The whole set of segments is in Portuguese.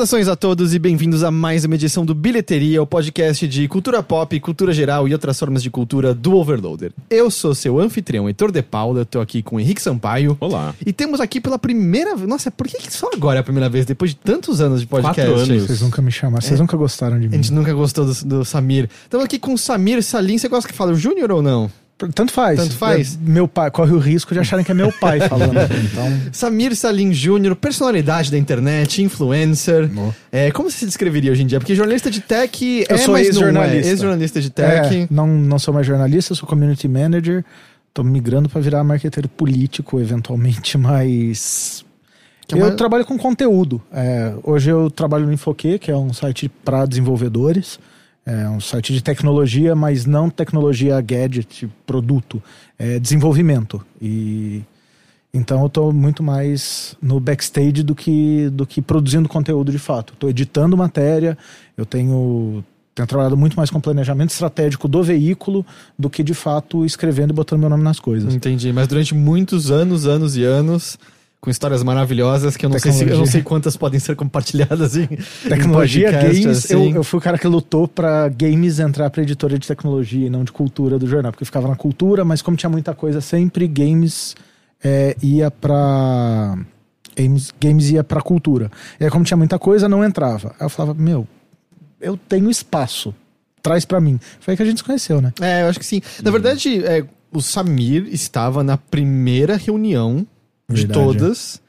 Saudações a todos e bem-vindos a mais uma edição do Bilheteria, o podcast de cultura pop, cultura geral e outras formas de cultura do Overloader. Eu sou seu anfitrião, Heitor de Paula, tô aqui com o Henrique Sampaio. Olá. E temos aqui pela primeira vez. Nossa, por que que só agora é a primeira vez? Depois de tantos anos de podcast. Quatro anos. Vocês nunca me chamaram, vocês nunca gostaram de A mim. gente nunca gostou do, do Samir. Estamos aqui com o Samir Salim. Você gosta que fala o Júnior ou não? Tanto faz. Tanto faz. É, Meu pai corre o risco de acharem que é meu pai falando. Então, Samir Salim Júnior, personalidade da internet, influencer. É, como você se descreveria hoje em dia? Porque jornalista de tech Eu é, sou não é. ex-jornalista. Ex-jornalista de tech. é, não, não sou mais jornalista, sou community manager. Tô migrando para virar marqueteiro político, eventualmente, mas. Que é eu uma- trabalho com conteúdo. É, hoje eu trabalho no Infoque, que é um site para desenvolvedores. É um site de tecnologia, mas não tecnologia gadget, produto. É desenvolvimento. E então eu tô muito mais no backstage do que, do que produzindo conteúdo de fato. Tô editando matéria, eu tenho, tenho trabalhado muito mais com planejamento estratégico do veículo do que de fato escrevendo e botando meu nome nas coisas. Entendi. Mas durante muitos anos, anos e anos, com histórias maravilhosas que eu não, sei, se, eu não sei quantas podem ser compartilhadas em Tecnologia, em podcast, games, assim. eu, eu fui o cara que lutou pra games entrar pra editora de tecnologia e não de cultura do jornal, porque eu ficava na cultura, mas como tinha muita coisa sempre, games é, ia pra. Games, games ia pra cultura. E aí, como tinha muita coisa, não entrava. Aí eu falava, meu, eu tenho espaço, traz pra mim. Foi aí que a gente se conheceu, né? É, eu acho que sim. Na verdade, é, o Samir estava na primeira reunião de Verdade. todas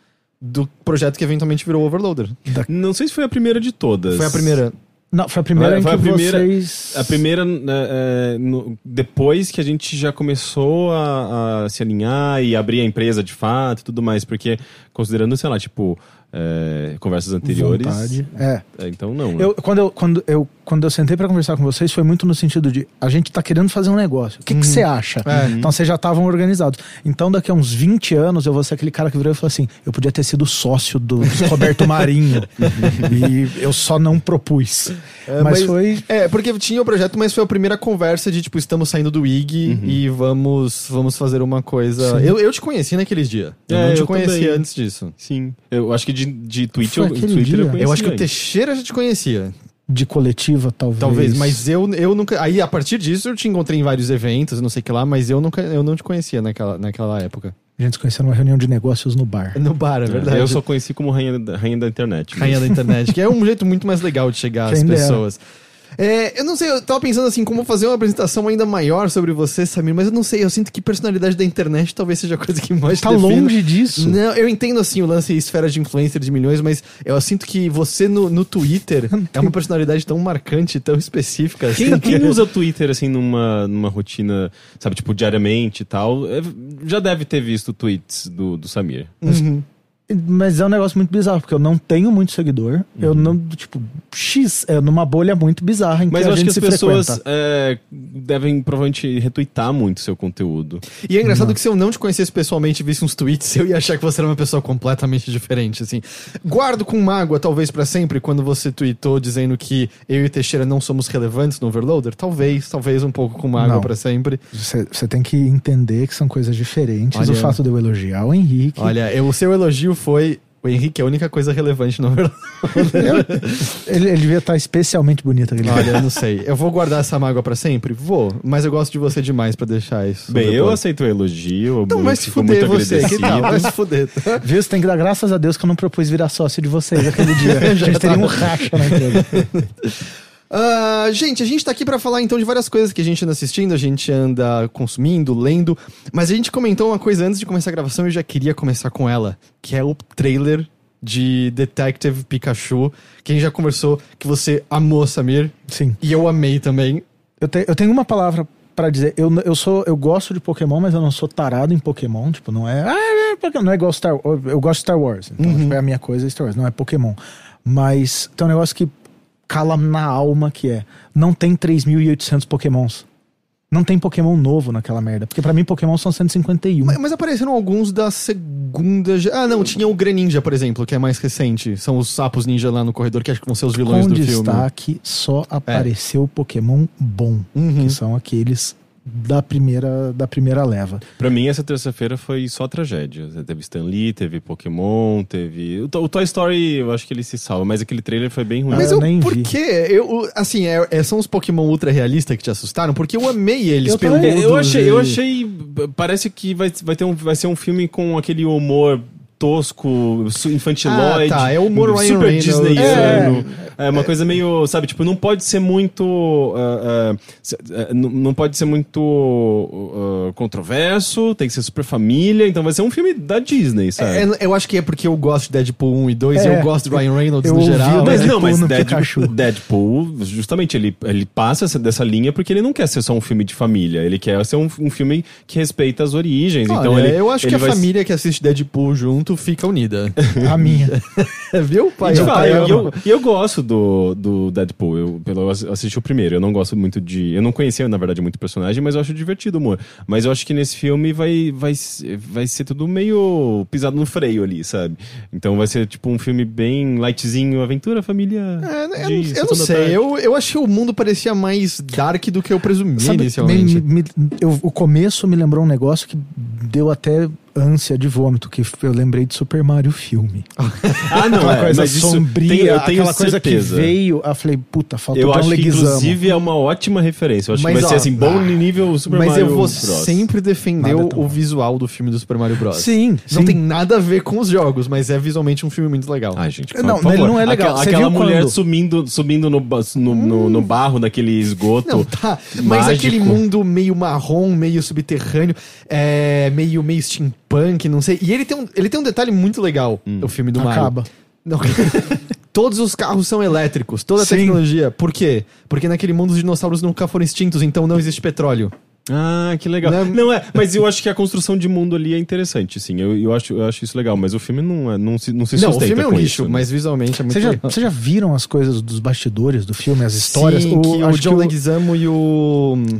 do projeto que eventualmente virou Overloader. Não sei se foi a primeira de todas. Foi a primeira. Não, foi a primeira Foi- em que a primeira- vocês. A primeira, né, é, no- depois que a gente já começou a, a se alinhar e abrir a empresa de fato e tudo mais, porque considerando, sei lá, tipo, é, conversas anteriores. Vontade. É. é, então não. né? Eu, quando, eu, quando, eu, quando eu sentei pra conversar com vocês, foi muito no sentido de a gente tá querendo fazer um negócio. O que que você acha? É. Então vocês já estavam organizados. Então, daqui a uns 20 anos, eu vou ser aquele cara que virou e falou assim: eu podia ter sido sócio do Roberto Marinho. e eu só não propus. É, mas, foi. É, porque tinha o projeto, mas foi a primeira conversa de, tipo, estamos saindo do IG e vamos, vamos fazer uma coisa. Sim. Eu, eu te conheci naqueles dias. Eu É, não te eu conhecia também. antes disso. Sim. Eu acho que de, de Twitch Foi eu, Twitter dia. eu Eu conheci. eu acho que o. Teixeira já te conhecia. De coletiva, talvez. Talvez, mas eu, eu nunca. Aí, a partir disso, eu te encontrei em vários eventos, não sei o que lá, mas eu nunca eu não te conhecia naquela, naquela época. A gente se conheceu numa reunião de negócios no bar. No bar, é verdade. Eu só conheci como rainha da, rainha da internet. Rainha da internet, que é um jeito muito mais legal de chegar às Quem dera. É, eu não sei, eu tava pensando assim, como fazer uma apresentação ainda maior sobre você, Samir, mas eu não sei, eu sinto que personalidade da internet talvez seja a coisa que mais te Tá defina. longe disso. Não, eu entendo assim o lance esfera de influencer de milhões, mas eu sinto que você no, no Twitter é uma personalidade tão marcante, tão específica. assim, Quem, que- quem usa o Twitter assim numa, numa rotina, sabe, tipo, diariamente e tal, é, já deve ter visto tweets do, do Samir. Uhum. Mas é um negócio muito bizarro, porque eu não tenho muito seguidor. Eu não, tipo, X, é numa bolha muito bizarra em Mas que eu a acho que gente as se pessoas frequenta. é, devem provavelmente retweetar muito seu conteúdo. E é engraçado que se eu não te conhecesse pessoalmente e visse uns tweets, eu ia achar que você era uma pessoa completamente diferente, assim. Guardo com mágoa, talvez pra sempre, quando você tweetou dizendo que eu e Teixeira não somos relevantes no Overloader. Talvez, talvez um pouco com mágoa Não. pra sempre. Você você tem que entender que são coisas diferentes. Olha- O fato de eu elogiar o Henrique. Olha, eu- o seu elogio foi... O Henrique é a única coisa relevante no Overloader. Ele, ele devia estar especialmente bonito aquele Olha, eu não sei. Eu vou guardar essa mágoa pra sempre? Vou. Mas eu gosto de você demais pra deixar isso. Bem, eu aceito o elogio. Então vai se fuder você. Que tal? Vai se fuder. Viu? Você tem que dar graças a Deus que eu não propus virar sócio de vocês aquele dia. A gente teria um racha na empresa. Ah, gente, a gente tá aqui pra falar então de várias coisas que a gente anda assistindo, a gente anda consumindo, lendo, mas a gente comentou uma coisa antes de começar a gravação e eu já queria começar com ela, que é o trailer de Detective Pikachu, que a gente já conversou que você amou, Samir, Sim. e eu amei também. Eu, te- eu tenho uma palavra pra dizer. Eu, eu sou, eu gosto de Pokémon, mas eu não sou tarado em Pokémon. Tipo, não é. Ah, é Pokémon", não é igual Star Wars. Eu gosto de Star Wars. Então, tipo, é a minha coisa é Star Wars, não é Pokémon. Mas tem um negócio que cala na alma que é. Não tem 3.800 Pokémons. Não tem Pokémon novo naquela merda. Porque pra mim Pokémon são 151. Mas, mas apareceram alguns da segunda. Ah, não, tinha o Greninja, por exemplo, que é mais recente. São os sapos ninja lá no corredor, que acho que vão ser os vilões Com do filme. destaque, só apareceu Pokémon bom. Uhum. Que são aqueles da primeira, da primeira leva. Pra mim, essa terça-feira foi só tragédia. Teve Stan Lee, teve Pokémon, teve. O, To- o Toy Story, eu acho que ele se salva, mas aquele trailer foi bem ruim. Ah, Mas eu eu, nem por vi. quê? Eu, assim, é- é- são os Pokémon ultra realistas que te assustaram? Porque eu amei eles Eu também. peludos. eu achei, eu e- achei. Parece que vai, vai, ter um, vai ser um filme com aquele humor tosco, infantiloide. Ah, tá, é o humor Ryan super Reynolds. disneyano. É, uma coisa meio, sabe, tipo, não pode ser muito. se- ah, não pode ser muito ah, controverso, tem que ser super família, então vai ser um filme da Disney, sabe? É, eu acho que é porque eu gosto de Deadpool 1 e 2 e É, eu gosto de Ryan Reynolds eu no ouvi geral. o Mas né? não, mas Deadpool. Deadpool, justamente, ele, ele passa essa, dessa linha porque ele não quer ser só um filme de família. Ele quer ser um, um filme que respeita as origens. então Olha, ele, eu acho ele que a vai- família que assiste Deadpool junto fica unida. A minha. Viu, pai? E, Eu- eu- e eu, e eu gosto do, do Deadpool. Eu, pelo, eu assisti o primeiro. Eu não gosto muito de. Eu não conhecia, na verdade, muito o personagem, mas eu acho divertido o humor. Mas eu acho que nesse filme vai, vai, ser- vai ser tudo meio pisado no freio ali, sabe? Então vai ser tipo um filme bem lightzinho, aventura, família. É, eu, eu não sei, eu, eu achei o mundo parecia mais dark do que eu presumi Sabe, inicialmente. me- me- eu- o começo me lembrou um negócio que deu até ânsia de vômito, que eu lembrei de Super Mario filme. Ah, não, aquela é, coisa mas sombria, tem- eu tenho aquela coisa certeza. que veio. Eu falei, puta, faltou Eu John acho que, inclusive, é uma ótima referência. Eu acho Mas, que vai ser ó, assim, bom ah, nível Super Mas Mario eu vou Bros. sempre defender o, visual do filme do Super Mario Bros. Sim, Não sim. tem nada a ver com os jogos, mas é visualmente um filme muito legal. Ai, gente, Não, por ele favor. não é legal. Aquela, aquela mulher quando- subindo, subindo no, no, no, no barro daquele esgoto. Não, tá. Mas aquele mundo meio marrom, meio subterrâneo, é, meio, meio steampunk, não sei. E ele tem um, ele tem um detalhe muito legal, o filme do Mario. Acaba. Não. Todos os carros são elétricos, toda a Sim. tecnologia. Por quê? Porque naquele mundo os dinossauros nunca foram extintos, então não existe petróleo. Ah, que legal. Né? Não é, mas eu acho que a construção de mundo ali é interessante, sim. Eu, eu, acho, eu acho isso legal, mas o filme não, é, não, se, não se não, o sustenta filme é um lixo, isso, né? mas visualmente é muito Vocês já, legal. vocês já viram as coisas dos bastidores do filme, as histórias? Sim, que o acho John que Leguizamo e o hum,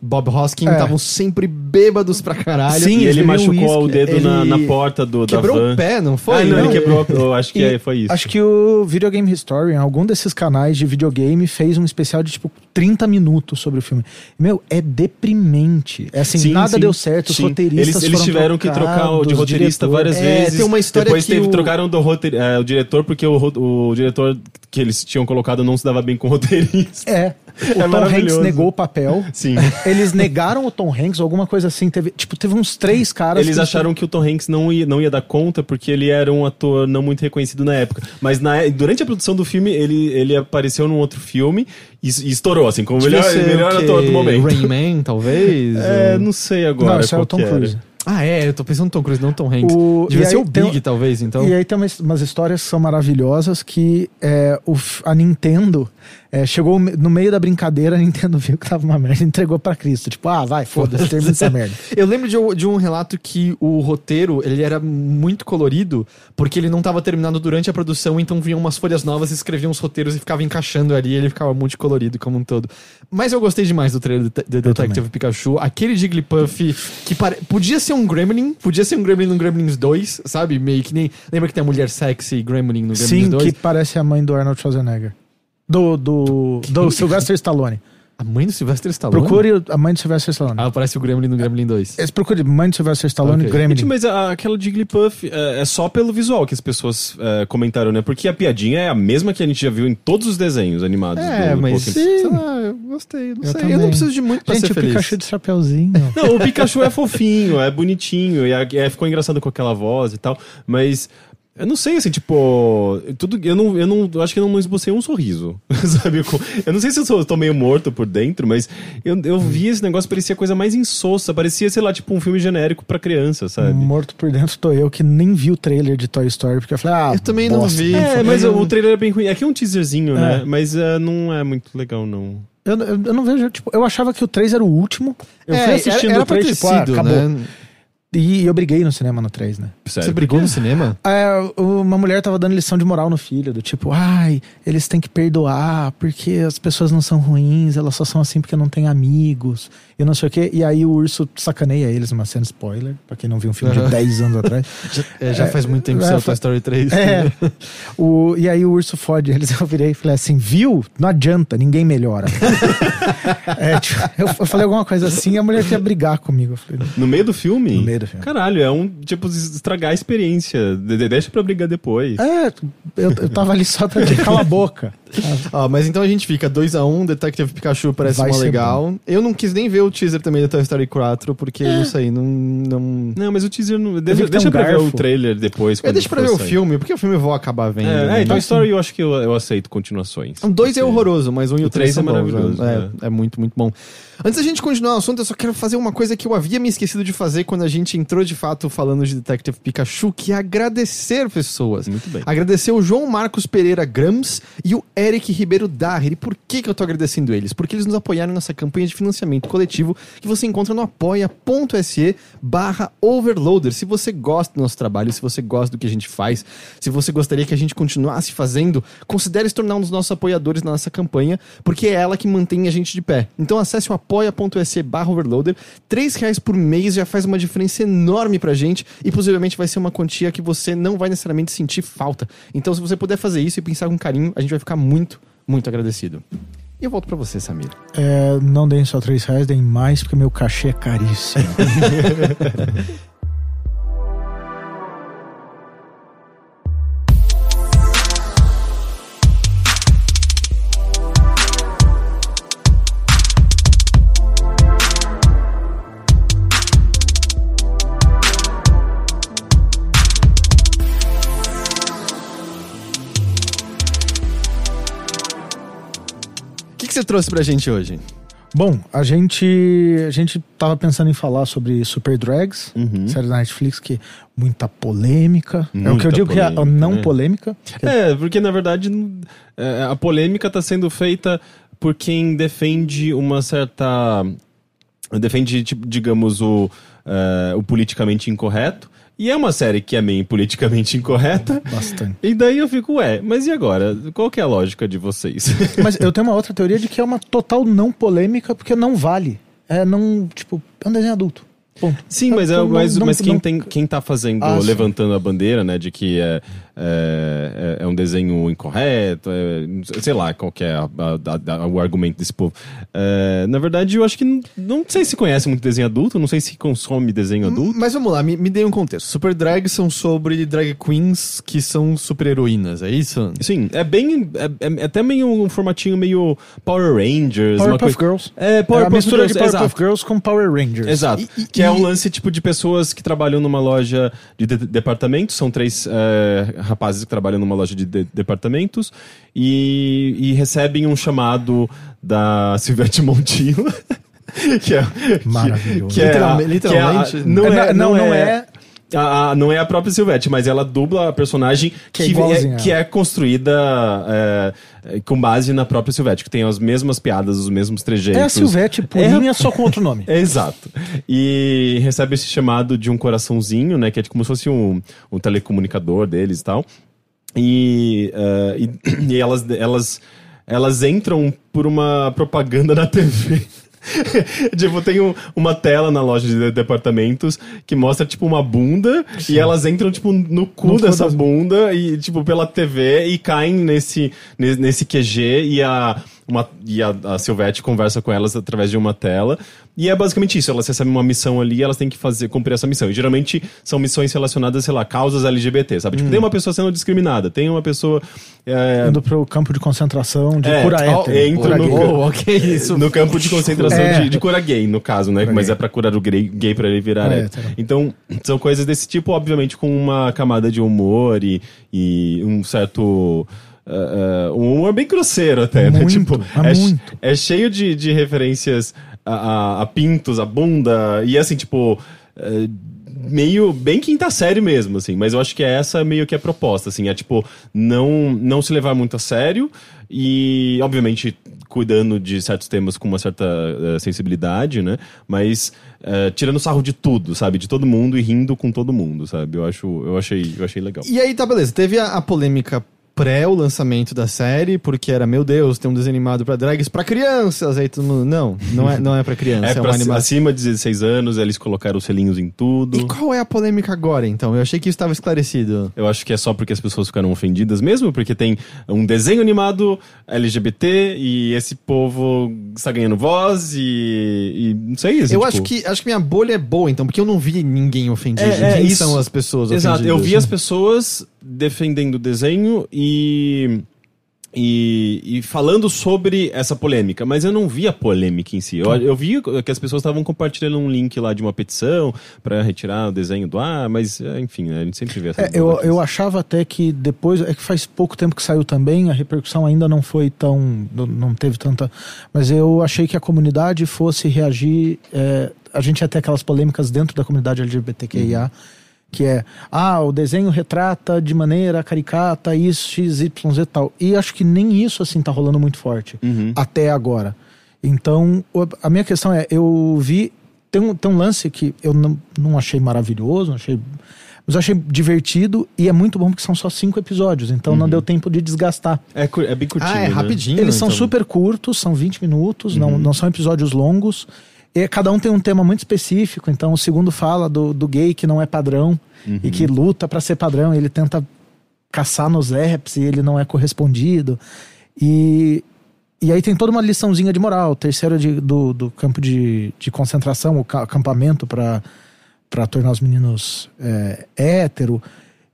Bob Hoskin É. estavam sempre bêbados pra caralho. Sim, E ele machucou o dedo na, ele na porta do, da Quebrou o pé, não foi? ah, não, ele Não. quebrou. Eu acho que E é, foi isso. Acho que o Video Game History, algum desses canais de videogame, fez um especial de tipo 30 minutos sobre o filme. Meu, é deprimente. É assim, Sim, nada sim, deu certo, os sim. roteiristas Eles, eles tiveram que trocar o de roteirista diretor. várias É, vezes. tem uma história Depois que teve, o- trocaram do roteir, é, o diretor porque o, o diretor que eles tinham colocado não se dava bem com o roteirista. É. O É Tom Hanks negou o papel. Sim. Eles negaram o Tom Hanks, alguma coisa assim. Teve, tipo, teve uns três caras. Eles que- acharam que o Tom Hanks não ia, não ia dar conta porque ele era um ator não muito reconhecido na época. Mas na, durante a produção do filme, ele, ele apareceu num outro filme e, e estourou, assim, como melhor, melhor ator do momento. Rain Man, talvez? É, Ou- não sei agora. Não, é o Tom que era. Ah, é, eu tô pensando no Tom Cruise, não Tom Hanks. O- Devia ser o tem Big, um- talvez, então. E aí tem umas, umas histórias que são maravilhosas que é, o a Nintendo é, chegou no meio da brincadeira, a Nintendo viu que tava uma merda e entregou pra Cristo. Tipo, ah, vai, foda-se, termina essa merda. Eu lembro de, um- de um relato que o roteiro, ele era muito colorido, porque ele não tava terminado durante a produção, então vinham umas folhas novas, escreviam os roteiros e ficava encaixando ali, e ele ficava multicolorido como um todo. Mas eu gostei demais do trailer de de Detective. Pikachu, aquele Jigglypuff que pare... podia ser um Gremlin, podia ser um Gremlin no Gremlins 2, sabe? Meio que nem... Lembra que tem a mulher sexy Gremlin no Gremlins Sim, 2? que parece a mãe do Arnold Schwarzenegger. Do, do, do Sylvester Stallone. A mãe do Sylvester Stallone? Procure a mãe do Sylvester Stallone. Ah, parece o Gremlin no Gremlin 2. Esse Procure mãe do Sylvester Stallone Ok. Gremlin. Gente, mas a- aquela Jigglypuff é, é só pelo visual que as pessoas é, comentaram, né? Porque a piadinha é a mesma que a gente já viu em todos os desenhos animados É, do mas... Pokémon. Sei lá, eu gostei, não Eu sei. também. Eu não preciso de muito pra Gente, ser o feliz. Pikachu de chapeuzinho. Não, o Pikachu é fofinho, é bonitinho, e é, ficou engraçado com aquela voz e tal, mas eu não sei, assim, tipo, tudo, eu não, eu não, eu acho que eu não esbocei um sorriso, sabe? Eu não sei se eu sou- tô meio morto por dentro, mas eu, eu vi esse negócio, parecia a coisa mais insossa, parecia, sei lá, tipo um filme genérico pra criança, sabe? Morto por dentro tô eu, que nem vi o trailer de Toy Story, porque eu falei, ah, Eu também não bosta. vi. É, mas eu o não- trailer é bem ruim. Aqui é um teaserzinho, né? É. Mas é, não é muito legal, não. Eu, eu, eu não vejo, tipo, eu achava que o 3 era o último. Eu É, fui assistindo era, era o pra 3, ter tipo, ah, sido, acabou. né? E eu briguei no cinema no 3, né? Você Sério. brigou no cinema? É, uma mulher tava dando lição de moral no filho, do tipo, ai, eles têm que perdoar porque as pessoas não são ruins, elas só são assim porque não têm amigos, e não sei o quê. E aí o urso sacaneia eles numa cena spoiler, pra quem não viu um filme Aham. de 10 anos atrás. Já, é, já faz muito tempo que é, saiu Toy Story 3. É. O, e aí o urso fode eles. Eu virei e falei assim: viu? Não adianta, ninguém melhora. É, tipo, eu, eu falei alguma coisa assim e a mulher queria brigar comigo. Eu falei, No meio do filme? No meio filme. Caralho, é um, tipo, estragar a experiência. De- de- deixa pra brigar depois. é, eu, eu tava ali só pra te calar a boca. Ó, mas então a gente fica 2x1, Detective Pikachu parece Vai uma legal. Eu não quis nem ver o teaser também do Toy Story 4, porque É. não sei, não. não... Não, mas o teaser não. vi Deixa, um pra ver o garfo. trailer depois. É, deixa pra ver o sair. filme, porque o filme eu vou acabar vendo. É, né? é, Toy Story eu acho que eu, eu aceito continuações. O 2 é Porque- horroroso, mas o 1 e o O 3 três são é bons, maravilhoso, né? É, é muito, muito bom. Antes da gente continuar o assunto, eu só quero fazer uma coisa que eu havia me esquecido de fazer quando a gente entrou de fato falando de Detective Pikachu, que é agradecer pessoas. Muito bem. Agradecer o João Marcos Pereira Grams e o Eric Ribeiro Darrer. E por que, que eu tô agradecendo eles? Porque eles nos apoiaram nessa campanha de financiamento coletivo que você encontra no apoia.se barra overloader. Se você gosta do nosso trabalho, se você gosta do que a gente faz, se você gostaria que a gente continuasse fazendo, considere se tornar um dos nossos apoiadores na nossa campanha, porque é ela que mantém a gente de pé. Então acesse o apoia.se barra overloader. Três reais por mês já faz uma diferença enorme pra gente e possivelmente vai ser uma quantia que você não vai necessariamente sentir falta. Então se você puder fazer isso e pensar com carinho, a gente vai ficar muito, muito agradecido. E eu volto pra você, Samir. É, não deem só 3 reais, deem mais, porque meu cachê é caríssimo. você trouxe pra gente hoje? Bom, a gente a gente tava pensando em falar sobre Super Drags, Uhum. série da Netflix que muita polêmica. é o que Muita eu digo que é a polêmica, não né? polêmica. É, porque na verdade é, a polêmica tá sendo feita por quem defende uma certa. defende, tipo, digamos, o, é, o politicamente incorreto. E é uma série que é meio politicamente incorreta. Bastante. E daí eu fico, ué, mas e agora? Qual que é a lógica de vocês? Mas eu tenho uma outra teoria de que é uma total não polêmica, porque não vale. É não, tipo, é um desenho adulto. Ponto. Sim, mas, é, Não- mas, não- mas quem, não- tem, quem tá fazendo, Ah, sim. levantando a bandeira, né, de que é, é, é- é um desenho incorreto, é, sei lá qual que é a- a- a- o argumento desse povo. É, na verdade, eu acho que não, não sei se conhece muito desenho adulto, não sei se consome desenho adulto. Mas vamos lá, me, me dê um contexto. Super Drags são sobre drag queens que são super heroínas, é isso? Sim, é bem. É, é até meio um formatinho meio Power Rangers. Powerpuff coisa- Girls. É, É Powerpuff a mistura de Girls, Powerpuff. Girls com Power Rangers. Exato. E- e- que é e- um lance tipo de pessoas que trabalham numa loja de, de- departamentos. São três é, rapazes que trabalham numa loja de, de- departamentos e, e recebem um chamado da Silvete Montillo. que é, que- Maravilhoso. Que, é a- Literalmente- que é não, É, é, não, não é- a- a- não é a própria Silvete, mas ela dubla a personagem Que é que, igualzinha que é construída é, é, com base na própria Silvete, que tem as mesmas piadas, os mesmos trejeitos. É a Silvete purinha só com outro nome. É, Exato. E recebe esse chamado de um coraçãozinho, né? Que é como se fosse um, um telecomunicador deles e tal. E, eh, e, e elas, elas, elas entram por uma propaganda na TV. tipo, tem um- uma tela na loja de departamentos que mostra, tipo, uma bunda e elas entram, tipo, no cu No dessa bunda e, tipo, pela TV e caem nesse, nesse, nesse QG e a, uma, e a, a Silvete conversa com elas através de uma tela. E é basicamente isso, elas recebem uma missão ali e elas têm que fazer, cumprir essa missão. E geralmente são missões relacionadas, sei lá, causas LGBT, sabe? Tipo, tem uma pessoa sendo discriminada, tem uma pessoa... é, Indo pro campo de concentração de É, cura hétero. entra cura no-. Oh, ok, isso. no campo de concentração É. de, de cura gay, no caso, né? Cura Mas gay. é pra curar o gay, gay pra ele virar É, hétero. hétero. Então, são coisas desse tipo, obviamente, com uma camada de humor e, e um certo. uh, uh, um humor bem grosseiro até, né? Muito, Tipo, mas é, muito. é cheio de, de referências a, a- pintos, a bunda, e assim, tipo. uh, meio bem quinta série mesmo, assim. Mas eu acho que é essa meio que a proposta, assim. É tipo, não, não se levar muito a sério e, obviamente, cuidando de certos temas com uma certa eh, sensibilidade, né? Mas eh, tirando sarro de tudo, sabe? De todo mundo e rindo com todo mundo, sabe? Eu, acho, eu, achei, eu achei legal. E aí, tá, beleza. Teve a, a polêmica pré o lançamento da série, porque era, meu Deus, tem um desenho animado pra drags pra crianças. Aí todo mundo, não, não é, não é pra criança, É, é, pra animação. acima de 16 anos, eles colocaram os selinhos em tudo. E qual é a polêmica agora, então? Eu achei que isso estava esclarecido. Eu acho que é só porque as pessoas ficaram ofendidas mesmo, porque tem um desenho animado LGBT e esse povo está ganhando voz e, e não sei. Assim, eu tipo- acho que acho que minha bolha é boa, então, porque eu não vi ninguém ofendido. É, é, Quem isso. são as pessoas Exato, eu ofendidas? vi as pessoas defendendo o desenho e, e, e falando sobre essa polêmica, mas eu não vi a polêmica em si. Eu, eu vi que as pessoas estavam compartilhando um link lá de uma petição para retirar o desenho do ar, mas é, enfim, né, a gente sempre vê essa É, eu, eu achava até que depois, é que faz pouco tempo que saiu também, a repercussão ainda não foi tão, não- teve tanta, mas eu achei que a comunidade fosse reagir, é, a gente ia ter aquelas polêmicas dentro da comunidade LGBTQIA, que é, ah, o desenho retrata de maneira caricata isso, x, y, z e tal, e acho que nem isso assim tá rolando muito forte, Uhum. até agora. Então, a minha questão é, eu vi, tem um, tem um lance que eu não, não achei maravilhoso, não achei mas eu achei divertido e é muito bom porque são só cinco episódios, então não deu tempo de desgastar. É, é bem curtinho. Ah, é né? rapidinho. Eles são então. super curtos, são 20 minutos, não, não são episódios longos. E cada um tem um tema muito específico, então o segundo fala do, do gay que não é padrão e que luta pra ser padrão, ele tenta caçar nos apps e ele não é correspondido. E, e aí tem toda uma liçãozinha de moral. O terceiro é de- do, do campo de, de concentração, o ca- acampamento para para tornar os meninos é, hétero.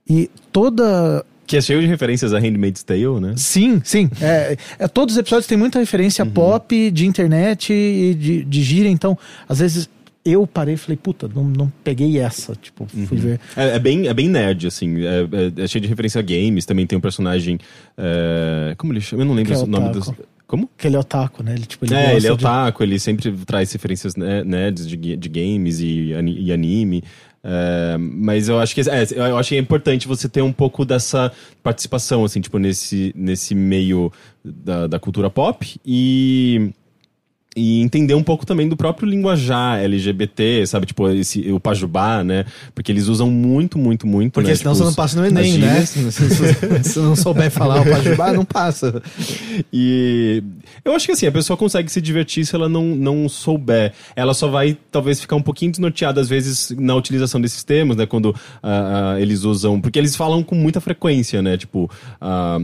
E toda. Que é cheio de referências a Handmaid's Tale, né? Sim, sim. É, é, todos os episódios têm muita referência pop, de internet e de, de gíria. Então, às vezes eu parei e falei, puta, não, não peguei essa. Tipo, fui ver. É, é bem, é bem nerd, assim. É, é- é cheio de referência a games. Também tem um personagem. é, como ele chama? Eu não lembro o nome dos. otaku. Como? Que ele é otaku, né? Ele, tipo, ele é, ele é o de- taco, ele sempre traz referências ne- nerds de, de games e, e anime. É, mas eu acho que é, eu acho que é importante você ter um pouco dessa participação, assim, tipo, nesse, nesse meio da, da cultura pop e. E entender um pouco também do próprio linguajar LGBT, sabe? Tipo, esse, o Pajubá, né? Porque eles usam muito, muito, muito. Porque né? senão tipo, você não passa no Enem, né? Se, não souber falar o Pajubá, não passa. E eu acho que assim, a pessoa consegue se divertir se ela não, não souber. Ela só vai talvez ficar um pouquinho desnorteada às vezes na utilização desses termos, né? Quando ah, ah, eles usam. Porque eles falam com muita frequência, né? Tipo, ah,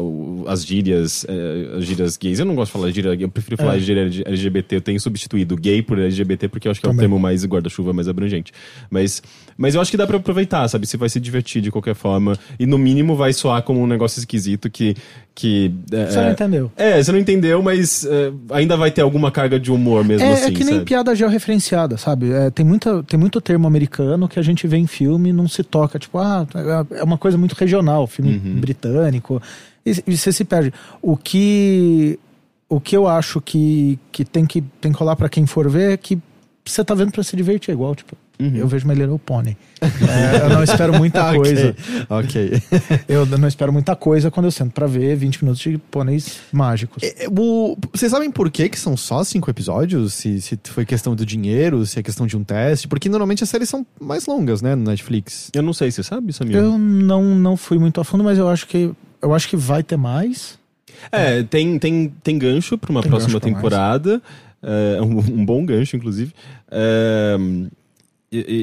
o- as gírias, eh, as gírias gays. Eu não gosto de falar gíria, eu prefiro falar É. gíria LGBT. Eu tenho substituído gay por LGBT porque eu acho que é o Também. termo mais guarda-chuva, mais abrangente. Mas, mas eu acho que dá pra aproveitar, sabe? Você vai se divertir de qualquer forma. E no mínimo vai soar como um negócio esquisito que. que Você não entendeu. é, você não entendeu, mas é, ainda vai ter alguma carga de humor mesmo É, assim, é que nem sabe? piada georreferenciada, sabe? É, tem, muita, tem muito termo americano que a gente vê em filme e não se toca. Tipo, ah, é uma coisa muito regional, filme Uhum. britânico. E, e você se perde. O que, o que eu acho que, que, tem que tem que rolar pra quem for ver é que você tá vendo pra se divertir, é igual, tipo. Uhum. Eu vejo My Little Pony. É, eu não espero muita coisa. ok. Eu não espero muita coisa quando eu sento pra ver 20 minutos de pôneis mágicos. É, o- vocês sabem por que, que são só cinco episódios? Se, se foi questão do dinheiro, se é questão de um teste? Porque normalmente as séries são mais longas, né, no Netflix. Eu não sei, você sabe, Samir? Eu não, não fui muito a fundo, mas eu acho que eu acho que vai ter mais. É, tem, tem, tem gancho pra uma Tem próxima temporada. É, um, um bom gancho, inclusive. É,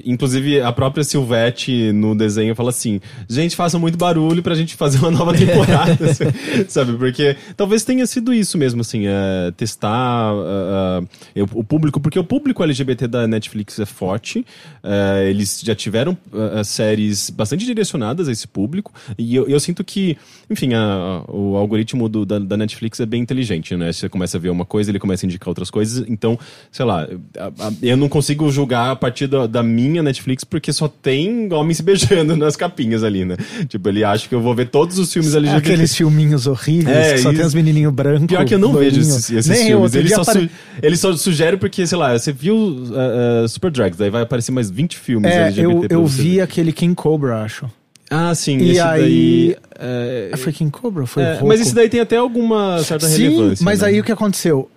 inclusive, a própria Silvete no desenho fala assim: gente, façam muito barulho pra gente fazer uma nova temporada. assim, sabe? Porque talvez tenha sido isso mesmo, assim, é, testar ah, eu- o público, porque o público LGBT da Netflix é forte. é, eles já tiveram séries bastante direcionadas a esse público. E eu, eu sinto que, enfim, a- a- o algoritmo do- da, da Netflix é bem inteligente, né? Você começa a ver uma coisa, ele começa a indicar outras coisas. Então, sei lá, a- eu não consigo julgar a partir da, da minha Netflix porque só tem homens se beijando nas capinhas ali, né? Tipo, ele acha que eu vou ver todos os filmes LGBT. Aqueles filminhos horríveis, É, que só tem isso. os menininhos brancos. Pior que eu não vejo loirinho. esses, esses Nem filmes. Ele só, apare- su- ele só sugere porque, sei lá, você viu uh, uh, Super Drags, daí vai aparecer mais 20 filmes É, LGBT eu, eu vi ver. aquele King Cobra, acho. Ah, sim, E aí- daí... é, Ah, Foi King Cobra? Foi é, mas esse daí tem até alguma certa Sim, relevância. mas né? aí o que aconteceu?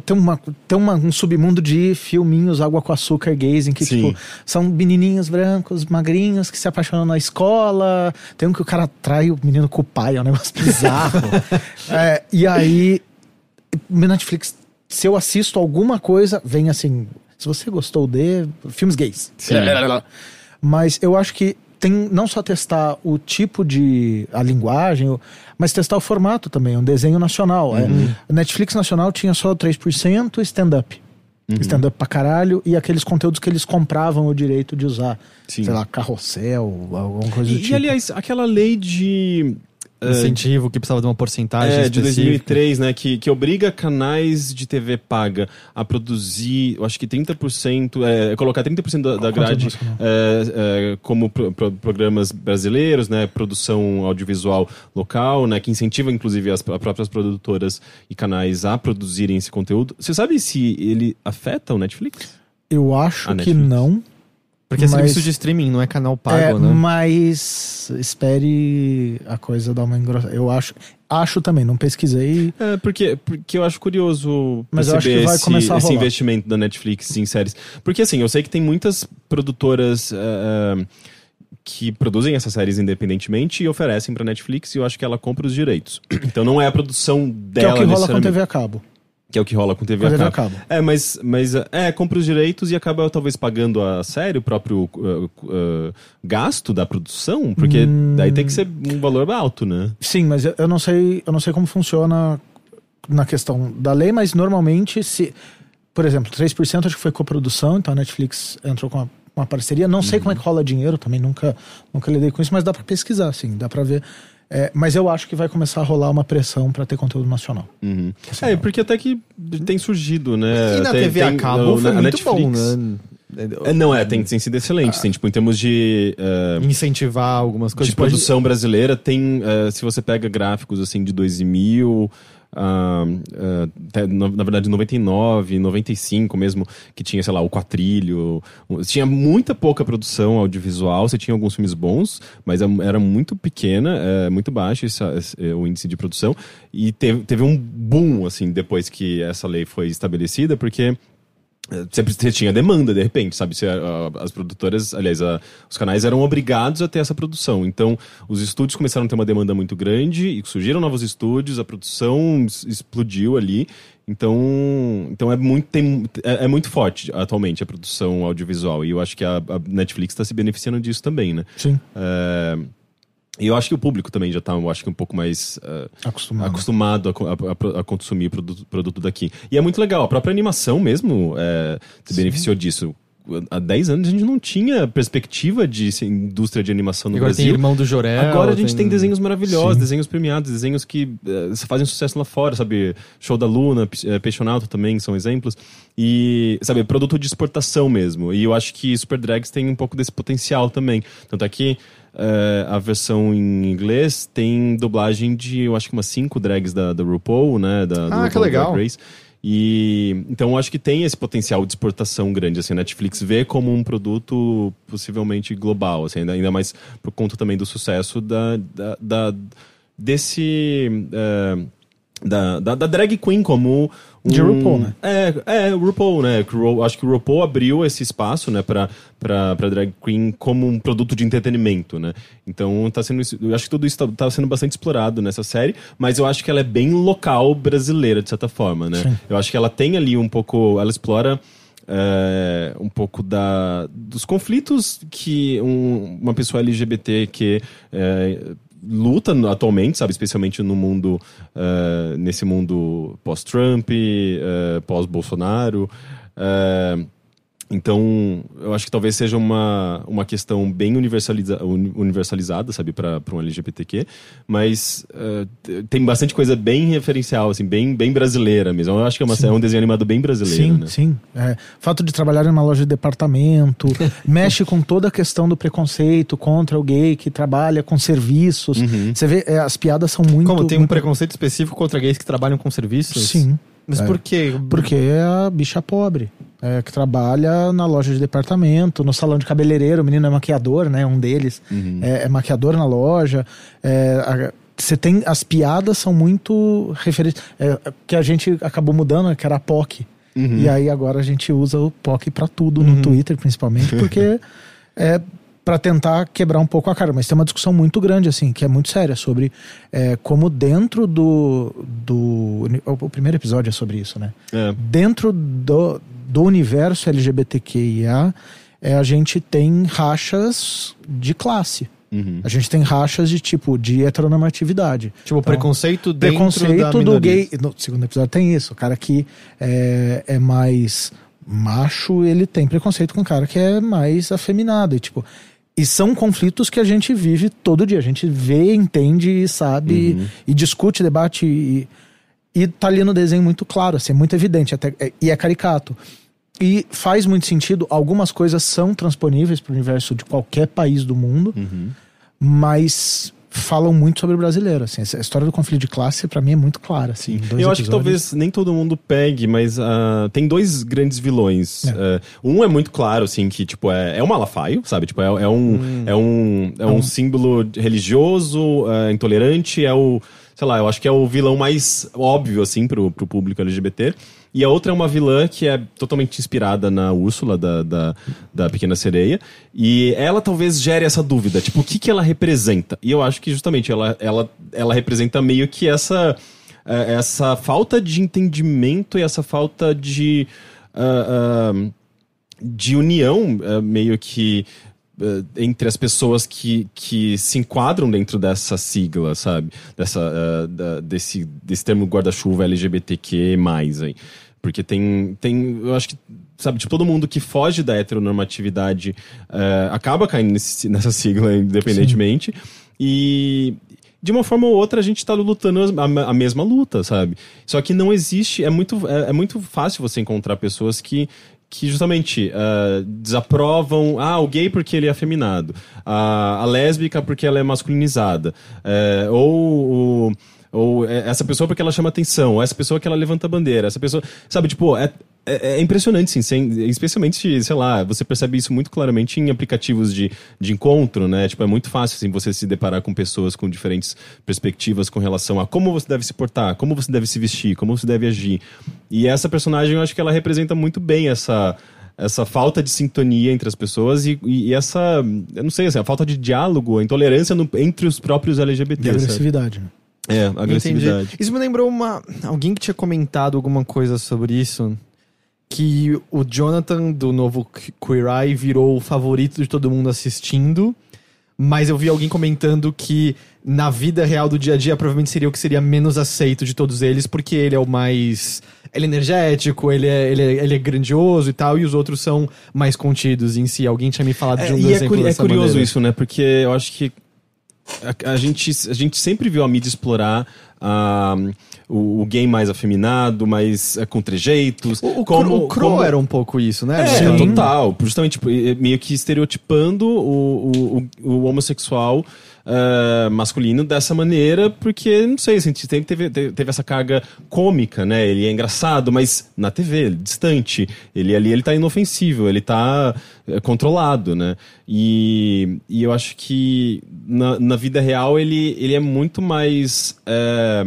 Tem, uma, tem uma- um submundo de filminhos água com açúcar gays em que, Sim. tipo, são menininhos brancos, magrinhos, que se apaixonam na escola. Tem um que o cara trai o menino com o pai, é um negócio bizarro. É, e aí, meu Netflix, se eu assisto alguma coisa, vem assim, se você gostou de filmes gays. Sim. Mas eu acho que tem não só testar o tipo de. a linguagem, mas testar o formato também, um desenho nacional. É, Uhum. a Netflix nacional tinha só 3% stand-up. Uhum. Stand-up pra caralho e aqueles conteúdos que eles compravam o direito de usar. Sim. Sei lá, carrossel, alguma coisa do E, tipo. e, aliás, aquela lei de... uh, Incentivo que precisava de uma porcentagem É, de específica. 2003, né? Que, que obriga canais de TV paga a produzir, eu acho que 30%, é, colocar 30% da, da grade é, é, como pro- pro- programas brasileiros, né? Produção audiovisual local, né? Que incentiva, inclusive, as pr- próprias produtoras e canais a produzirem esse conteúdo. Você sabe se ele afeta o Netflix? Eu acho A que Netflix. não. Porque é Mas- serviço de streaming, não é canal pago, é, né? Mas espere a coisa dar uma engrossada. Eu acho, acho também, não pesquisei. É, porque, porque eu acho curioso Mas eu acho que vai esse, começar a esse rolar. investimento da Netflix em séries. Porque assim, eu sei que tem muitas produtoras eh, que produzem essas séries independentemente e oferecem pra Netflix e eu acho que ela compra os direitos. Então não é a produção Que é dela o que rola com necessariamente, TV a cabo. Que é o que rola com TV, a a cabo. É, mas, mas é, compra os direitos e acaba talvez pagando a série, o próprio uh, uh, gasto da produção, porque Hum. daí tem que ser um valor alto, né? Sim, mas eu, eu não sei, eu não sei como funciona na questão da lei, mas normalmente se, por exemplo, 3% acho que foi coprodução, então a Netflix entrou com uma, uma parceria. Não sei Uhum. como é que rola dinheiro, também nunca, nunca lidei com isso, mas dá pra pesquisar, assim, dá pra ver. É, mas eu acho que vai começar a rolar uma pressão pra ter conteúdo nacional. Uhum. É, porque até que tem surgido, né? E na Tem- TV a tem, cabo foi na muito bom, Netflix. né? É, não, é, tem, tem sido excelente, assim, tipo, em termos de, uh, Incentivar algumas coisas. de produção brasileira, tem, uh, se você pega gráficos, assim, de 2000, ah, até, na, na verdade, 99, 95 mesmo, que tinha, sei lá, o Quatrilho, tinha muita pouca produção audiovisual, você tinha alguns filmes bons, mas é- era muito pequena, é, muito baixo esse, esse- o índice de produção, e teve, teve um boom, assim, depois que essa lei foi estabelecida, porque Sempre tinha demanda, de repente, sabe? Ah, as produtoras, aliás, ah, os canais eram obrigados a ter essa produção. Então, os estúdios começaram a ter uma demanda muito grande e surgiram novos estúdios, a produção explodiu ali. Então, então é, muito, tem, é, é muito forte atualmente a produção audiovisual. E eu acho que a, a Netflix está se beneficiando disso também, né? Sim, É, e eu acho que o público também já está, eu acho que um pouco mais ah, acostumado. acostumado a, a- a- consumir produto, produto daqui. E é muito legal, a própria animação mesmo é, se beneficiou disso. Há 10 anos a gente não tinha perspectiva de indústria de animação no Agora tem Brasil. Irmão do Jorel. Agora a gente tem desenhos maravilhosos, Sim. desenhos premiados, desenhos que eh, fazem sucesso lá fora, sabe? Show da Luna, P- Peixonauta também são exemplos. E, sabe, produto de exportação mesmo. E eu acho que Super Drags tem um pouco desse potencial também. Tanto é que eh, a versão em inglês tem dublagem de, eu acho que umas cinco drags da, da RuPaul, né? Da, do Ah, que RuPaul legal. E então eu acho que tem esse potencial de exportação grande, assim, a Netflix vê como um produto possivelmente global, assim, ainda, ainda mais por conta também do sucesso da, da, da- desse eh, da, da, da drag queen como um, De RuPaul, né? É, é, o RuPaul, né? Acho que o RuPaul abriu esse espaço, né, pra, pra, pra drag queen como um produto de entretenimento, né? Então, tá sendo, eu acho que tudo isso tá, tá sendo bastante explorado nessa série, mas eu acho que ela é bem local brasileira, de certa forma, né? Sim. Eu acho que ela tem ali um pouco, ela explora é, um pouco da, dos conflitos que um- uma pessoa LGBT que é, luta atualmente, sabe, especialmente no mundo é, nesse mundo pós-Trump, é, pós-Bolsonaro. é, Então, eu acho que talvez seja uma, uma questão bem universaliza, uni- universalizada, sabe, para um LGBTQ, mas t- tem bastante coisa bem referencial, assim, bem, bem brasileira mesmo. Eu acho que é, uma, é um desenho animado bem brasileiro, Sim, né? sim. É, fato de trabalhar em uma loja de departamento, mexe com toda a questão do preconceito contra o gay que trabalha com serviços. Uhum. Você vê, é, as piadas são muito. Como tem um preconceito específico contra gays que trabalham com serviços? Sim. Mas É. por quê? Porque é a bicha pobre. É, que trabalha na loja de departamento, no salão de cabeleireiro, o menino é maquiador, né? Um deles Uhum. é, é maquiador na loja. é, você tem. As piadas são muito referentes. É, que a gente acabou mudando, né, que era a POC. Uhum. E aí agora a gente usa o POC pra tudo, no Twitter principalmente, porque é para tentar quebrar um pouco a cara. Mas tem uma discussão muito grande, assim, que é muito séria, sobre é, como dentro do, do. O primeiro episódio é sobre isso, né? É. Dentro do, do universo LGBTQIA, é, a gente tem rachas de classe. Uhum. A gente tem rachas de tipo de heteronormatividade. Tipo, Então, preconceito dentro preconceito da do minoria. gay. No segundo episódio tem isso. O cara que é, é mais macho, ele tem preconceito com o cara que é mais afeminado. E, tipo, e são conflitos que a gente vive todo dia. A gente vê, entende e sabe Uhum. e discute, debate. E, e tá ali no desenho muito claro, assim, é muito evidente. Até, é- e é caricato. E faz muito sentido. Algumas coisas são transponíveis para o universo de qualquer país do mundo Uhum. mas falam muito sobre o brasileiro. Assim, essa história do conflito de classe, pra mim, é muito clara. Assim, Eu acho que episódios. talvez nem todo mundo pegue, mas ah, tem dois grandes vilões. É. Ah, um é muito claro, assim, que tipo, é, é um malafaio, sabe? Tipo, é, é um, Hum. é um, é um símbolo religioso, ah, intolerante, é o. Sei lá, eu acho que é o vilão mais óbvio, assim, pro, pro público LGBT. E a outra é uma vilã que é totalmente inspirada na Úrsula, da, da, da Pequena Sereia. E ela talvez gere essa dúvida, tipo, o que, que ela representa? E eu acho que justamente ela, ela, ela representa meio que essa é, essa falta de entendimento e essa falta de ah, ah, de união ah, meio que entre as pessoas que, que se enquadram dentro dessa sigla, sabe? Dessa, ah, da- desse, desse termo guarda-chuva LGBTQ+. Aí. Porque tem, tem, eu acho que, sabe, tipo, todo mundo que foge da heteronormatividade ah, acaba caindo nesse- nessa sigla, independentemente. E, de uma forma ou outra a gente tá lutando a, a mesma luta, sabe? Só que não existe, é muito, é, é muito fácil você encontrar pessoas que que justamente ah, desaprovam ah, o gay porque ele é afeminado, a, a lésbica porque ela é masculinizada, é, ou, o- ou é, essa pessoa porque ela chama atenção, ou essa pessoa que ela levanta a bandeira, essa pessoa, sabe, tipo, é, é, é impressionante, sim, sem- especialmente, sei lá, você percebe isso muito claramente em aplicativos de, de encontro, né? Tipo, é muito fácil, assim, você se deparar com pessoas com diferentes perspectivas com relação a como você deve se portar, como você deve se vestir, como você deve agir. E essa personagem, eu acho que ela representa muito bem essa essa falta de sintonia entre as pessoas e, e- e essa, eu não sei, assim, a falta de diálogo, a intolerância no- entre os próprios LGBT. sabe? agressividade. né? É, agressividade. Entendi. Isso me lembrou uma. Alguém que tinha comentado alguma coisa sobre isso. Que o Jonathan do novo Qu- Queer Eye virou o favorito de todo mundo assistindo. Mas eu vi alguém comentando que na vida real do dia a dia provavelmente seria o que seria menos aceito de todos eles, porque ele é o mais. Ele é energético, ele é, ele é, ele é grandioso e tal, e os outros são mais contidos em si. Alguém tinha me falado de um É, dos é, exemplos é dessa curioso maneira. isso, né? Porque eu acho que a, a gente, a gente sempre viu a mídia explorar ah, o, o gay mais afeminado, mais é, com trejeitos. O, o, como, o Crow como- era um pouco isso, né? É, Sim. total. Justamente tipo, meio que estereotipando o, o, o homossexual ah, masculino dessa maneira, porque, não sei, assim, sempre teve, teve, essa carga cômica, né? Ele é engraçado, mas na TV, distante. Ele ali, ele tá inofensível, ele tá eh, controlado, né? E, e eu acho que na, na vida real ele, ele é muito mais. eh,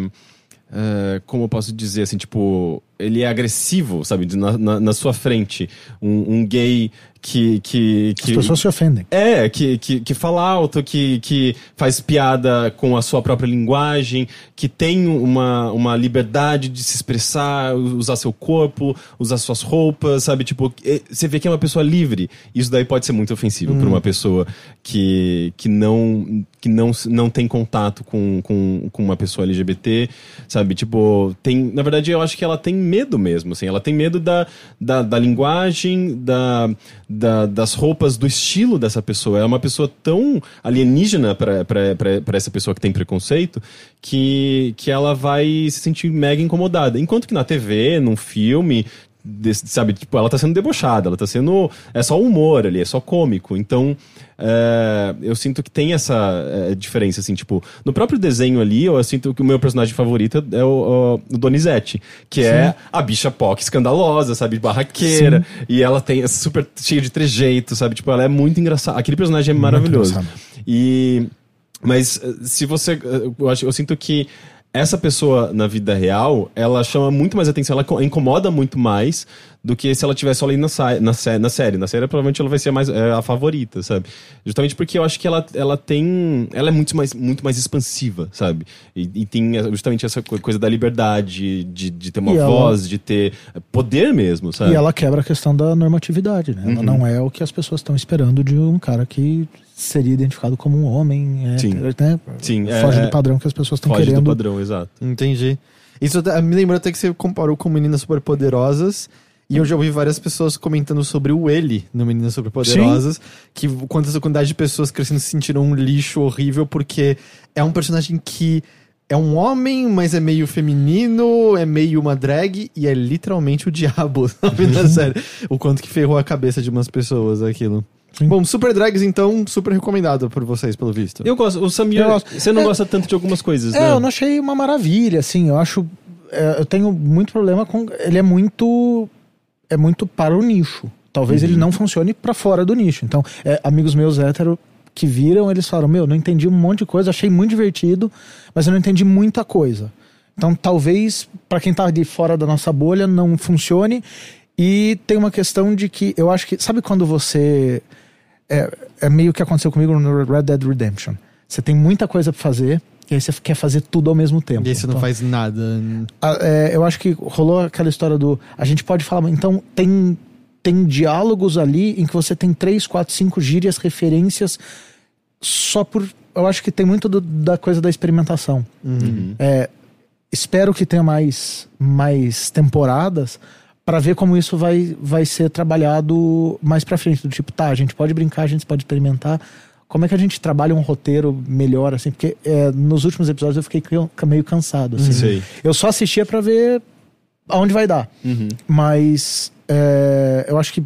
é, como eu posso dizer, assim, tipo, ele é agressivo, sabe, na, na, na sua frente. Um, um gay que. que, As que pessoas se ofendem. é, que, que, que fala alto, que, que faz piada com a sua própria linguagem, que tem uma, uma liberdade de se expressar, usar seu corpo, usar suas roupas, sabe? Tipo, você vê que é uma pessoa livre. Isso daí pode ser muito ofensivo para uma pessoa que, que, não, que não, não tem contato com, com, com uma pessoa LGBT, sabe? Tipo, tem. Na verdade, eu acho que ela tem medo mesmo, assim. Ela tem medo da, da, da linguagem, da, da, das roupas, do estilo dessa pessoa. É uma pessoa tão alienígena para essa pessoa que tem preconceito que, que ela vai se sentir mega incomodada. Enquanto que na TV, num filme, desse, sabe, tipo, ela tá sendo debochada, ela tá sendo. É só humor ali, é só cômico. Então, é, eu sinto que tem essa é, diferença, assim, tipo, no próprio desenho ali, eu sinto que o meu personagem favorito é o, o, o Donizete, que é Sim. é a bicha POC escandalosa, sabe, barraqueira, Sim. e ela tem é super cheia de trejeito, sabe, tipo, ela é muito engraçada. Aquele personagem é maravilhoso. E. Mas se você. Eu, acho, eu sinto que essa pessoa na vida real, ela chama muito mais atenção, ela incomoda muito mais do que se ela tivesse só ali na, na, na série. Na série, provavelmente, ela vai ser mais é, a favorita, sabe? Justamente porque eu acho que ela, ela tem. Ela é muito mais, muito mais expansiva, sabe? E, e tem justamente essa coisa da liberdade, de, de ter uma e voz, ela... de ter poder mesmo, sabe? E ela quebra a questão da normatividade, né? Uhum. Ela não é o que as pessoas estão esperando de um cara que seria identificado como um homem, é, Sim. né? Sim, Foge é, do padrão que as pessoas estão querendo. Foge do padrão, exato. Entendi. Isso me lembrou até que você comparou com Meninas Superpoderosas e eu já ouvi várias pessoas comentando sobre o ele no Meninas Superpoderosas. Sim. Que quantas quantidade de pessoas crescendo se sentiram um lixo horrível porque é um personagem que é um homem, mas é meio feminino, é meio uma drag e é literalmente o diabo, sabe, na série. O quanto que ferrou a cabeça de umas pessoas aquilo. Sim. Bom, Super Drags, então, super recomendado por vocês, pelo visto. Eu gosto. O Samir, você não é, gosta tanto de algumas coisas, é, né? eu não achei uma maravilha, assim. Eu acho. É, eu tenho muito problema com. Ele é muito é muito para o nicho. Talvez uhum. ele não funcione para fora do nicho. Então, é, amigos meus hétero que viram, eles falaram: Meu, não entendi um monte de coisa, achei muito divertido, mas eu não entendi muita coisa. Então, talvez para quem tá de fora da nossa bolha não funcione. E tem uma questão de que eu acho que. Sabe quando você. É, é meio que aconteceu comigo no Red Dead Redemption. Você tem muita coisa para fazer, e aí você quer fazer tudo ao mesmo tempo. E aí você então, não faz nada. A, é, eu acho que rolou aquela história do. A gente pode falar, então tem, tem diálogos ali em que você tem três, quatro, cinco gírias, referências, só por. Eu acho que tem muito do, da coisa da experimentação. Uhum. É, espero que tenha mais, mais temporadas para ver como isso vai, vai ser trabalhado mais para frente. Do tipo, tá, a gente pode brincar, a gente pode experimentar, como é que a gente trabalha um roteiro melhor, assim? Porque é, nos últimos episódios eu fiquei meio cansado, assim. Eu só assistia para ver aonde vai dar. Uhum. Mas é, eu acho que,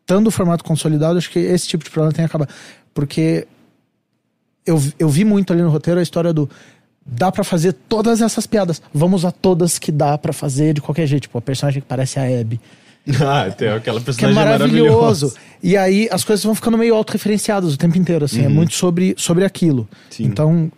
estando o formato consolidado, acho que esse tipo de problema tem que acabar. Porque eu, eu vi muito ali no roteiro a história do dá para fazer todas essas piadas. Vamos a todas que dá para fazer de qualquer jeito. Tipo, a personagem que parece a Abby. Ah, tem aquela personagem que é maravilhoso. E aí as coisas vão ficando meio autorreferenciadas o tempo inteiro, assim. É uhum. É muito sobre, sobre aquilo. Sim. Então,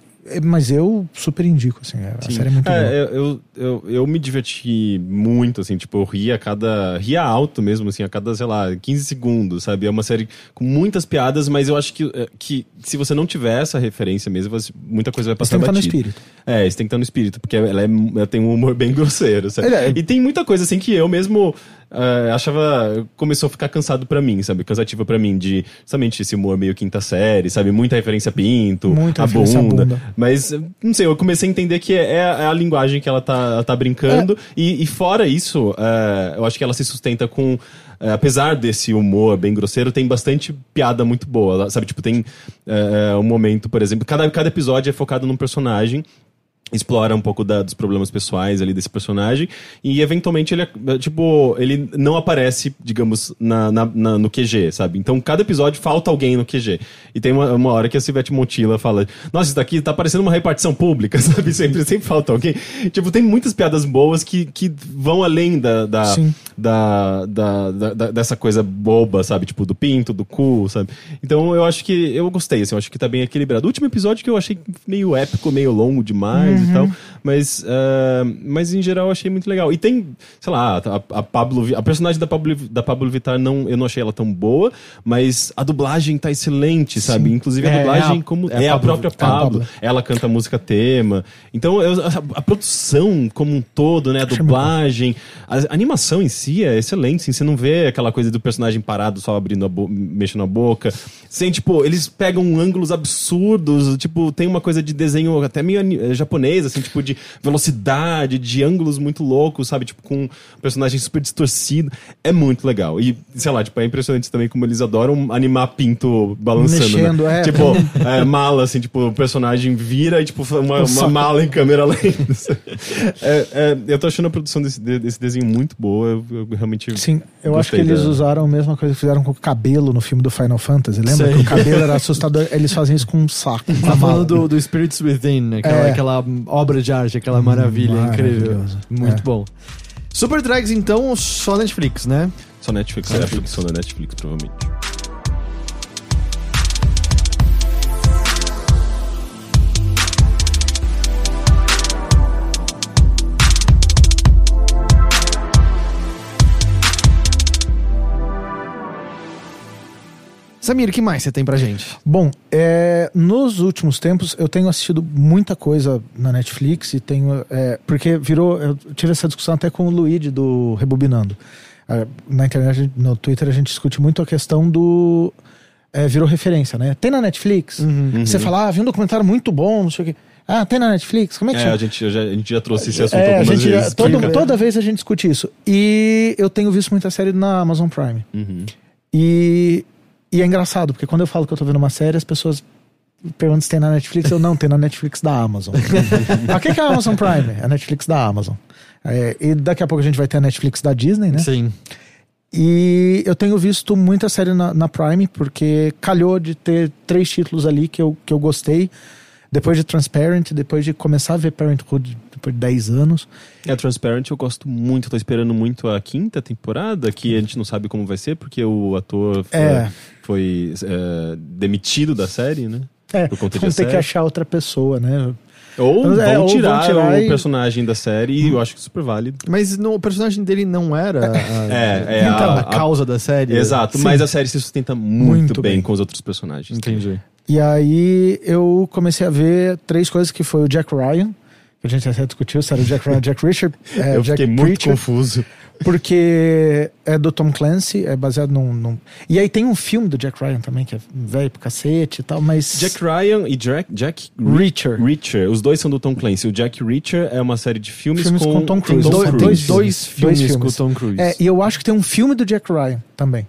mas eu super indico, assim. A Sim. série é muito é, boa. Eu, eu, eu, me diverti muito, assim. Tipo, eu ria a cada... Ria alto mesmo, assim. A cada, sei lá, 15 segundos, sabe? É uma série com muitas piadas, mas eu acho que, é, que se você não tiver essa referência mesmo, você, muita coisa vai passar Você tem que estar no espírito. É, você tem que estar no espírito. Porque ela, é, ela tem um humor bem grosseiro, sabe? É, e tem muita coisa, assim, que eu mesmo uh, achava. Começou a ficar cansado para mim, sabe? Cansativa para mim, de justamente esse humor meio quinta série, sabe? Muita referência a pinto, Muita a bunda. bunda. Mas, não sei, eu comecei a entender que é, é a linguagem que ela tá, ela tá brincando. É. E, e, fora isso, uh, eu acho que ela se sustenta com. Uh, apesar desse humor bem grosseiro, tem bastante piada muito boa, sabe? Tipo, tem um momento, por exemplo, cada, cada episódio é focado num personagem explora um pouco da, dos problemas pessoais ali desse personagem. E eventualmente ele é, tipo ele não aparece digamos na, na, na, no QG sabe? Então cada episódio falta alguém no QG e tem uma, uma hora que a Silvete Montilla fala nossa isso daqui tá parecendo uma repartição pública sabe? Sempre sempre falta alguém. Tipo tem muitas piadas boas que, que vão além da da, da, da, da, dessa coisa boba sabe? Tipo do pinto do cu sabe? Então eu acho que eu gostei assim eu acho que tá bem equilibrado. O último episódio que eu achei meio épico meio longo demais uhum. e tal. Mas, uh, mas em geral eu achei muito legal. E tem, sei lá, a, a Pablo, a personagem da Pablo, da Pablo Vittar não, eu não achei ela tão boa, mas a dublagem tá excelente, sabe? Sim. Inclusive a é, dublagem é a, como é, é a, Pablo, própria Pablo. Ela canta a música tema. Então eu, a, a, produção como um todo, né, a dublagem, a, animação em si é excelente, assim, você não vê aquela coisa do personagem parado só abrindo a mexendo a boca. Sem tipo, eles pegam ângulos absurdos, tipo, tem uma coisa de desenho até meio japonês japonês, assim, tipo, de velocidade, de ângulos muito loucos, sabe? Tipo, com um personagem super distorcido. É muito legal. E, sei lá, tipo, é impressionante também como eles adoram animar pinto balançando, Mexendo, né? é. Tipo, é, mala, assim, tipo, o personagem vira e, tipo, uma, uma mala em câmera lenta. É, é, eu tô achando a produção desse, de- desse desenho muito boa. Eu, eu realmente. Sim, eu acho que eles da- usaram a mesma coisa que fizeram com o cabelo no filme do Final Fantasy. Lembra Sei. que o cabelo era assustador? Eles fazem isso com um saco. Tá a mala. falando do, do Spirits Within, né? Aquela, É. aquela obra de arte, aquela maravilha incrível. maravilhoso. Muito É. bom. Super Drags, então, só Netflix, né? Só Netflix, é a produção da Netflix, provavelmente. Samir, o que mais você tem pra gente? Bom, é, nos últimos tempos eu tenho assistido muita coisa na Netflix e tenho. é, porque virou. Eu tive essa discussão até com o Luigi do Rebobinando. É, na internet, no Twitter, a gente discute muito a questão do. é, virou referência, né? Tem na Netflix? Uhum. Você fala, ah, vi um documentário muito bom, não sei o quê. Ah, tem na Netflix? Como é que É, chama? a gente, eu já, a gente já trouxe esse assunto É, a algumas gente, vezes. todo- porque- toda vez a gente discute isso. E eu tenho visto muita série na Amazon Prime. Uhum. E, e é engraçado, porque quando eu falo que eu tô vendo uma série, as pessoas perguntam se tem na Netflix. Eu não, tem na Netflix da Amazon. Mas o que que é a Amazon Prime? É a Netflix da Amazon. É, e daqui a pouco a gente vai ter a Netflix da Disney, né? Sim. E eu tenho visto muita série na, na Prime, porque calhou de ter três títulos ali que eu, que eu gostei. Depois de Transparent, depois de começar a ver Parenthood depois de 10 anos. É, Transparent eu gosto muito, eu tô esperando muito a quinta temporada, que a gente não sabe como vai ser, porque o ator foi, É. foi, é, demitido da série, né? É, Por vão ter que assédio. achar outra pessoa, né? Ou É, vão ou vão tirar, tirar o e- personagem da série, e eu acho que é super válido. Mas no, o personagem dele não era a, É, é então, a- a, causa da série. Exato, Sim. mas a série se sustenta muito, Muito bem, bem. com os outros personagens. Entendi. E aí eu comecei a ver três coisas que foi o Jack Ryan, que a gente até discutiu se era o Jack Ryan, Jack Richard, é, eu Jack fiquei muito Preacher, confuso. porque é do Tom Clancy, é baseado num, num- E aí tem um filme do Jack Ryan também, que é velho pro cacete e tal, mas... Jack Ryan e Jack, Jack Reacher. Reacher, os dois são do Tom Clancy. O Jack Reacher é uma série de filmes, Filmes com Tom Cruise. Tom Dois- Cruise. Dois, dois, Dois filmes, filmes. com Tom Cruise. É, e eu acho que tem um filme do Jack Ryan também,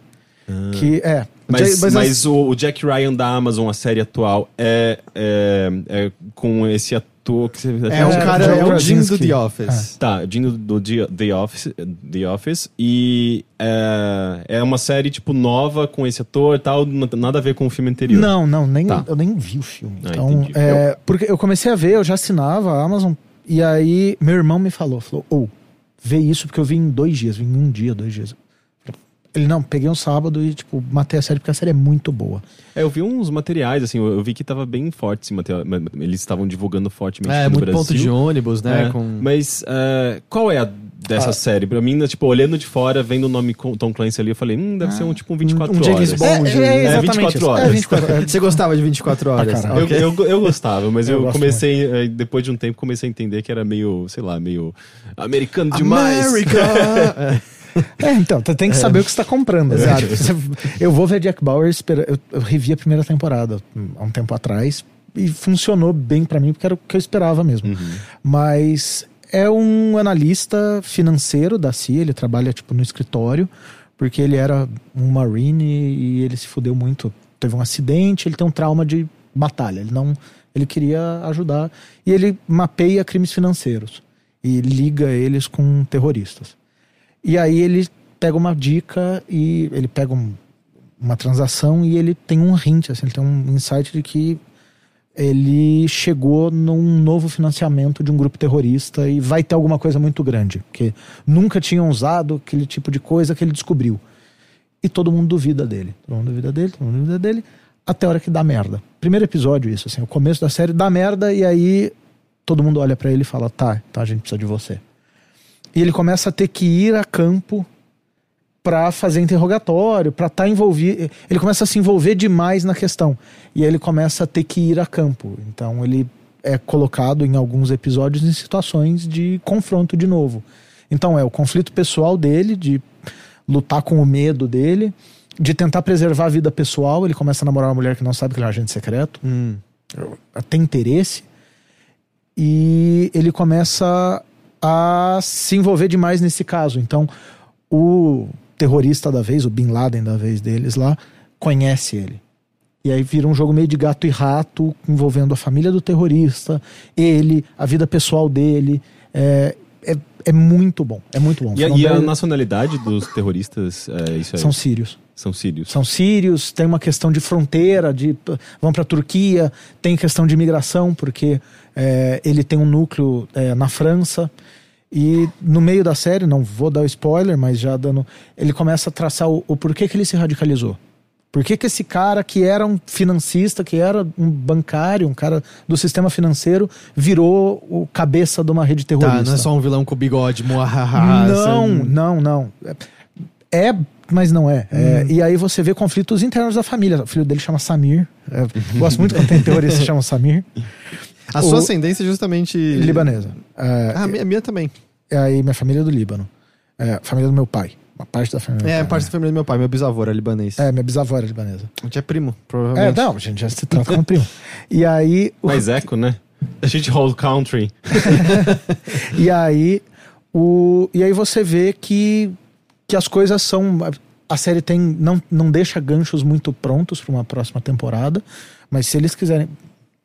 Ah. que é... Mas, Ja- mas, o, o Jack Ryan da Amazon, a série atual, é, é, é com esse ator que você É, É, cara, é o Jim do. The Office. Tá, Dino do The The Office, The Office e é, é uma série tipo nova com esse ator e tal, nada a ver com o filme anterior. Não, não, nem, Tá. eu nem vi o filme. Ah, então, entendi. é, porque eu comecei a ver, eu já assinava a Amazon, e aí meu irmão me falou, falou, ou, vê isso porque eu vi em dois dias, vi em um dia, dois dias. Ele, não, peguei um sábado e, tipo, matei a série porque a série é muito boa. É, eu vi uns materiais, assim, eu, vi que tava bem forte esse material, ma- ma- eles estavam divulgando fortemente É, no muito Brasil. ponto de ônibus, né? É, com... Mas é, qual é a dessa Ah. série? Pra mim, né, tipo, olhando de fora, vendo o nome Tom Clancy ali, eu falei, hum, deve ser um tipo um 24 um horas. James Bond. É, é, exatamente 24 isso. horas. É, 24 horas. Você gostava de 24 horas? Ah, cara, Eu, ok. eu, eu gostava, mas Eu eu, comecei, eh, depois de um tempo, comecei a entender que era meio, sei lá, meio americano demais. America! É, então, tem que saber o que você tá comprando. né? Exato. Eu vou ver Jack Bauer, espera- eu, eu revi a primeira temporada há um tempo atrás, e funcionou bem pra mim, porque era o que eu esperava mesmo. Uhum. Mas é um analista financeiro da CIA, ele trabalha tipo no escritório, porque ele era um marine e ele se fudeu muito. Teve um acidente, ele tem um trauma de batalha, ele não ele queria ajudar e ele mapeia crimes financeiros e liga eles com terroristas. E aí ele pega uma dica e ele pega um- uma transação e ele tem um hint, assim, ele tem um insight de que ele chegou num novo financiamento de um grupo terrorista e vai ter alguma coisa muito grande, porque nunca tinham usado aquele tipo de coisa que ele descobriu. E todo mundo duvida dele. Todo mundo duvida dele, todo mundo duvida dele, até a hora que dá merda. Primeiro episódio, isso, assim, o começo da série dá merda e aí todo mundo olha pra ele e fala: tá, tá, a gente precisa de você. E ele começa a ter que ir a campo pra fazer interrogatório, pra estar envolvido. Ele começa a se envolver demais na questão. E aí ele começa a ter que ir a campo. Então ele é colocado em alguns episódios em situações de confronto de novo. Então é o conflito pessoal dele, de lutar com o medo dele, de tentar preservar a vida pessoal. Ele começa a namorar uma mulher que não sabe que ele é um agente secreto Hum. tem interesse. e ele começa a se envolver demais nesse caso. Então, o terrorista da vez, o Bin Laden da vez deles lá, conhece ele. E aí vira um jogo meio de gato e rato, envolvendo a família do terrorista, ele, a vida pessoal dele. É, é, é muito bom, é muito bom. E, e a nacionalidade dos terroristas, é, isso aí, São sírios. são sírios. São sírios, tem uma questão de fronteira, de vão para a Turquia, tem questão de imigração, porque é, ele tem um núcleo é, na França. E no meio da série, não vou dar o spoiler, mas já dando. Ele começa a traçar o, o porquê que ele se radicalizou. Por que, que esse cara que era um financista, que era um bancário, um cara do sistema financeiro, virou o cabeça de uma rede terrorista? Tá, não é só um vilão com bigode, moahaha. Não, sabe? não, não. É, mas não é. Hum. É, E aí você vê conflitos internos da família. O filho dele chama Samir. É, gosto muito quando tem terrorista que chama Samir. A sua O- ascendência é justamente. Libanesa. É, Ah, a minha, minha também. é aí minha família é do Líbano. É, família do meu pai. Uma parte da família do meu É, pai. parte da família do meu pai. Meu bisavô era libanês. É, minha bisavó era libanesa. A gente é primo, É, provavelmente. não, a gente já se trata como primo. E aí, o- Mas eco, né? A gente whole country. E aí, o, e aí você vê que, que as coisas são. A série tem não, não deixa ganchos muito prontos para uma próxima temporada, mas se eles quiserem,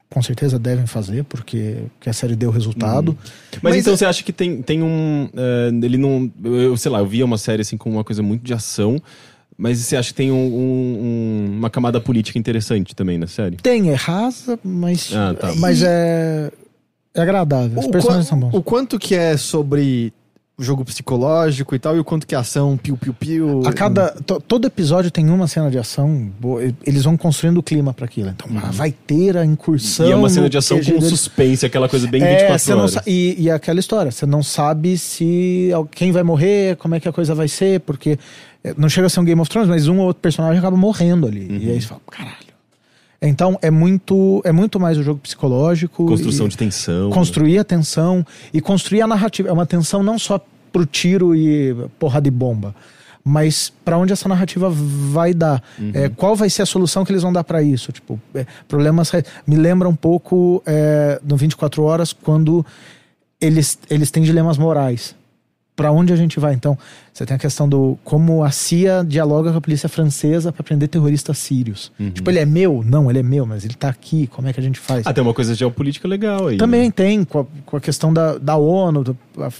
com certeza devem fazer, porque que a série deu resultado. Mas, Mas então é- você acha que tem, tem um. é, ele não. Eu sei lá, eu via uma série assim com uma coisa muito de ação. Mas você acha que tem um- um- um- uma camada política interessante também na série? Tem, é rasa, mas, Ah, tá. mas é, é agradável. Os O, personagens são bons. o quanto que é sobre o jogo psicológico e tal, e o quanto que é ação, piu-piu-piu. A cada. to- todo episódio tem uma cena de ação, boa, eles vão construindo o clima para aquilo. Então, ah, vai ter a incursão. Uhum. e é uma cena de ação com deles. suspense, aquela coisa bem É, 24 você não horas. e, e é aquela história, você não sabe se quem vai morrer, como é que a coisa vai ser, porque é, não chega a ser um Game of Thrones, mas um ou outro personagem acaba morrendo ali. Uhum. E aí você fala, caralho. Então é muito, é muito mais o jogo psicológico. Construção e de tensão. Construir a tensão e construir a narrativa. É uma tensão não só pro tiro e porra de bomba. Mas para onde essa narrativa vai dar? É, qual vai ser a solução que eles vão dar para isso? Tipo, é, problemas. Me lembra um pouco é, no 24 Horas, quando eles, eles têm dilemas morais. Para onde a gente vai? Então, você tem a questão do como a CIA dialoga com a polícia francesa para prender terroristas sírios. Tipo, ele é meu? Não, ele é meu, mas ele tá aqui. Como é que a gente faz? Ah, tem uma coisa geopolítica legal aí. Também né? tem, com a, com a questão da, da ONU. do- a-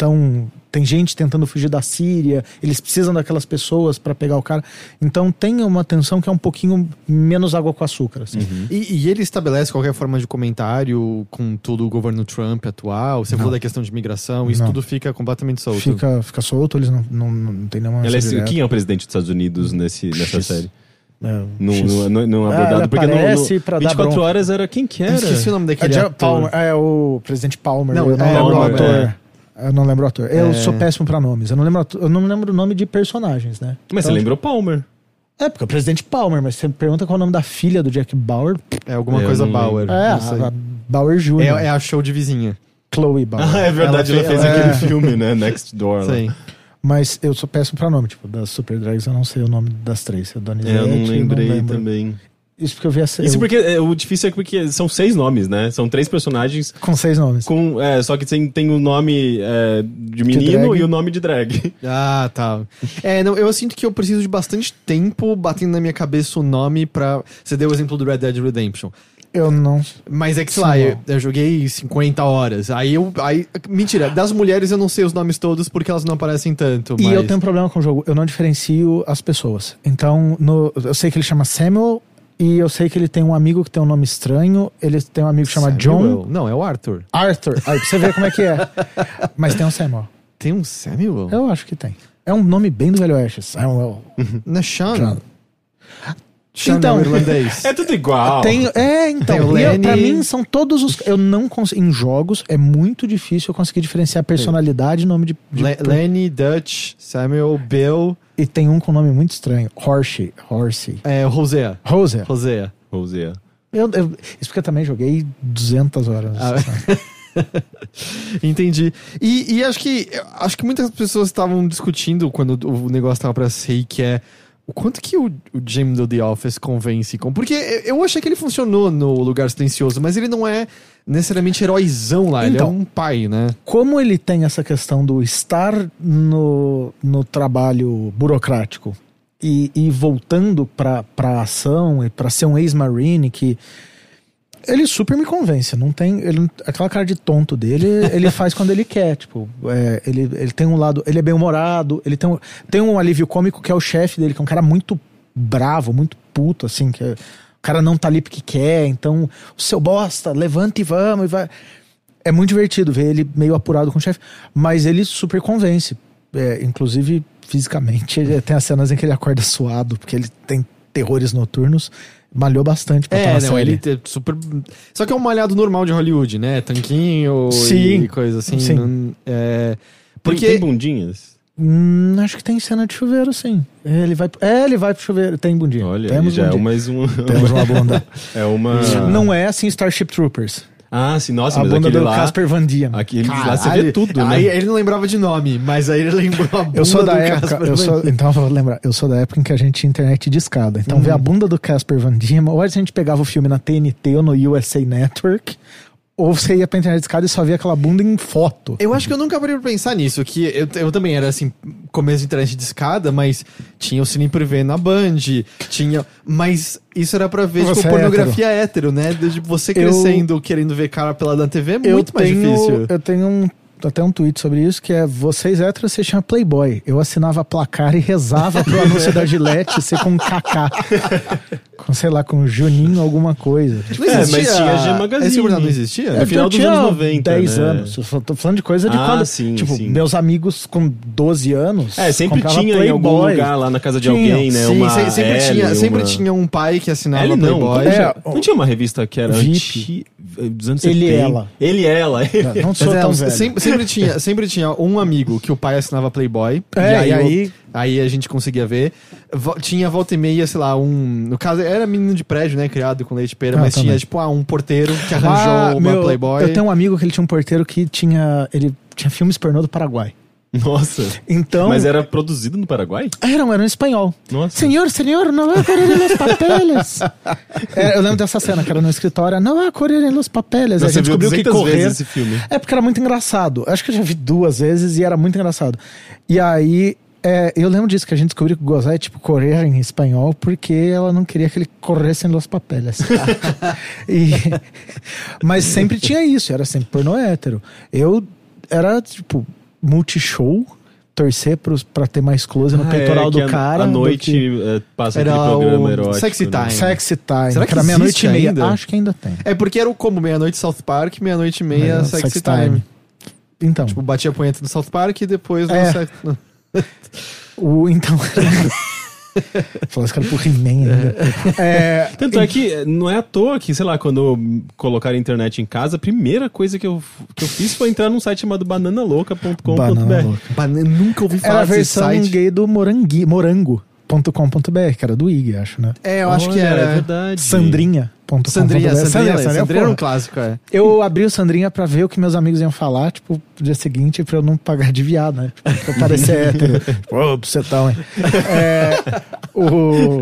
então, tem gente tentando fugir da Síria, eles precisam daquelas pessoas para pegar o cara. Então, tem uma tensão que é um pouquinho menos água com açúcar. Assim. E, e ele estabelece qualquer forma de comentário com todo o governo Trump atual. Você Não. falou da questão de imigração, isso Não. tudo fica completamente solto. Fica, fica solto, eles não, não, não tem nenhuma. Ela é- quem é o presidente dos Estados Unidos nesse, nessa série? É, Não, X. não, não, não é Ah, abordado. ele porque no dar 24 bronca. horas era quem que Eu era? esqueci o nome É, daquele ator. Palmer, é o presidente Palmer. Não, eu não é, o ator. É. Eu não lembro o ator. Eu É. sou péssimo pra nomes. Eu não lembro, ator- eu não lembro o nome de personagens, né? Mas você Então, lembrou Palmer. É, porque é o presidente Palmer, mas você pergunta qual é o nome da filha do Jack Bauer. É alguma Eu coisa não Bauer. É, não a, a Bauer Jr. É, é a show de vizinha. Chloe Bauer. Ah, é verdade, ela, Ela fez fez- aquele é. filme, né? Next Door. lá. Sei. Mas eu sou péssimo pra nome. Tipo, das Super Drags eu não sei o nome das três. Eu, É, eu não lembrei também. Isso porque eu vi essa. Isso eu- porque é, o difícil é porque são seis nomes, né? São três personagens Com seis nomes. com. É, só que tem, tem o nome é, de menino drag. e o nome de drag. Ah, tá. É, não, eu sinto que eu preciso de bastante tempo batendo na minha cabeça o nome pra. Você deu o exemplo do Red Dead Redemption. Eu não. Mas é que, sei Sim, lá, eu, eu joguei 50 horas. Aí eu. Aí, mentira, das mulheres eu não sei os nomes todos porque elas não aparecem tanto. E mas... eu tenho um problema com o jogo. Eu não diferencio as pessoas. Então, no- eu sei que ele chama Samuel. E eu sei que ele tem um amigo que tem um nome estranho. Ele tem um amigo que chama Samuel? John Não, é o Arthur. Arthur. Aí pra você ver como é que é. Mas tem um Samuel. Tem um Samuel? Eu acho que tem. É um nome bem do Velho Oeste. Samuel. Não é Sean? Sean. Sean Então- é irlandês. É tudo igual. Tem, é, então. Tem eu- pra mim são todos os. Eu não consigo. Em jogos é muito difícil eu conseguir diferenciar personalidade e nome de. de Le- Lenny, Dutch, Samuel, Bill, e tem um com nome muito estranho. Horsey. Horsey. é, Rosea. Rosé. Rosea. Rosea. Eu, eu- isso porque eu também joguei 200 horas. Ah, Entendi. E, e acho que acho que muitas pessoas estavam discutindo quando o negócio tava pra sair, que é o quanto que o, o Jim do The Office convence com. Porque eu achei que ele funcionou no Lugar Silencioso, mas ele não é necessariamente heróizão lá, ele é Então. um pai, né? Como ele tem essa questão do estar no, no trabalho burocrático e, e voltando pra, pra ação e pra ser um ex-marine que. Ele super me convence, não tem. Ele, aquela cara de tonto dele, ele faz quando ele quer. Tipo, é, ele, ele tem um lado. Ele é bem humorado, ele tem um, tem um alívio cômico que é o chefe dele, que é um cara muito bravo, muito puto, assim, que é- o cara não tá ali porque quer, então, o seu bosta, levanta e vamos, e vai. É muito divertido ver ele meio apurado com o chefe, mas ele super convence. É, inclusive, fisicamente, ele tem as cenas em que ele acorda suado, porque ele tem terrores noturnos. Malhou bastante pra estar É, na não, série. ele é super. Só que é um malhado normal de Hollywood, né? Tanquinho Sim. e coisa assim. Sim. não- é, Porque... porque. Tem, bundinhas? Hum, acho que tem cena de chuveiro, sim. Ele vai, é, ele vai pro chuveiro. Tem bundinha. Olha, Temos já é bundinha. mais um... Temos uma bunda. é uma... Não é assim Starship Troopers. Ah, sim, nossa, a mas bunda aquele do lá... Casper Van Diem. Aquele lá Caralho, você vê tudo, aí né? ele não lembrava de nome, mas aí ele lembrou a bunda Eu sou da do época, Casper eu Van sou, então eu vou lembrar, eu sou da época em que a gente tinha internet de escada. Então ver a bunda do Casper Van Diem, ou a gente pegava o filme na TNT ou no USA Network, ou você ia pra internet de escada e só via aquela bunda em foto. Eu acho que eu nunca parei pra pensar nisso, que eu, eu também era assim, começo de internet de escada, mas tinha o Cine Privé na Band, tinha. Mas isso era pra ver, Você tipo, é pornografia hétero, né? De, tipo, você Eu- crescendo, querendo ver cara pela na TV é muito mais tenho, difícil. Eu tenho um, até um tweet sobre isso, que é vocês héteros se chama Playboy. Eu assinava placar e rezava pro anúncio da Gillette ser com um Kaká. com, sei lá, com Juninho alguma coisa. Não É, mas tinha G Magazine. Esse não existia? É, final eu dos anos 90, 10 né? anos. Eu tô falando de coisa de Ah, quando. sim, tipo, sim. meus amigos com 12 anos. É, sempre tinha em algum Playboy. lugar lá na casa de Tinha. alguém, né? Sim, uma se- sempre, L, tinha, sempre uma- tinha um pai que assinava L não, Playboy. É, não tinha uma revista que era VIP. anti- dos anos Ele e 70? ela. Ele e ela. Não Mas sou é, tão velho. sempre, sempre tinha, sempre tinha um amigo que o pai assinava Playboy. É, e aí- aí a gente conseguia ver. Tinha volta e meia, sei lá, um. No caso, era menino de prédio, né? Criado com leite pera, Ah, mas tinha, também. tipo, ah, um porteiro que arranjou Ah, uma meu, Playboy. Eu tenho um amigo que ele tinha um porteiro que tinha. Ele tinha filmes pornô do Paraguai. Nossa. Então. Mas era produzido no Paraguai? Era, era um espanhol. Nossa. Senhor, senhor, não vai correr em los papeles. É, eu lembro dessa cena que era no escritório. Não vai correr em los papeles. Você a gente descobriu que 200 correr. vezes esse filme. É porque era muito engraçado. Acho que eu já vi duas vezes e era muito engraçado. E aí, é, eu lembro disso, que a gente descobriu que gozar é tipo correr em espanhol porque ela não queria que ele corresse em los papeles. E- mas sempre tinha isso, era sempre pornô hétero. Eu era, tipo, multishow, torcer pros, pra ter mais close no Ah, peitoral é, do a- cara. À do noite que- é, passa Era aquele programa o erótico. Sexy né? Time. Sexy Time, Será que que era meia-noite e meia. ainda? Acho que ainda tem. É porque era o como? Meia-noite South Park, meia-noite e meia É, Sexy, Sex Time. Time. Então, Tipo, batia a punheta do South Park e depois no É. sex- o, então... Falou esse cara pro He-Man ainda. É, Tanto é que não é à toa que, sei lá, quando colocaram a internet em casa, a primeira coisa que eu, que eu fiz foi entrar num site chamado bananalouca.com.br. Banana Louca. Bana- nunca ouvi falar Era a versão gay do morangui, morango.com.br, que era do IG, acho, né? É, eu acho que era. É verdade. Sandrinha.com.br. Sandrinha, Sandrinha, Sandrinha, era um clássico, é. Eu abri o Sandrinha pra ver o que meus amigos iam falar, tipo, no dia seguinte, pra eu não pagar de viado, né? Tipo, pra eu parecer hétero. Tipo, Ô, bucetão, hein? É, o...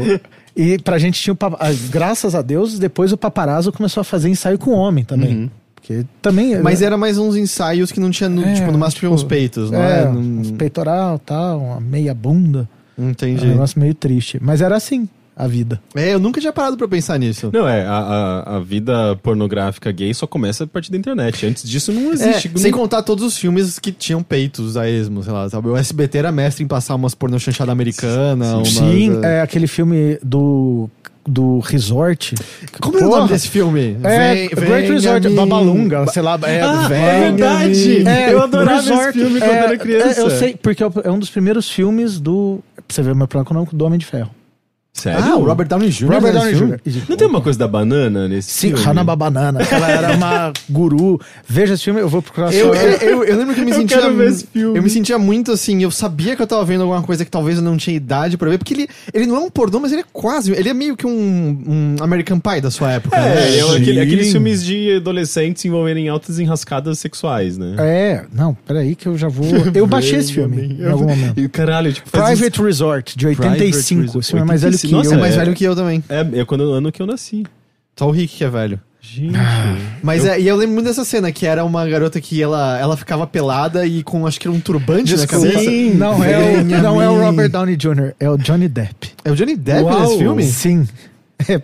E pra gente tinha o... papa- ah, Graças a Deus, depois o paparazzo começou a fazer ensaio com homem também. Uhum. Porque também... Mas era mais uns ensaios que não tinha, no, É, tipo, no máximo tinha uns tipo, peitos, não é, é? uns Não, peitoral tal, uma meia bunda. Não É entendi. um negócio meio triste. Mas era assim, a vida. É, eu nunca tinha parado pra pensar nisso. Não, é, a, a, a vida pornográfica gay só começa a partir da internet. Antes disso não É, existe. sem não- contar todos os filmes que tinham peitos a esmo, sei lá, sabe? O SBT era mestre em passar umas pornô chanchada americana, umas, Sim, eh, é aquele filme do, do Resort. Como é o Porra. nome desse filme? É, Vem- Great Resort, Babalunga, sei lá. É, Ah, é verdade! me- Eu adorava esse Resort, filme quando é, era criança. é, eu sei, porque é um dos primeiros filmes do. Você o meu plano com o nome do Homem de Ferro. Sério? Ah, o Robert Downey Jr. Robert Downey? Jr. Não tem uma coisa da banana nesse Sim, filme? Hanaba Banana. Ela era uma guru. Veja esse filme, eu vou procurar Eu, eu, eu, eu lembro que eu me Eu sentia. quero ver esse filme. Eu me sentia muito assim. Eu sabia que eu tava vendo alguma coisa que talvez eu não tinha idade pra ver. Porque ele, ele não é um pornô, mas ele é quase. Ele é meio que um, um American Pie da sua época. É, né? é aquele- aqueles filmes de adolescentes se envolverem em altas enrascadas sexuais, né? É, não, peraí que eu já vou. Eu baixei esse filme em algum momento. Caralho, tipo, Private Resort, de 85. Resort. Esse filme é mais velho que 85. eu. Ele é mais velho que eu também. É, é quando o ano que eu nasci. Só o Rick que é velho. Gente. Mas é, e eu lembro muito dessa cena, que era uma garota que ela, ela ficava pelada e com acho que era um turbante na Desculpa, cabeça. não, é o, não é o. Robert Downey Jr., é o Johnny Depp. É o Johnny Depp Uau. nesse filme? Sim. É,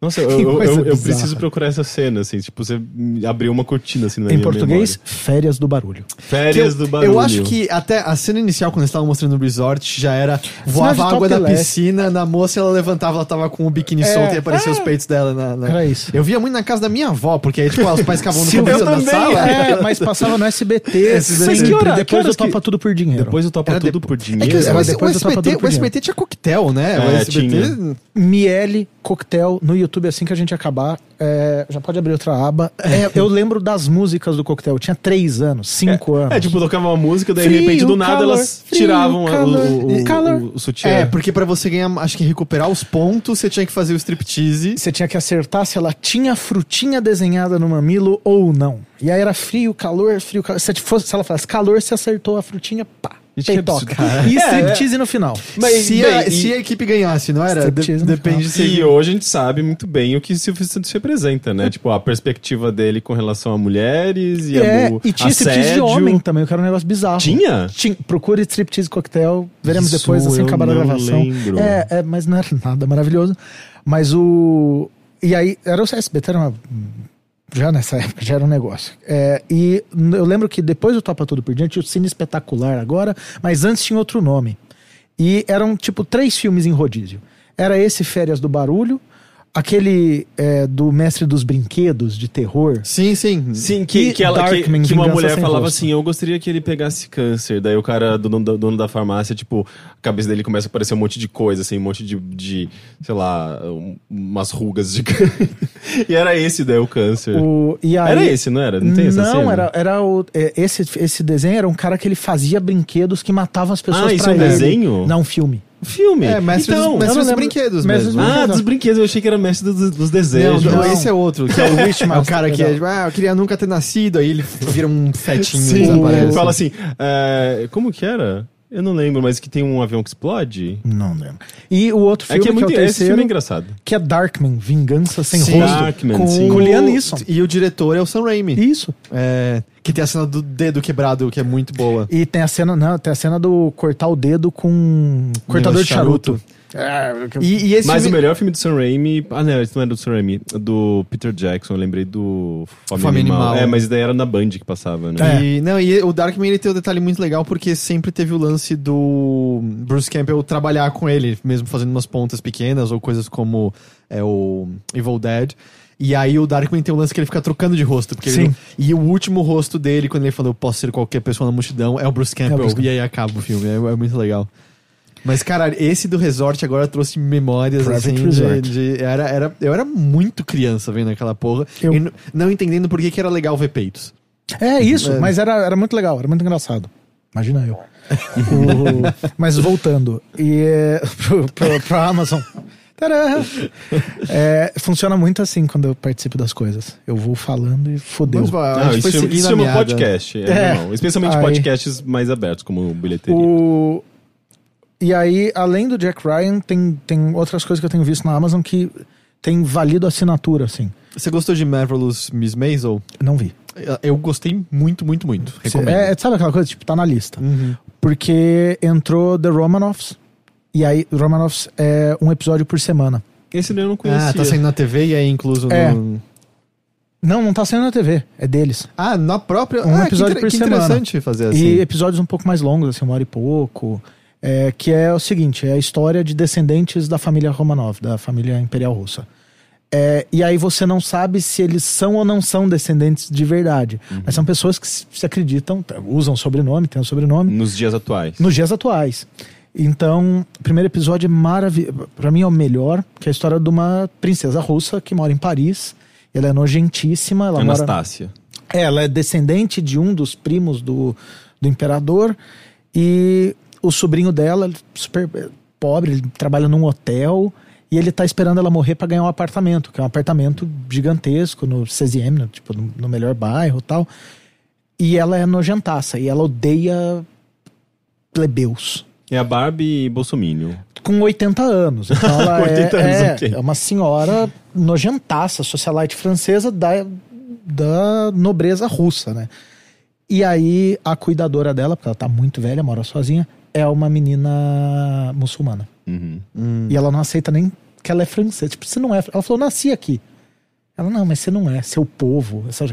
Nossa, eu, Que eu, coisa eu- eu preciso procurar essa cena, assim. Tipo, você abriu uma cortina, assim, na em minha português, memória. Férias do Barulho. Que Férias eu, do barulho. eu acho que até a cena inicial, quando eles estavam mostrando o resort, já era voava de a água da piscina, na moça ela levantava, ela tava com o biquíni É. solto e aparecia os peitos dela. Na, na- Era isso. Eu via muito na casa da minha avó, porque aí, tipo, os pais ficavam no começo da sala. É, mas passava no SBT. SBT. sempre, Que hora- que depois horas do Topa que- Tudo por Dinheiro. Depois eu topo Era tudo depo- por É que dinheiro. o, Era o, depois Topa SBT, o SBT tinha coquetel, né? o É, SBT. Miele Coquetel no YouTube assim que a gente acabar. é, já pode abrir outra aba. É, eu lembro das músicas do Coquetel. Eu tinha três anos, cinco anos. É, tipo, tocava uma música, daí Frio, de repente do nada calor, elas frio, tiravam a- calor, o, o, calor. o, o sutiã. É, porque pra você ganhar, acho que recuperar os pontos, você tinha que fazer o striptease. Você tinha que acertar se ela tinha frutinha desenhada no mamilo ou não. E aí era frio, calor, frio, calor. Se, fosse, se ela falasse calor, você acertou a frutinha, pá. Peitoca. absurdo. E É, striptease no final. Mas, se, bem, a, e- se a equipe ganhasse, não era? De- Striptease no depende se. E hoje a gente sabe muito bem o que Silvio Santos representa, né? Tipo, a perspectiva dele com relação a mulheres e É, a o e tinha striptease de homem também, que era um negócio bizarro. Tinha? Tinha, procure striptease coquetel, veremos Isso depois, assim, acabar a gravação. lembro. É, é, mas não era nada maravilhoso. Mas o. E aí, era o SBT, era uma. Já nessa época, já era um negócio. É, e eu lembro que depois do Topa Tudo por Diante, tinha o Cine Espetacular agora, mas antes tinha outro nome. E eram, tipo, três filmes em rodízio. Era esse Férias do Barulho, aquele é, do Mestre dos Brinquedos, de terror. Sim, sim. Sim, que, que, ela, que, Darkman, que uma mulher falava Rosto. assim: Eu gostaria que ele pegasse câncer. Daí o cara, dono, da- dono da farmácia, tipo, a cabeça dele começa a aparecer um monte de coisa, assim, um monte de, de sei lá, um- umas rugas de câncer. e era esse, daí o câncer. O, e aí, Era esse, não era? Não tem essa Não, cena? era, era o, é, esse, esse desenho era um cara que ele fazia brinquedos que matavam as pessoas Ah, isso pra é um ele. desenho? Não, um filme. Filme. É, Mestre então, dos, mestre dos brinquedos Mestre mesmo. Ah, dos brinquedos. Eu achei que era mestre dos, dos desejos. não, Não. esse é outro, que é o Wish, é o cara que é, legal. ah, eu queria nunca ter nascido, aí ele vira um fetinho e desaparece. fala assim, é, como que era? Eu não lembro, mas que tem um avião que explode. Não lembro. E o outro É filme que é muito, que é o esse filme terceiro, é engraçado. que é Darkman, Vingança Sem Sim, Rosto. Darkman, com sim. com Liam Neeson. E o diretor é o Sam Raimi. Isso. É, que tem a cena do dedo quebrado, que é muito boa. E tem a cena, não, tem a cena do cortar o dedo com cortador de charuto. charuto. E, e esse Mas filme... o melhor filme do Sam Raimi. Ah, não, esse não é do Sam Raimi. é Do Peter Jackson, eu lembrei do Fome, Fome Animal. Animal. É, mas daí era na Band que passava, né? É. E, não, e o Darkman ele tem um detalhe muito legal porque sempre teve o lance do Bruce Campbell trabalhar com ele, mesmo fazendo umas pontas pequenas ou coisas como é, o Evil Dead. E aí o Darkman tem um lance que ele fica trocando de rosto. Porque ele Sim. não- e o último rosto dele, quando ele falou, eu posso ser qualquer pessoa na multidão, é o Bruce Campbell. Bruce E aí acaba o filme. É, é muito legal. Mas, cara, esse do Resort agora trouxe memórias, Private assim, de, Resort. de- era, era, eu era muito criança vendo aquela porra. Eu- e n- não entendendo por que, que era legal ver peitos. É isso, É. mas era, era muito legal, era muito engraçado. Imagina eu. O- mas voltando, e é, pro, pro, pro Amazon. Tadã! É, funciona muito assim quando eu participo das coisas. Eu vou falando e fodeu. Mas, a Não, gente isso, isso chama meada. podcast. É, É. Especialmente Aí- podcasts mais abertos, como bilheteria. O... E aí, além do Jack Ryan, tem, tem outras coisas que eu tenho visto na Amazon que tem valido assinatura, assim. Você gostou de Marvelous Miss Maisel? Não vi. Eu gostei muito, muito, muito. Recomendo. É, sabe aquela coisa, tipo, tá na lista. Uhum. Porque entrou The Romanoffs, e aí Romanoffs é um episódio por semana. Esse eu não conhecia. Ah, tá saindo na TV e é incluso É. no... Não, não tá saindo na TV, é deles. Ah, na própria... Um ah, episódio que, por que semana. interessante fazer assim. E episódios um pouco mais longos, assim, uma hora e pouco. É, que é o seguinte: é a história de descendentes da família Romanov, da família imperial russa. É, e aí você não sabe se eles são ou não são descendentes de verdade. Mas são pessoas que se acreditam, usam sobrenome, têm o sobrenome, Nos dias atuais. nos dias atuais. Então, o primeiro episódio é maravilhoso. Pra mim é o melhor, que é a história de uma princesa russa que mora em Paris. Ela é nojentíssima. Ela mora... Anastácia. É, ela é descendente de um dos primos do, do imperador. E o sobrinho dela, super pobre, ele trabalha num hotel. E ele tá esperando ela morrer para ganhar um apartamento, que é um apartamento gigantesco no CZM, no, tipo, no, no melhor bairro e tal. E ela é nojentaça, e ela odeia plebeus. É a Barbie Bolsominion. Com 80 anos. Então ela 80 é, anos, é, ok. é uma senhora nojentaça, socialite francesa da, da nobreza russa, né? E aí a cuidadora dela, porque ela tá muito velha, mora sozinha, é uma menina muçulmana. Uhum. E ela não aceita nem que ela é francesa. Tipo, você não é. Ela falou, nasci aqui. Ela, não, mas você não é, seu povo. essa-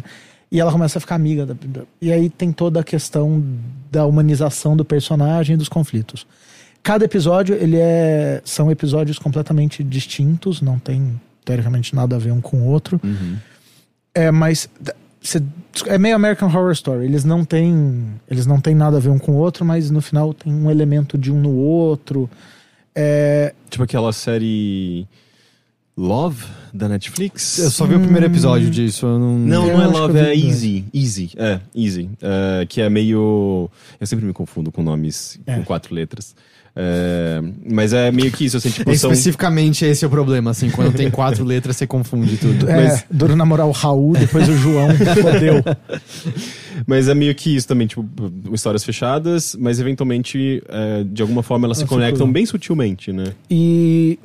E ela começa a ficar amiga. Da... da- E aí tem toda a questão da humanização do personagem e dos conflitos. Cada episódio, ele é. São episódios completamente distintos, não tem, teoricamente, nada a ver um com o outro. Uhum. É, mas. É meio American Horror Story. Eles não têm. Eles não têm nada a ver um com o outro, mas no final tem um elemento de um no outro. É, Tipo aquela série Love da Netflix. Eu só vi o primeiro episódio disso, eu não... Não, não é Love, é. Easy. Easy, é, Easy. É, que é meio. Eu sempre me confundo com nomes É. com quatro letras. É, mas é meio que isso, assim, tipo, são. Especificamente esse é o problema, assim, quando tem quatro letras você confunde tudo. É, Mas- duro namorar o Raul, depois o João, fodeu. Mas é meio que isso também, tipo, histórias fechadas, mas eventualmente, é, de alguma forma, elas se conectam circulam. bem sutilmente, né? E,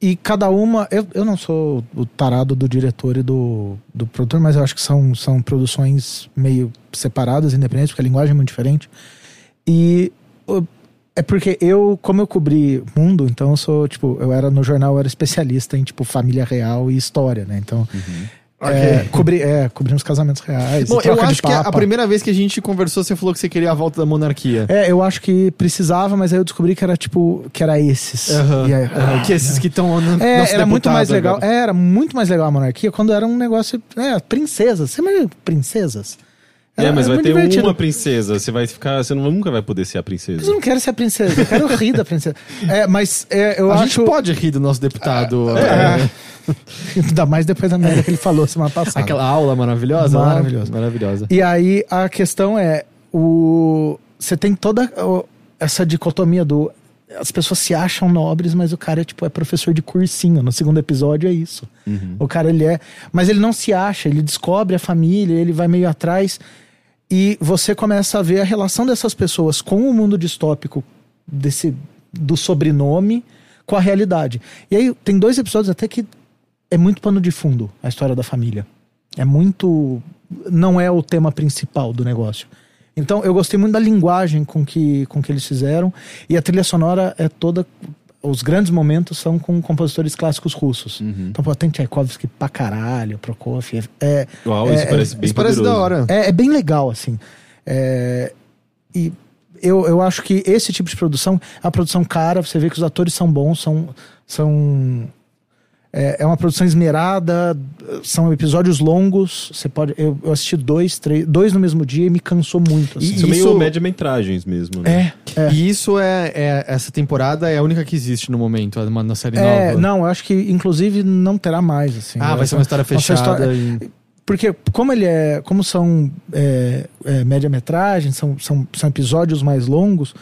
e cada uma. Eu, eu não sou o tarado do diretor e do, do produtor, mas eu acho que são, são produções meio separadas, independentes, porque a linguagem é muito diferente. E é porque eu, como eu cobri mundo, então eu sou, tipo, eu era no jornal, eu era especialista em, tipo, família real e história, né? Então. É, cobri, é, cobrimos casamentos reais. Bom, eu acho que a primeira vez que a gente conversou, você falou que você queria a volta da monarquia. É, eu acho que precisava, mas aí eu descobri que era tipo, que era esses. E aí- que esses que estão no É, era muito mais legal. É, era muito mais legal a monarquia quando era um negócio. É, princesas. Você imagina princesas? É, Era- mas era vai ter divertido. uma princesa, você vai ficar. Você não- nunca vai poder ser a Mas eu princesa. não quero ser a princesa, eu quero rir da princesa. É, mas é, eu A acho. gente pode rir do nosso deputado. É. é, Ainda mais depois da merda que ele falou semana passada. Aquela aula maravilhosa. Maravilhosa. Maravilhosa. E aí a questão é: o você tem toda essa dicotomia do. As pessoas se acham nobres, mas o cara tipo, é professor de cursinho. No segundo episódio é isso. O cara ele é. Mas ele não se acha, ele descobre a família, ele vai meio atrás. E você começa a ver a relação dessas pessoas com o mundo distópico desse, do sobrenome com a realidade. E aí tem dois episódios até que é muito pano de fundo a história da família. É muito. Não é o tema principal do negócio. Então eu gostei muito da linguagem com que, com que eles fizeram. E a trilha sonora é toda. Os grandes momentos são com compositores clássicos russos. Então, pô, tem Tchaikovsky pra caralho, Prokofiev. É, Uau, isso É, parece bem Isso parece da hora. é, é bem legal, assim. É, e eu, eu acho que esse tipo de produção é uma produção cara, você vê que os atores são bons, são. são é, é uma produção esmerada, são episódios longos. Você pode. Eu, eu assisti dois, três, dois no mesmo dia e me cansou muito. Assim. Isso é Isso- meio média-metragens mesmo, né? É, é. E isso é, é- Essa temporada é a única que existe no momento, é uma, uma série É, nova. não, eu acho que inclusive não terá mais, assim. Ah, vai ser uma história Nossa, fechada. história- e- Porque como ele é. Como são é, é, média-metragem, são, são, são episódios mais longos,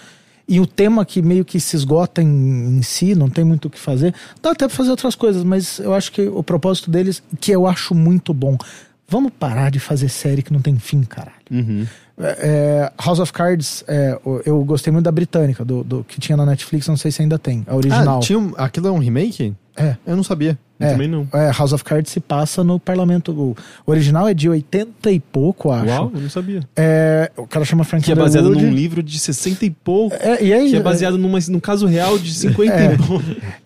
e o tema que meio que se esgota em, em si, não tem muito o que fazer, dá até pra fazer outras coisas, mas eu acho que o propósito deles, que eu acho muito bom. Vamos parar de fazer série que não tem fim, caralho. Uhum. É, House of Cards, é, eu gostei muito da britânica, do, do que tinha na Netflix, não sei se ainda tem, a original. Ah, tinha um- aquilo é um remake? É. Eu não sabia. Eu É, também não. é, House of Cards se passa no parlamento. O original é de 80 e pouco, acho. Uau, eu não sabia. É, o cara chama Frank Que é baseado Underwood. num livro de 60 e pouco. É, e aí, Que é baseado numa, num caso real de 50 É. e pouco.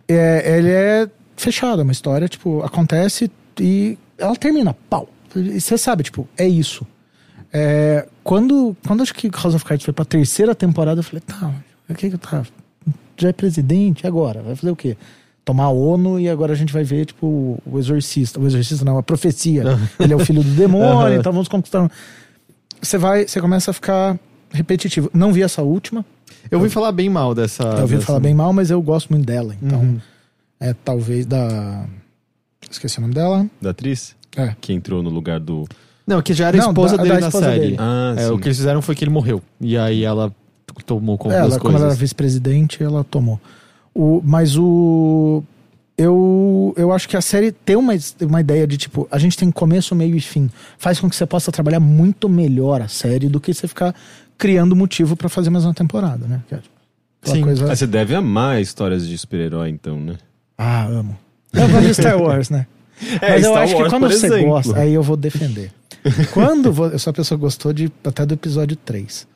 é, ele é fechado, é uma história, tipo, acontece e ela termina, pau. E você sabe, tipo, é isso. É, quando, quando acho que House of Cards foi pra terceira temporada, eu falei, tá, o que que tá? Já é presidente, agora? Vai fazer o quê? Tomar a ONU e agora a gente vai ver, tipo, o exorcista. O exorcista não, a profecia. Ele é o filho do demônio, então vamos conquistar. Você vai, você começa a ficar repetitivo. Não vi essa última, Eu ouvi falar bem mal dessa. eu ouvi dessa- falar bem mal, mas eu gosto muito dela. Então, Uhum. é talvez da. Esqueci o nome dela. Da atriz? É. Que entrou no lugar do. Não, que já era Não, esposa da- dele da na esposa série. dele. Ah, É, sim. o que eles fizeram foi que ele morreu. E aí ela tomou conta É, das ela, como ela era coisas. vice-presidente, ela tomou. O, mas o. Eu, eu acho que a série tem uma, uma ideia de tipo, a gente tem começo, meio e fim. Faz com que você possa trabalhar muito melhor a série do que você ficar criando motivo pra fazer mais uma temporada, né? Que é, tipo, Sim. coisa- Ah, você deve amar histórias de super-herói, então, né? Ah, amo. Eu gosto de Star Wars, né? É, Mas eu Star acho que Wars, quando por você exemplo. gosta, aí eu vou defender. Quando vo- eu sou a pessoa que gostou de, até do episódio 3.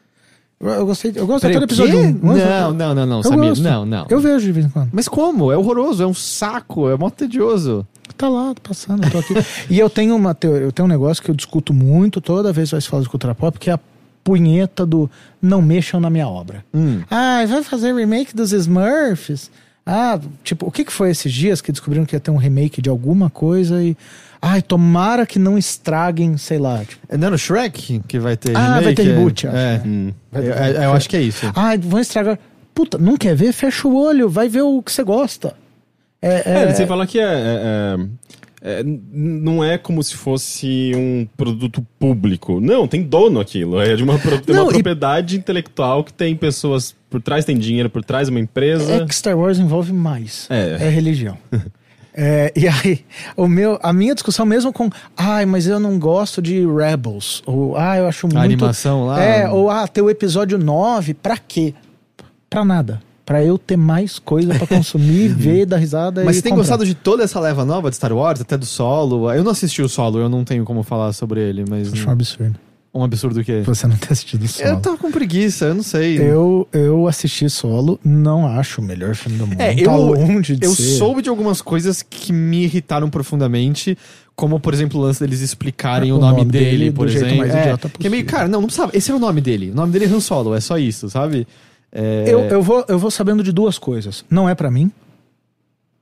Eu, gostei, eu gosto Peraí, até do quê? episódio 1. Não, não, não, não, Eu Samir. gosto. Não, não. Eu vejo de vez em quando. Mas como? É horroroso, é um saco, é mó tedioso. Tá lá, passando, tô aqui. e eu tenho uma teoria, eu tenho um negócio que eu discuto muito toda vez que vai se falar de cultura pop, que é a punheta do não mexam na minha obra. Hum. Ah, vai fazer remake dos Smurfs? Ah, tipo, o que, que foi esses dias que descobriram que ia ter um remake de alguma coisa e. Ai, tomara que não estraguem, sei lá. Tipo, É não é no Shrek que vai ter Ah, vai ter remake? reboot, acho, É. Hum. É, é, eu acho que é isso. ai, vão estragar. Puta, não quer ver? Fecha o olho, vai ver o que você gosta. É, É, é, você fala que é, é- é- é, não é como se fosse um produto público. Não, tem dono aquilo. É de uma, pro- Não, uma e- propriedade intelectual que tem pessoas por trás, tem dinheiro por trás, uma empresa. É que Star Wars envolve mais. É. É religião. É, e aí, o meu, a minha discussão mesmo com, ai, mas eu não gosto de Rebels, ou, ah, eu acho muito... A animação lá. É, ou, ah, ter o episódio 9, pra quê? Pra nada. Pra eu ter mais coisa pra consumir, ver, dar risada Mas você tem comprar. gostado de toda essa leva nova de Star Wars, até do solo? Eu não assisti o solo, eu não tenho como falar sobre ele, mas. Acho um absurdo. Um absurdo o quê? Você não ter assistido solo. Eu tava com preguiça, eu não sei. Eu, eu assisti solo, não acho o melhor filme do mundo. É, tá eu- longe de Eu ser. soube de algumas coisas que me irritaram profundamente, como, por exemplo, o lance deles explicarem O o, nome, nome dele, dele por do jeito exemplo. mais É, idiota que é meio, possível. cara, não, não precisava. Esse é o nome dele. O nome dele é Han Solo, é só isso, sabe? É, Eu, eu, vou, eu vou sabendo de duas coisas. Não é pra mim.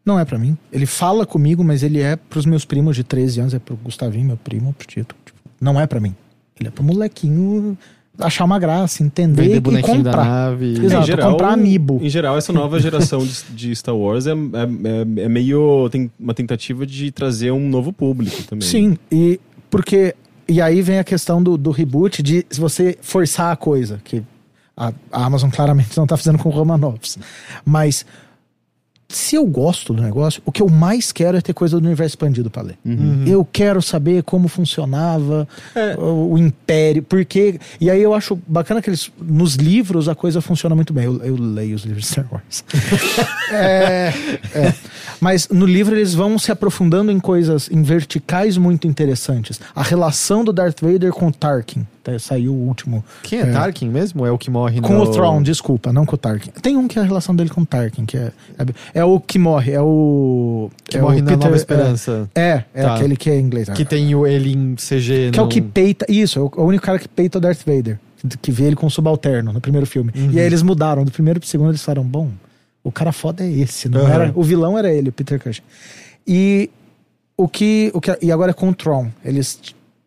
Não é pra mim. Ele fala comigo, mas ele é pros meus primos de 13 anos, é pro Gustavinho, meu primo, pro Tito. Tipo, não é pra mim. Ele é pro molequinho achar uma graça, entender vender e bonequinho da comprar. nave. Exato. comprar amiibo. Em geral, essa nova geração de, de Star Wars é, é, é- é meio. tem uma tentativa de trazer um novo público também. Sim, e porque. E aí vem a questão do, do reboot de se você forçar a coisa, que a, a Amazon claramente não tá fazendo com o Romanovs. Mas se eu gosto do negócio, o que eu mais quero é ter coisa do universo expandido pra ler. Eu quero saber como funcionava É. o, o império, porque. E aí eu acho bacana que eles. Nos livros a coisa funciona muito bem. Eu, eu leio os livros de Star Wars. é, é. Mas no livro eles vão se aprofundando em coisas em verticais muito interessantes. A relação do Darth Vader com o Tarkin. Até saiu o último. Quem é, Tarkin mesmo? É o que morre Com no... o Thrawn, desculpa, não com o Tarkin. Tem um que é a relação dele com o Tarkin, que é. É, é o que morre, é o. Que é morre o na Nova Esperança. É, é, Tá. aquele que é em inglês. Que tem o, ele em CG. Que é o não- que peita. Isso, é o, é o único cara que peita o Darth Vader. Que vê ele com o subalterno no primeiro filme. Uhum. E aí eles mudaram. Do primeiro pro segundo eles falaram: bom, o cara foda é esse. Não Aham. era, o vilão era ele, o Peter Cushing. E o que. O que e agora é com o Tron. Eles.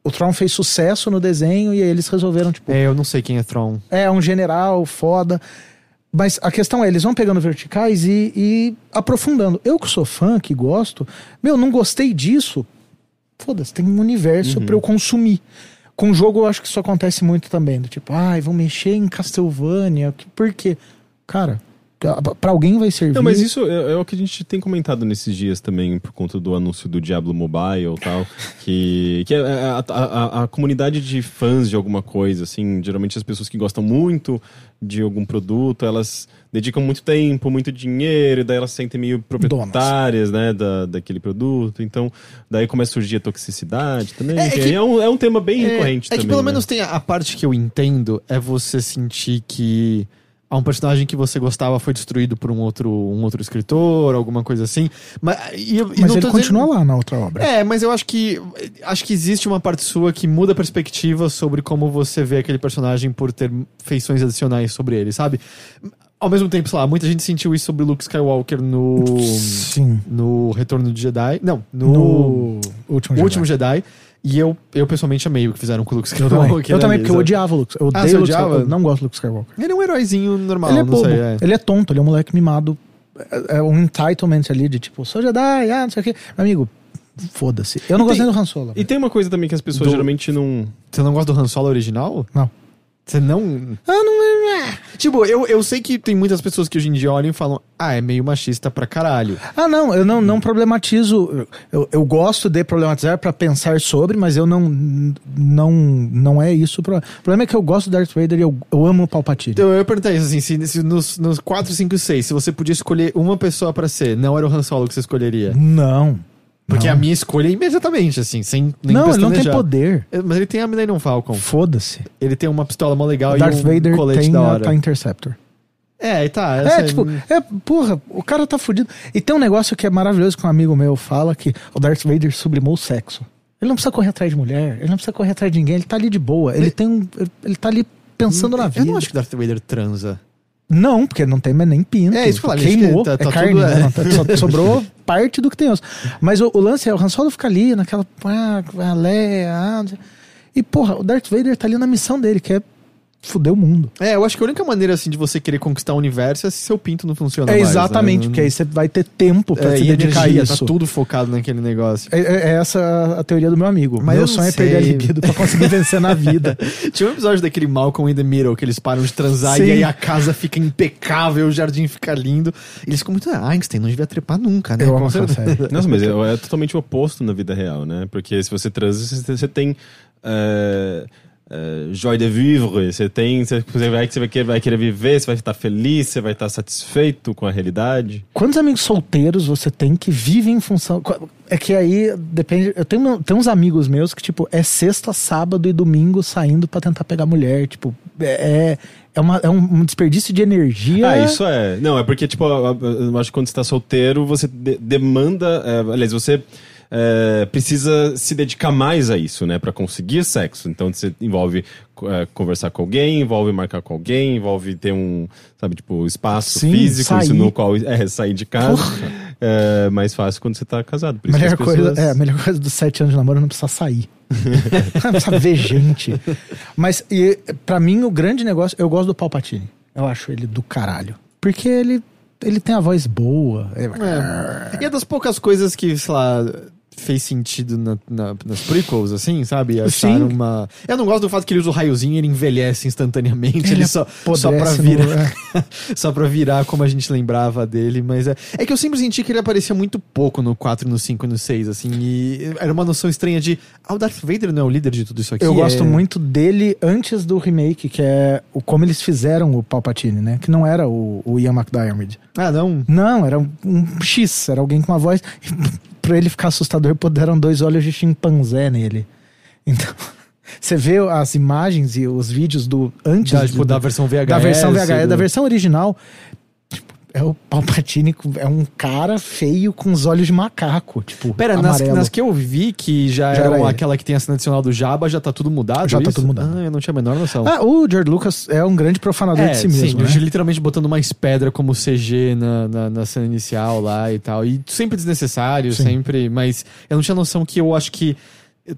O Tron fez sucesso no desenho e aí eles resolveram, tipo, É, eu não sei quem é Thrawn. é um general foda. Mas a questão é, eles vão pegando verticais e, e aprofundando. Eu que sou fã, que gosto, meu, não gostei disso. Foda-se, tem um universo pra eu consumir. Com o jogo eu acho que isso acontece muito também. Do tipo, ai, vão mexer em Castlevania. Por quê? Cara, pra- pra alguém vai servir. Não, mas isso é, é o que a gente tem comentado nesses dias também, por conta do anúncio do Diablo Mobile e tal. Que, que é a, a- a- a comunidade de fãs de alguma coisa, assim, geralmente as pessoas que gostam muito de algum produto, elas dedicam muito tempo, muito dinheiro, e daí elas se sentem meio proprietárias, né, da, daquele produto. Então, daí começa a surgir a toxicidade também. É, é que- é, um, é um tema bem É, recorrente é também. que pelo né? menos tem a parte que eu entendo é você sentir que há um personagem que você gostava foi destruído por um outro, um outro escritor, alguma coisa assim. Mas, e, eu- e Mas não ele continua dizendo- lá na outra obra. É, mas eu acho que acho que existe uma parte sua que muda a perspectiva sobre como você vê aquele personagem por ter feições adicionais sobre ele, sabe? Ao mesmo tempo, sei lá, muita gente sentiu isso sobre Luke Skywalker no Sim. no Retorno de Jedi, não, no, No, último O Último Jedi. E eu, eu pessoalmente amei o que fizeram com o Luke Eu Skywalker. também, eu também porque eu odiava o Luke Eu Ah, odeio você o Luke odiava? Skywalker. Eu não gosto do Luke Skywalker. Ele é um heróizinho normal, ele é bobo. sei. é. Ele é tonto, ele é um moleque mimado. É, é um entitlement ali de tipo, sou Jedi, ah, não sei o quê. Amigo, foda-se. Eu não E gosto tem- nem do Han Solo. E tem uma coisa também que as pessoas Do- geralmente não. Você não gosta do Han Solo original? Não. Você não. Ah, não é. Tipo, eu, eu sei que tem muitas pessoas que hoje em dia olham e falam, ah, é meio machista pra caralho. Ah, não, eu não, não problematizo. Eu, eu gosto de problematizar pra pensar sobre, mas eu não. Não, não é isso. O problema. O problema é que eu gosto do Darth Vader e eu, eu amo o Palpatine. Então eu ia perguntar isso assim, se, se nos, nos 4, 5 e 6, se você podia escolher uma pessoa pra ser, não era o Han Solo que você escolheria. Não. Porque não. a minha escolha é imediatamente, assim, sem nem Não, ele não tem poder. É, Mas ele tem a Millennium Falcon. Foda-se. Ele tem uma pistola mó legal Darth e um Vader colete tem da hora. a Interceptor. É, e tá. É, essa tipo, é, porra, o cara tá fudido. E tem um negócio que é maravilhoso que um amigo meu fala que o Darth Vader sublimou o sexo. Ele não precisa correr atrás de mulher, ele não precisa correr atrás de ninguém, ele tá ali de boa. Ele tem um. Ele tá ali pensando na vida. Eu não acho que Darth Vader transa. Não, porque não tem mais nem pinto. É, isso que eu falei, Queimou, que tá- é tá carne, tudo- é. Não, tá- sobrou parte do que tem osso. Mas o, o lance é, o Han Solo fica ali naquela... Ah, a Leia, ah, e porra, o Darth Vader tá ali na missão dele, que é fuder o mundo. É, eu acho que a única maneira, assim, de você querer conquistar o universo é se seu pinto não funciona É mais, exatamente, né? porque aí você vai ter tempo pra é, se e dedicar a energia, isso. tá tudo focado naquele negócio. É, é- é essa a teoria do meu amigo. Mas eu meu sonho é sei. perder a libido pra conseguir vencer na vida. Tinha um episódio daquele Malcolm in the Middle, que eles param de transar Sim. e aí a casa fica impecável, o jardim fica lindo. Eles ficam muito, ah, Einstein não devia trepar nunca, né? Eu amo essa série. Nossa, mas é, é totalmente o oposto na vida real, né? Porque se você transa, você, você tem. é, é, joie de vivre, você tem. Você, vai, você vai querer, vai querer viver, você vai estar feliz, você vai estar satisfeito com a realidade. Quantos amigos solteiros você tem que vivem em função. É que aí depende. Eu tenho, tenho uns amigos meus que, tipo, é sexta, sábado e domingo saindo pra tentar pegar mulher. Tipo, é, é, uma, é um, desperdício de energia. Ah, isso é. Não, é porque, tipo, eu eu acho que quando você tá solteiro, você de- demanda. é, aliás, você. É, precisa se dedicar mais a isso, né? Pra conseguir sexo. Então, você envolve é, conversar com alguém, envolve marcar com alguém, envolve ter um, sabe, tipo, espaço Sim, físico sair. no qual é sair de casa. É mais fácil quando você tá casado. Por melhor, as coisa, pessoas- é, a melhor coisa dos sete anos de namoro é não precisar sair. não precisa ver gente. Mas, pra mim, o grande negócio. Eu gosto do Palpatine. Eu acho ele do caralho. Porque ele, ele tem a voz boa. É. E é das poucas coisas que, sei lá, fez sentido na- na- nas prequels, assim, sabe? Acharam Sim. uma. Eu não gosto do fato que ele usa o raiozinho e ele envelhece instantaneamente. Ele, só, só pra virar. no- só pra virar como a gente lembrava dele, mas é. É que eu sempre senti que ele aparecia muito pouco no 4, no 5 e no 6, assim, e era uma noção estranha de. Ah, o Darth Vader não é o líder de tudo isso aqui. Eu é- gosto muito dele antes do remake, que é o como eles fizeram o Palpatine, né? Que não era o, o Ian McDiarmid. Ah, não. Não, era um, um X, era alguém com uma voz. Pra ele ficar assustador, puderam dois olhos de chimpanzé nele. Então, você vê as imagens e os vídeos do antes Da, tipo, do- da versão VHS. da versão VHS, do- da versão original. É o Palpatine, é um cara feio com os olhos de macaco, tipo, Pera, nas, nas que eu vi que já, Já era aquela que tem a cena adicional do Jabba, já tá tudo mudado? Já tá isso? tudo mudado. Ah, eu não tinha a menor noção. Ah, o George Lucas é um grande profanador de si mesmo, né? sim, literalmente botando mais pedra como CG na, na, na cena inicial lá e tal. E sempre desnecessário, Sim. sempre. Mas eu não tinha noção que eu acho que.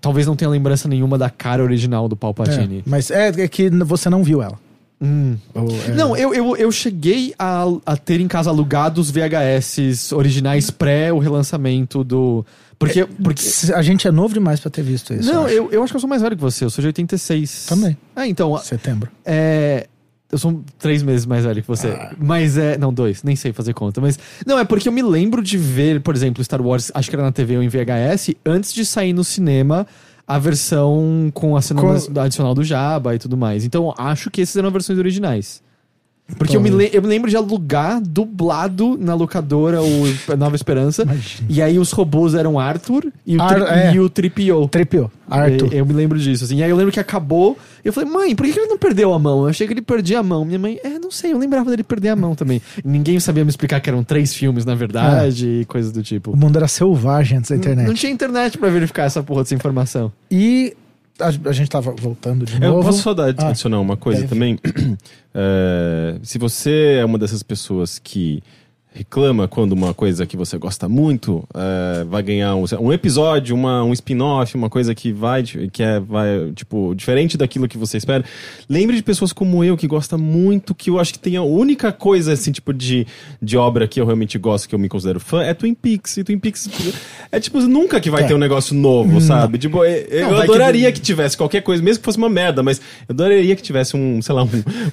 Talvez não tenha lembrança nenhuma da cara original do Palpatine. É, mas é, é que você não viu ela. Hum. É- Não, eu, eu, eu cheguei a, a ter em casa alugados VHS originais pré o relançamento do. Porque. porque A gente é novo demais pra ter visto isso. não, eu acho. eu, eu acho que eu sou mais velho que você, eu sou de 86. Também. Ah, então. Setembro. É. Eu sou três meses mais velho que você. Ah. Mas é. Não, dois, nem sei fazer conta. Mas. Não, é porque eu me lembro de ver, por exemplo, Star Wars, acho que era na TV ou em VHS, antes de sair no cinema a versão com a cena Com- adicional do Jabba e tudo mais. Então, acho que esses eram versões originais. Porque eu me, le- eu me lembro de alugar dublado na locadora o Nova Esperança. Imagina. E aí os robôs eram Arthur e o, Ar- tri, é. e o Tripio. Tripio. Arthur. Eu, eu me lembro disso, assim. E aí eu lembro que acabou. E eu falei, mãe, por que que ele não perdeu a mão? Eu achei que ele perdia a mão. Minha mãe, é, não sei, eu lembrava dele perder a mão também. E ninguém sabia me explicar que eram três filmes, na verdade, e coisas do tipo. O mundo era selvagem antes da internet. Não tinha internet pra verificar essa porra dessa informação. E a, a gente tava voltando de Eu novo. posso só dar, Ah, adicionar uma coisa deve. também? É, se você é uma dessas pessoas que reclama quando uma coisa que você gosta muito é, vai ganhar um, um episódio, uma, um spin-off, uma coisa que vai, que é, vai, tipo, diferente daquilo que você espera. Lembre de pessoas como eu, que gosta muito, que eu acho que tem a única coisa, assim, tipo, de, de obra que eu realmente gosto, que eu me considero fã, é Twin Peaks. E Twin Peaks é, tipo, nunca que vai É. ter um negócio novo, sabe? Tipo, eu, eu Não, que- adoraria que... tivesse qualquer coisa, mesmo que fosse uma merda, mas eu adoraria que tivesse um, sei lá,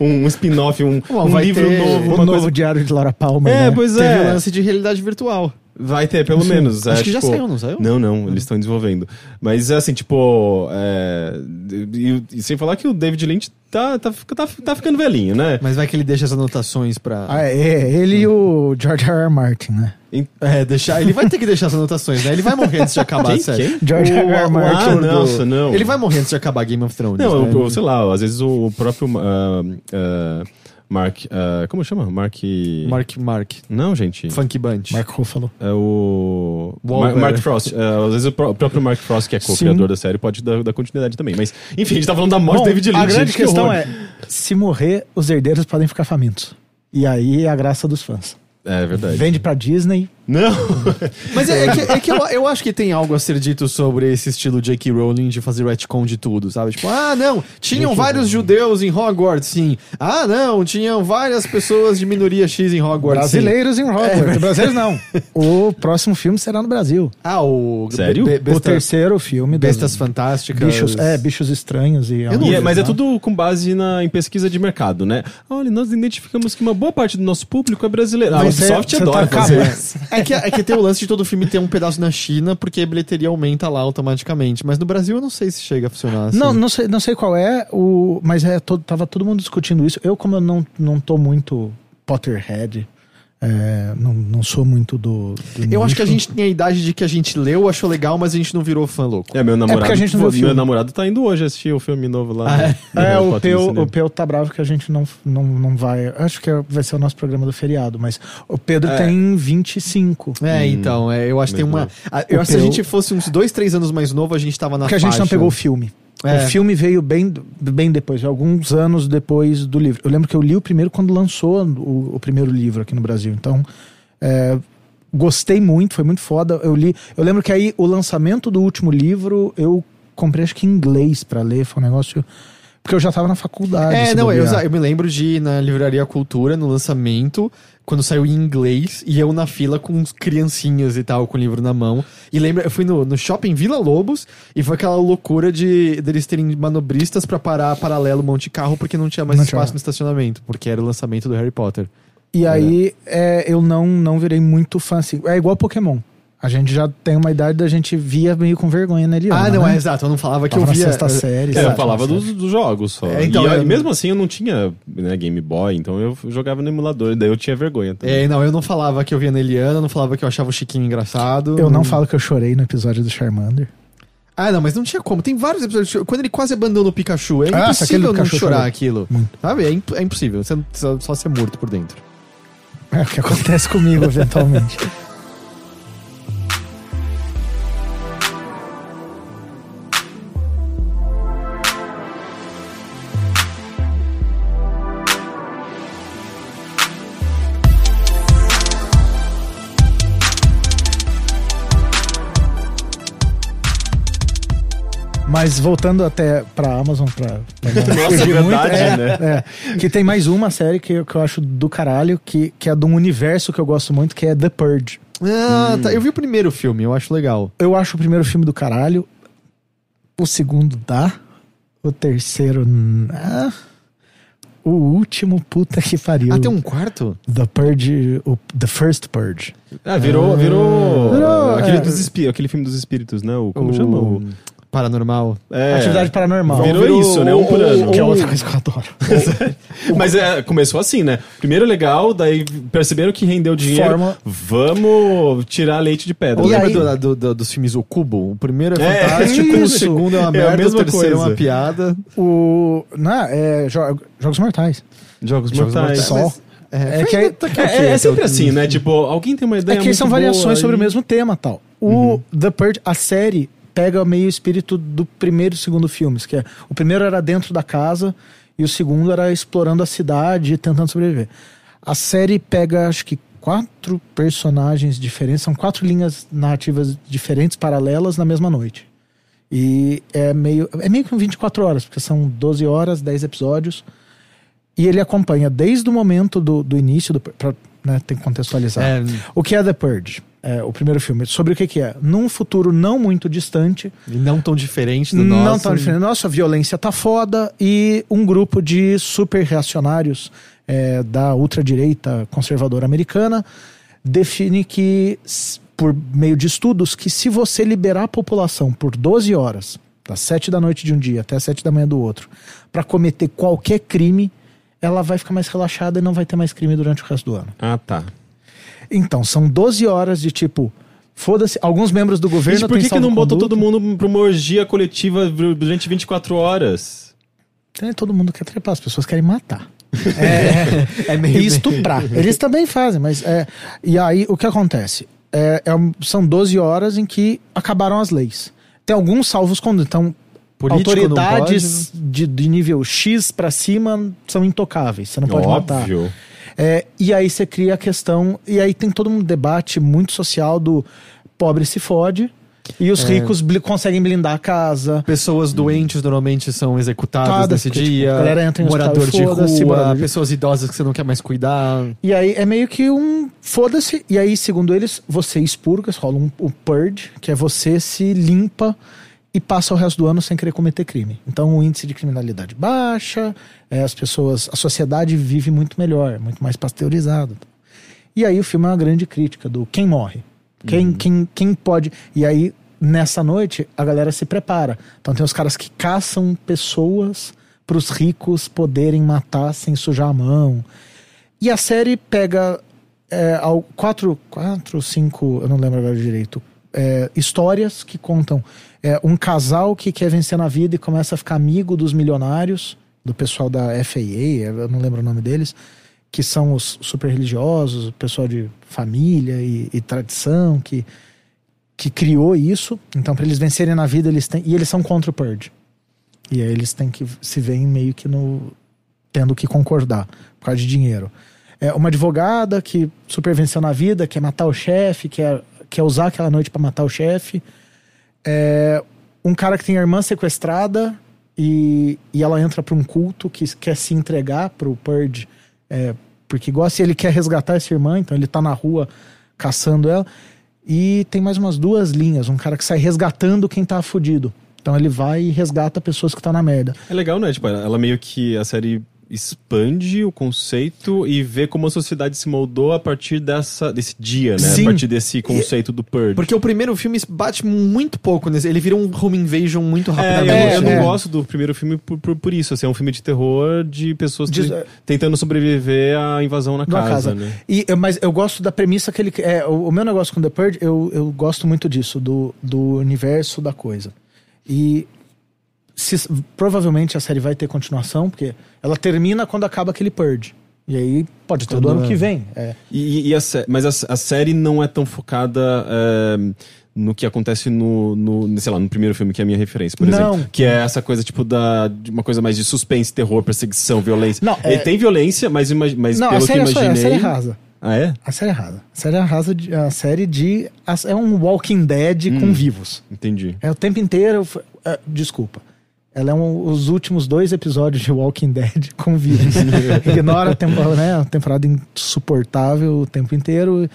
um, um spin-off, um, Bom, um livro novo, O uma novo coisa... diário de Laura Palmer. É, né? pois Teve o é. lance de realidade virtual. Vai ter, pelo menos. Acho é, que já tipo- saiu, não saiu? Não, não, eles estão desenvolvendo. Mas assim, tipo. é, e, e sem falar que o David Lynch tá, tá, tá, tá ficando velhinho, né? Mas vai que ele deixa as anotações pra. Ah, é, ele e o George R. R. Martin, né? É, deixar. Ele vai ter que deixar as anotações, né? Ele vai morrer antes de acabar Quem? a série. Quem? George O- R. R. Martin. Ah, do- nossa, não. Ele vai morrer antes de acabar Game of Thrones. Não, né? eu, sei lá, às vezes o próprio. ah, ah, Mark. ah, como chama? Mark. Mark Mark. Não, gente. Funky Bunch. Mark Ruffalo. É o. Mar- Mark Frost. É, às vezes o pró- o próprio Mark Frost, que é co-criador da série, pode dar, dar continuidade também. Mas, enfim, a gente tá falando da morte Bom, do David Lynch. a grande gente, que questão horror. é, se morrer, os herdeiros podem ficar famintos. E aí é a graça dos fãs. É verdade. Vende pra Disney. Não! Mas é, é que, é que eu, eu acho que tem algo a ser dito sobre esse estilo J.K. Rowling de fazer retcon de tudo, sabe? Tipo, ah, não, tinham vários judeus em Hogwarts, sim. Ah, não, tinham várias pessoas de minoria X em Hogwarts, sim. Brasileiros em Hogwarts. Brasileiros não. O próximo filme será no Brasil. Ah, o... Sério? Be- o terceiro filme. Bestas Fantásticas. Bichos, é, bichos estranhos e... Eu não E é- vi, mas é né? tudo com base na, em pesquisa de mercado, né? Olha, nós identificamos que uma boa parte do nosso público é brasileiro. A Mas você- Ubisoft você adora tá fazer. É que, é que tem o lance de todo filme ter um pedaço na China, porque a bilheteria aumenta lá automaticamente. Mas no Brasil eu não sei se chega a funcionar assim. Não, não sei, não sei qual é, o, mas é todo, tava todo mundo discutindo isso. Eu, como eu não, não tô muito Potterhead, é, não, não sou muito do. do Eu acho que a nicho. gente tem a idade de que a gente leu, achou legal, mas a gente não virou fã louco. É, meu namorado. porque a gente não viu meu filme. namorado tá indo hoje assistir o filme novo lá. Ah, é? no- no É, Harry o Peu, o Peu tá bravo que a gente não, não, não vai. Acho que vai ser o nosso programa do feriado, mas o Pedro É. tem 25. É, então, é, eu acho que tem uma. a- Eu acho que se a gente fosse uns dois, três anos mais novo, a gente tava na Porque a gente não faixa. pegou o filme. É. O filme veio bem, bem depois, alguns anos depois do livro. Eu lembro que eu li o primeiro quando lançou o, o primeiro livro aqui no Brasil. Então, é, gostei muito, foi muito foda. Eu li. Eu lembro que aí o lançamento do último livro eu comprei acho que em inglês pra ler. Foi um negócio. Porque eu já tava na faculdade. É, não, eu, eu me lembro de ir na Livraria Cultura, no lançamento, quando saiu em inglês, e eu na fila com uns criancinhas e tal, com o livro na mão. E lembra, eu fui no, no shopping Vila Lobos, e foi aquela loucura de deles terem manobristas pra parar paralelo um monte de carro, porque não tinha mais Não espaço tinha. no estacionamento, porque era o lançamento do Harry Potter. E aí é, eu não, não virei muito fã assim. É igual Pokémon. A gente já tem uma idade da gente via meio com vergonha na Eliana. ah, não, né? é exato, eu não falava que eu na via... sexta série. É, eu falava dos, dos jogos só. É, então, e, eu- mesmo assim eu não tinha né, Game Boy, então eu jogava no emulador, daí eu tinha vergonha também. É, não, eu não falava que eu via na Eliana, não falava que eu achava o Chiquinho engraçado. Eu não falo que eu chorei no episódio do Charmander. Ah, não, mas não tinha como. Tem vários episódios. Quando ele quase abandona o Pikachu, é Nossa, impossível não Pikachu chorar chorou. aquilo. Muito. Sabe? É, imp- é impossível. Você não- só, só ser morto por dentro. É o que acontece comigo, eventualmente. Mas voltando até pra Amazon, pra, pra Nossa, fugir verdade, é, né? é. que tem mais uma série que, eu- que eu acho do caralho, que, que é de um universo que eu gosto muito, que é The Purge. Ah, Hum. tá. Eu vi o primeiro filme, eu acho legal. Eu acho o primeiro filme do caralho. O segundo dá. O terceiro. ah. O último, puta que pariu. Ah, tem um quarto? The Purge. O, the First Purge. Ah, virou, virou, Virou, aquele, é. dos espí- aquele filme dos espíritos, né? O, como O chama? O, Paranormal. é, Atividade Paranormal. Virou isso, né? Um por ano. Que é outra coisa que eu adoro. Mas é, começou assim, né? Primeiro legal, daí perceberam que rendeu dinheiro. Forma- Vamos tirar leite de pedra. Ou lembra aí- do- do- do- dos filmes O Cubo? O primeiro é É, fantástico, o isso. segundo é uma É a merda, o mesma terceiro é coisa. uma piada. O. Não, é jo- Jogos Mortais. Jogos, Jogos mortais. Mortais. Só. É, É que é- tá que É, ok, é até sempre o- assim, né? Tipo, alguém tem uma ideia É que muito são boa variações sobre o mesmo tema tal. O The Purge, a série, pega meio o espírito do primeiro e segundo filmes, que é o primeiro era dentro da casa e o segundo era explorando a cidade e tentando sobreviver. A série pega, acho que quatro personagens diferentes, são quatro linhas narrativas diferentes, paralelas, na mesma noite. E é meio, é meio que um 24 horas, porque são 12 horas, 10 episódios. E ele acompanha desde o momento do, do início, do, pra, né, tem que contextualizar. É, O que é The Purge? É, o primeiro filme. Sobre o que, que é? Num futuro não muito distante, e não tão diferente do não nosso. tão diferente. Nossa, a violência tá foda e um grupo de super reacionários é, da ultradireita conservadora americana define que, por meio de estudos, que se você liberar a população por 12 horas, das 7 da noite de um dia até as 7 da manhã do outro, para cometer qualquer crime, ela vai ficar mais relaxada e não vai ter mais crime durante o resto do ano. Ah, tá. Então, são 12 horas de tipo. Foda-se, alguns membros do governo. Gente, por que, que não botou todo mundo pra uma orgia coletiva durante 24 horas? Todo mundo quer trepar, as pessoas querem matar. É, É meio- e estuprar. Eles também fazem, mas é. E aí o que acontece? É, é são 12 horas em que acabaram as leis. Tem alguns salvos quando então Político autoridades de, de nível X pra cima são intocáveis. Você não pode matar. É, e aí você cria a questão. E aí tem todo um debate muito social do pobre se fode e É. os ricos bli- conseguem blindar a casa. Pessoas doentes normalmente são executadas Cada- nesse porque, tipo, dia. a galera entra em morador de rua, pessoas idosas que você não quer mais cuidar. E aí é meio que um foda-se. E aí, segundo eles, você expurga, rola um, o purge, que é você se limpa e passa o resto do ano sem querer cometer crime. Então o índice de criminalidade baixa, é, as pessoas, a sociedade vive muito melhor, muito mais pasteurizada. E aí o filme é uma grande crítica do quem morre. Quem, quem, quem pode. E aí, nessa noite, a galera se prepara. Então tem os caras que caçam pessoas para os ricos poderem matar sem sujar a mão. E a série pega é, ao- quatro, quatro, cinco, eu não lembro agora direito, é, histórias que contam é, um casal que quer vencer na vida e começa a ficar amigo dos milionários, do pessoal da FAA, eu não lembro o nome deles, que são os super religiosos, o pessoal de família e, e tradição que, que criou isso. Então, para eles vencerem na vida, eles têm. E eles são contra o Purge. E aí eles têm que se veem meio que no. tendo que concordar por causa de dinheiro. É uma advogada que super venceu na vida, quer matar o chefe, quer, quer usar aquela noite para matar o chefe. É um cara que tem a irmã sequestrada e, e ela entra para um culto que quer se entregar pro Purge, é, porque gosta e ele quer resgatar essa irmã, então ele tá na rua caçando ela. E tem mais umas duas linhas, um cara que sai resgatando quem tá fudido. Então ele vai e resgata pessoas que estão na merda. É legal, né? Tipo, ela meio que a série expande o conceito e vê como a sociedade se moldou a partir dessa, desse dia, né? Sim. A partir desse conceito do Purge. Porque o primeiro filme bate muito pouco nesse. Ele vira um home invasion muito É, eu, rapidamente. eu é. não gosto do primeiro filme por, por, por isso. Assim, é um filme de terror de pessoas De- te- tentando sobreviver à invasão na casa, casa. né? E, mas eu gosto da premissa que ele. É, o, o meu negócio com The Purge, eu, eu gosto muito disso, do, do universo da coisa. E se- provavelmente a série vai ter continuação, porque ela termina quando acaba aquele Purge. E aí pode ter do ano é. que vem. É. E, e a mas a, a série não é tão focada é, no que acontece no, no, sei lá, no primeiro filme, que é a minha referência, por Não. exemplo. Que é essa coisa, tipo, da, uma coisa mais de suspense, terror, perseguição, violência. Não, é- Ele tem violência, mas, mas Não, a pelo que é imaginei... a série é rasa. Ah, é? A série é rasa. A série é rasa de, a série de. É um Walking Dead Hum. com vivos. Entendi. É o tempo inteiro. é, desculpa. Ela é um, os últimos dois episódios de Walking Dead com vírus. Ignora a temporada, né? A temporada insuportável o tempo inteiro.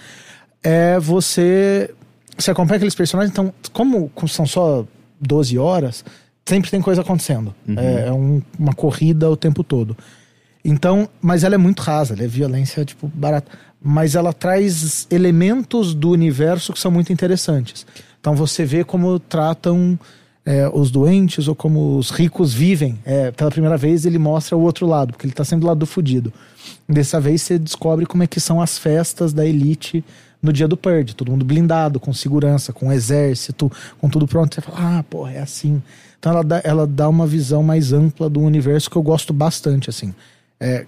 É você. Você acompanha aqueles personagens, então, como são só 12 horas, sempre tem coisa acontecendo. É, é um- uma corrida o tempo todo. Então, mas ela é muito rasa, ela é violência, tipo, barata. Mas ela traz elementos do universo que são muito interessantes. Então você vê como tratam é, os doentes ou como os ricos vivem. É, pela primeira vez ele mostra o outro lado, porque ele tá sempre do lado do fudido. Dessa vez você descobre como é que são as festas da elite no dia do Purge. Todo mundo blindado, com segurança, com exército, com tudo pronto. Você fala, ah, porra, é assim. Então ela dá, ela dá uma visão mais ampla do universo que eu gosto bastante, assim. É,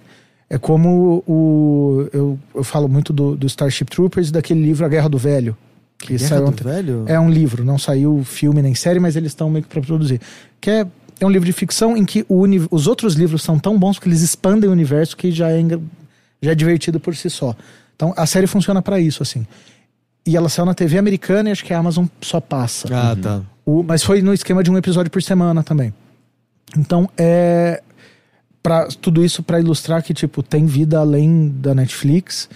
é como o. Eu, eu falo muito do, do Starship Troopers e daquele livro A Guerra do Velho. Que Guerra saiu ontem. Velho? É um livro, não saiu filme nem série, mas eles estão meio que pra produzir. Que é, é um livro de ficção em que o uni- os outros livros são tão bons que eles expandem o universo que já é, já é divertido por si só. Então a série funciona pra isso, assim. E ela saiu na TV americana e acho que a Amazon só passa. Ah, tá. O- mas foi no esquema de um episódio por semana também. Então é para tudo isso pra ilustrar que tipo tem vida além da Netflix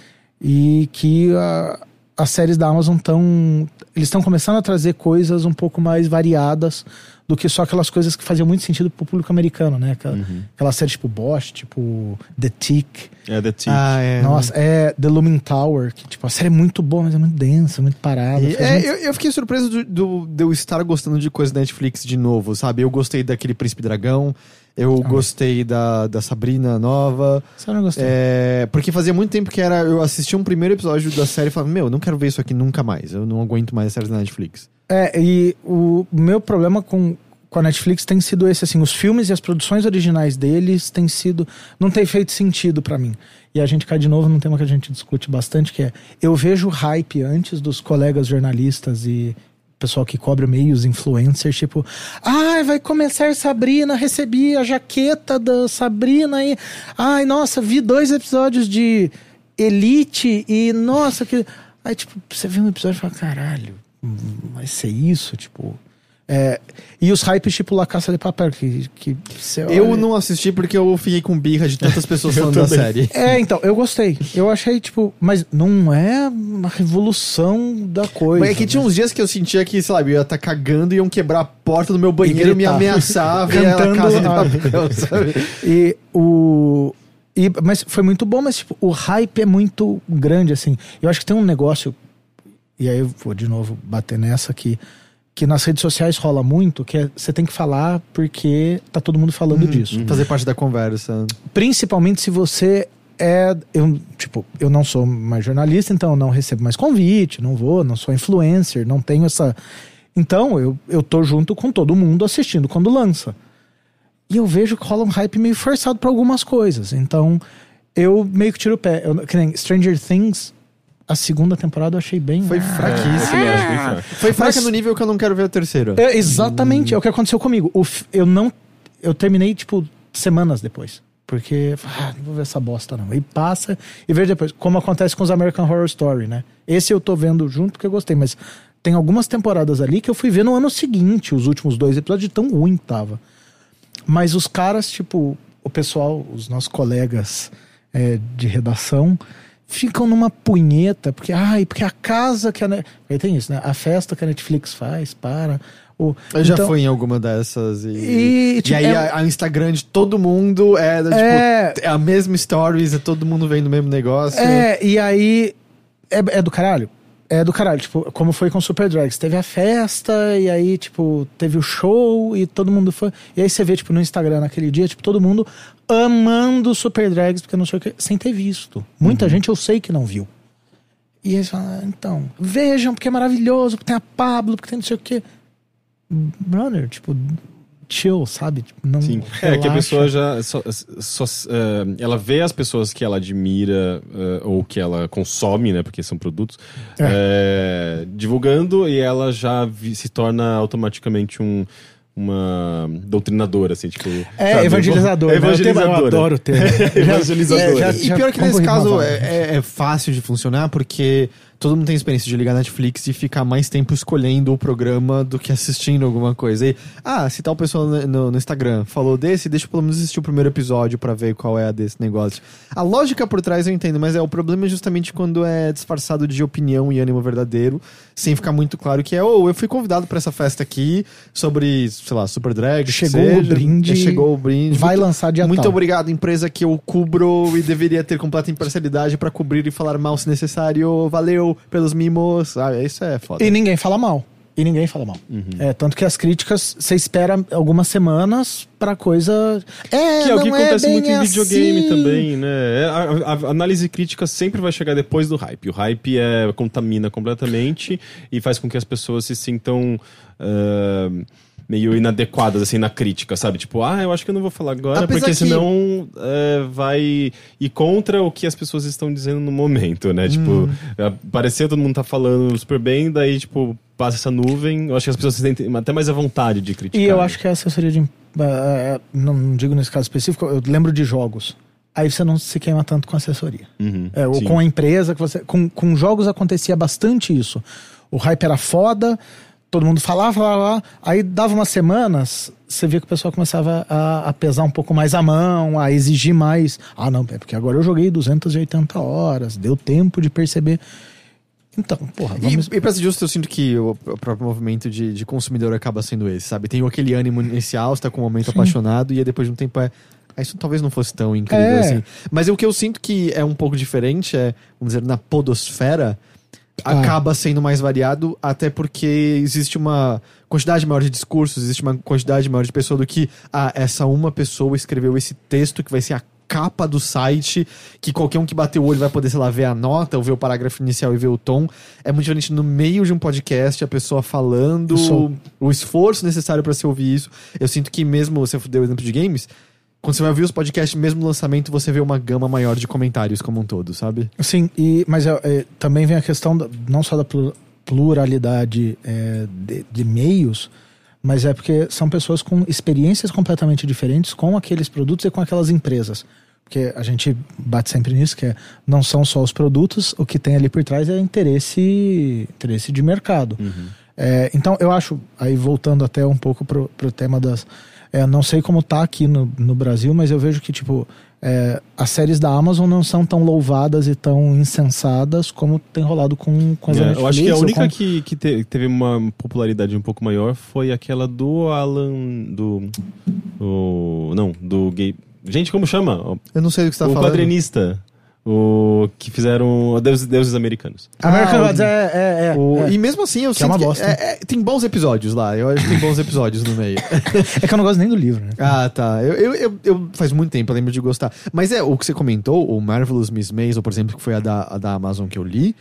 e que a- as séries da Amazon estão eles estão começando a trazer coisas um pouco mais variadas do que só aquelas coisas que faziam muito sentido pro público americano, né? Aquela, aquela série tipo Bosch, tipo The Tick. É The Tick. Ah, é. Nossa, é The Looming Tower, que tipo a série é muito boa, mas é muito densa, muito parada. E, é, muito- eu, eu fiquei surpreso do, do- de eu estar gostando de coisas da Netflix de novo, sabe? Eu gostei daquele Príncipe Dragão, eu Ah. gostei da, da Sabrina nova. Você não gostou? É, porque fazia muito tempo que era. Eu assisti um primeiro episódio da série e falava, meu, eu não quero ver isso aqui nunca mais. Eu não aguento mais séries da Netflix. É, e o meu problema com, com a Netflix tem sido esse, assim, os filmes e as produções originais deles têm sido. não tem feito sentido pra mim. E a gente cai de novo num tema que a gente discute bastante, que é eu vejo hype antes dos colegas jornalistas e pessoal que cobre meios, influencers, tipo, ai, vai começar Sabrina, recebi a jaqueta da Sabrina e ai, nossa, vi dois episódios de Elite e nossa, que aí tipo, você vê um episódio e fala, caralho, vai ser isso, tipo. É, e os hypes, tipo La Caça de Papel, que, que Eu não assisti porque eu fiquei com birra de tantas pessoas falando da série. É, então, eu gostei. Eu achei, tipo, mas não é uma revolução da coisa. Mas é que tinha né? uns dias que eu sentia que, sei lá, eu ia estar cagando e iam quebrar a porta do meu banheiro e me ameaçar Cantando casa de papel, sabe? E o. E, mas foi muito bom, mas tipo, o hype é muito grande, assim. Eu acho que tem um negócio, e aí eu vou de novo bater nessa aqui, que nas redes sociais rola muito, que é você tem que falar porque tá todo mundo falando disso. Fazer parte da conversa. Principalmente se você é. Eu, tipo, eu não sou mais jornalista, então eu não recebo mais convite, não vou, não sou influencer, não tenho essa. Então eu, eu tô junto com todo mundo assistindo quando lança. E eu vejo que rola um hype meio forçado pra algumas coisas. Então eu meio que tiro o pé. Eu, que nem Stranger Things, a segunda temporada eu achei bem. Foi bem fraco. Foi fraca Mas- no nível que eu não quero ver a terceira. É, exatamente, é o que aconteceu comigo. O eu não. Eu terminei, tipo, semanas depois. Porque, ah, não vou ver essa bosta não. E passa e vejo depois. Como acontece com os American Horror Story, né? Esse eu tô vendo junto porque eu gostei, mas tem algumas temporadas ali que eu fui ver no ano seguinte, os últimos dois episódios, de tão ruim que tava. Mas os caras, tipo, o pessoal, os nossos colegas é, de redação, ficam numa punheta, porque, ai, porque a casa que a. Aí tem isso, né? A festa que a Netflix faz, para. O, Eu já então- fui em alguma dessas e. E, E, tipo, aí é- a, a Instagram de todo mundo é, tipo, É. é a mesma stories, é todo mundo vendo o mesmo negócio. É, e aí. É, é do caralho. É do caralho. Tipo, como foi com Super Drags. Teve a festa, e aí, tipo, teve o show, e todo mundo foi. E aí você vê, tipo, no Instagram naquele dia, tipo, todo mundo amando Super Drags, porque não sei o que, sem ter visto. Muita gente eu sei que não viu. E eles falam, ah, então, vejam, porque é maravilhoso, porque tem a Pablo, porque tem não sei o que. Brother, tipo, chill, sabe? Tipo, não Sim. É que a pessoa já. Só, só, eh, ela vê as pessoas que ela admira eh, ou que ela consome, né? Porque são produtos, eh, divulgando e ela já vi- se torna automaticamente um. Uma doutrinadora, assim, tipo. É, sabe? evangelizador. É né? Eu adoro o termo. Evangelizadora. Já- E pior que nesse caso é, é- é fácil de funcionar porque todo mundo tem experiência de ligar Netflix e ficar mais tempo escolhendo o programa do que assistindo alguma coisa. E, ah, se tal pessoa no, no- Instagram falou desse, deixa eu pelo menos assistir o primeiro episódio pra ver qual é a desse negócio. A lógica por trás eu entendo, mas é o problema é justamente quando é disfarçado de opinião e ânimo verdadeiro, sem ficar muito claro que é, ou eu fui convidado pra essa festa aqui sobre, sei lá, Super Drag. Chegou seja. o brinde, É, Chegou o brinde. Vai Muito- lançar dia muito tal. obrigado, empresa que eu cubro e deveria ter completa imparcialidade pra cobrir e falar mal se necessário. Valeu pelos mimos. Ah, isso é foda. E ninguém fala mal. E ninguém fala mal. Uhum. É, tanto que as críticas, você espera algumas semanas pra coisa. É, Que é o que não acontece bem muito em videogame assim. também, né? É, A, a- a análise crítica sempre vai chegar depois do hype. O hype é, contamina completamente e faz com que as pessoas se sintam ah, meio inadequadas, assim, na crítica, sabe? Tipo, ah, eu acho que eu não vou falar agora, Apesar porque que- senão é, vai ir contra o que as pessoas estão dizendo no momento, né? Hum. Tipo, é, parecer todo mundo tá falando super bem, daí, tipo, passa essa nuvem. Eu acho que as pessoas se sentem até mais à vontade de criticar. E eu né? acho que a assessoria de. eh, não digo nesse caso específico, eu lembro de jogos. aí você não se queima tanto com assessoria. Uhum, É, ou sim. com a empresa que você. Com, com jogos acontecia bastante isso. O hype era foda, todo mundo falava, falava, falava, aí dava umas semanas, você via que o pessoal começava a, a pesar um pouco mais a mão, a exigir mais. Ah, não, é porque agora eu joguei 280 horas, deu tempo de perceber. Então, porra, vamos. E, e pra ser justo, eu sinto que o, o próprio movimento de, de consumidor acaba sendo esse, sabe? Tem aquele ânimo inicial, você tá com um momento apaixonado, e aí depois de um tempo é. "Ah, Isso talvez não fosse tão incrível É. assim. Mas o que eu sinto que é um pouco diferente é, vamos dizer, na podosfera, Ah. acaba sendo mais variado, até porque existe uma quantidade maior de discursos, existe uma quantidade maior de pessoas do que, ah, essa uma pessoa escreveu esse texto que vai ser a capa do site, que qualquer um que bater o olho vai poder, sei lá, ver a nota, ou ver o parágrafo inicial e ver o tom. É muito diferente no meio de um podcast, a pessoa falando, o esforço necessário pra se ouvir isso. Eu sinto que mesmo, você deu o exemplo de games, quando você vai ouvir os podcasts, mesmo no lançamento, você vê uma gama maior de comentários como um todo, sabe? Sim, e, mas é, é, também vem a questão da- não só da plu- pluralidade é, de, de meios, mas é porque são pessoas com experiências completamente diferentes com aqueles produtos e com aquelas empresas. Porque a gente bate sempre nisso, que é, não são só os produtos, o que tem ali por trás é interesse, interesse de mercado. É, então, eu acho, aí voltando até um pouco pro, pro tema das. É, não sei como tá aqui no, no Brasil, mas eu vejo que, tipo, é, as séries da Amazon não são tão louvadas e tão insensadas como tem rolado com, com as É, Netflix. eu acho que a única com- que, que te- teve uma popularidade um pouco maior foi aquela do Alan. Do. o- não, do gay. Gente, como chama? Eu não sei do que você tá o falando. quadrinista. O que fizeram Deuses, Deuses Americanos. American Ah, o- Gods é, é, é, O- é. E mesmo assim, eu Que é sinto uma que bosta. é- é- tem bons episódios lá. Eu acho que tem bons episódios no meio. É que eu não gosto nem do livro, né? ah, tá. Eu, eu, eu, eu- faz muito tempo, eu lembro de gostar. Mas é, o que você comentou, o Marvelous Miss Maisel, por exemplo, que foi a da, a da Amazon que eu li,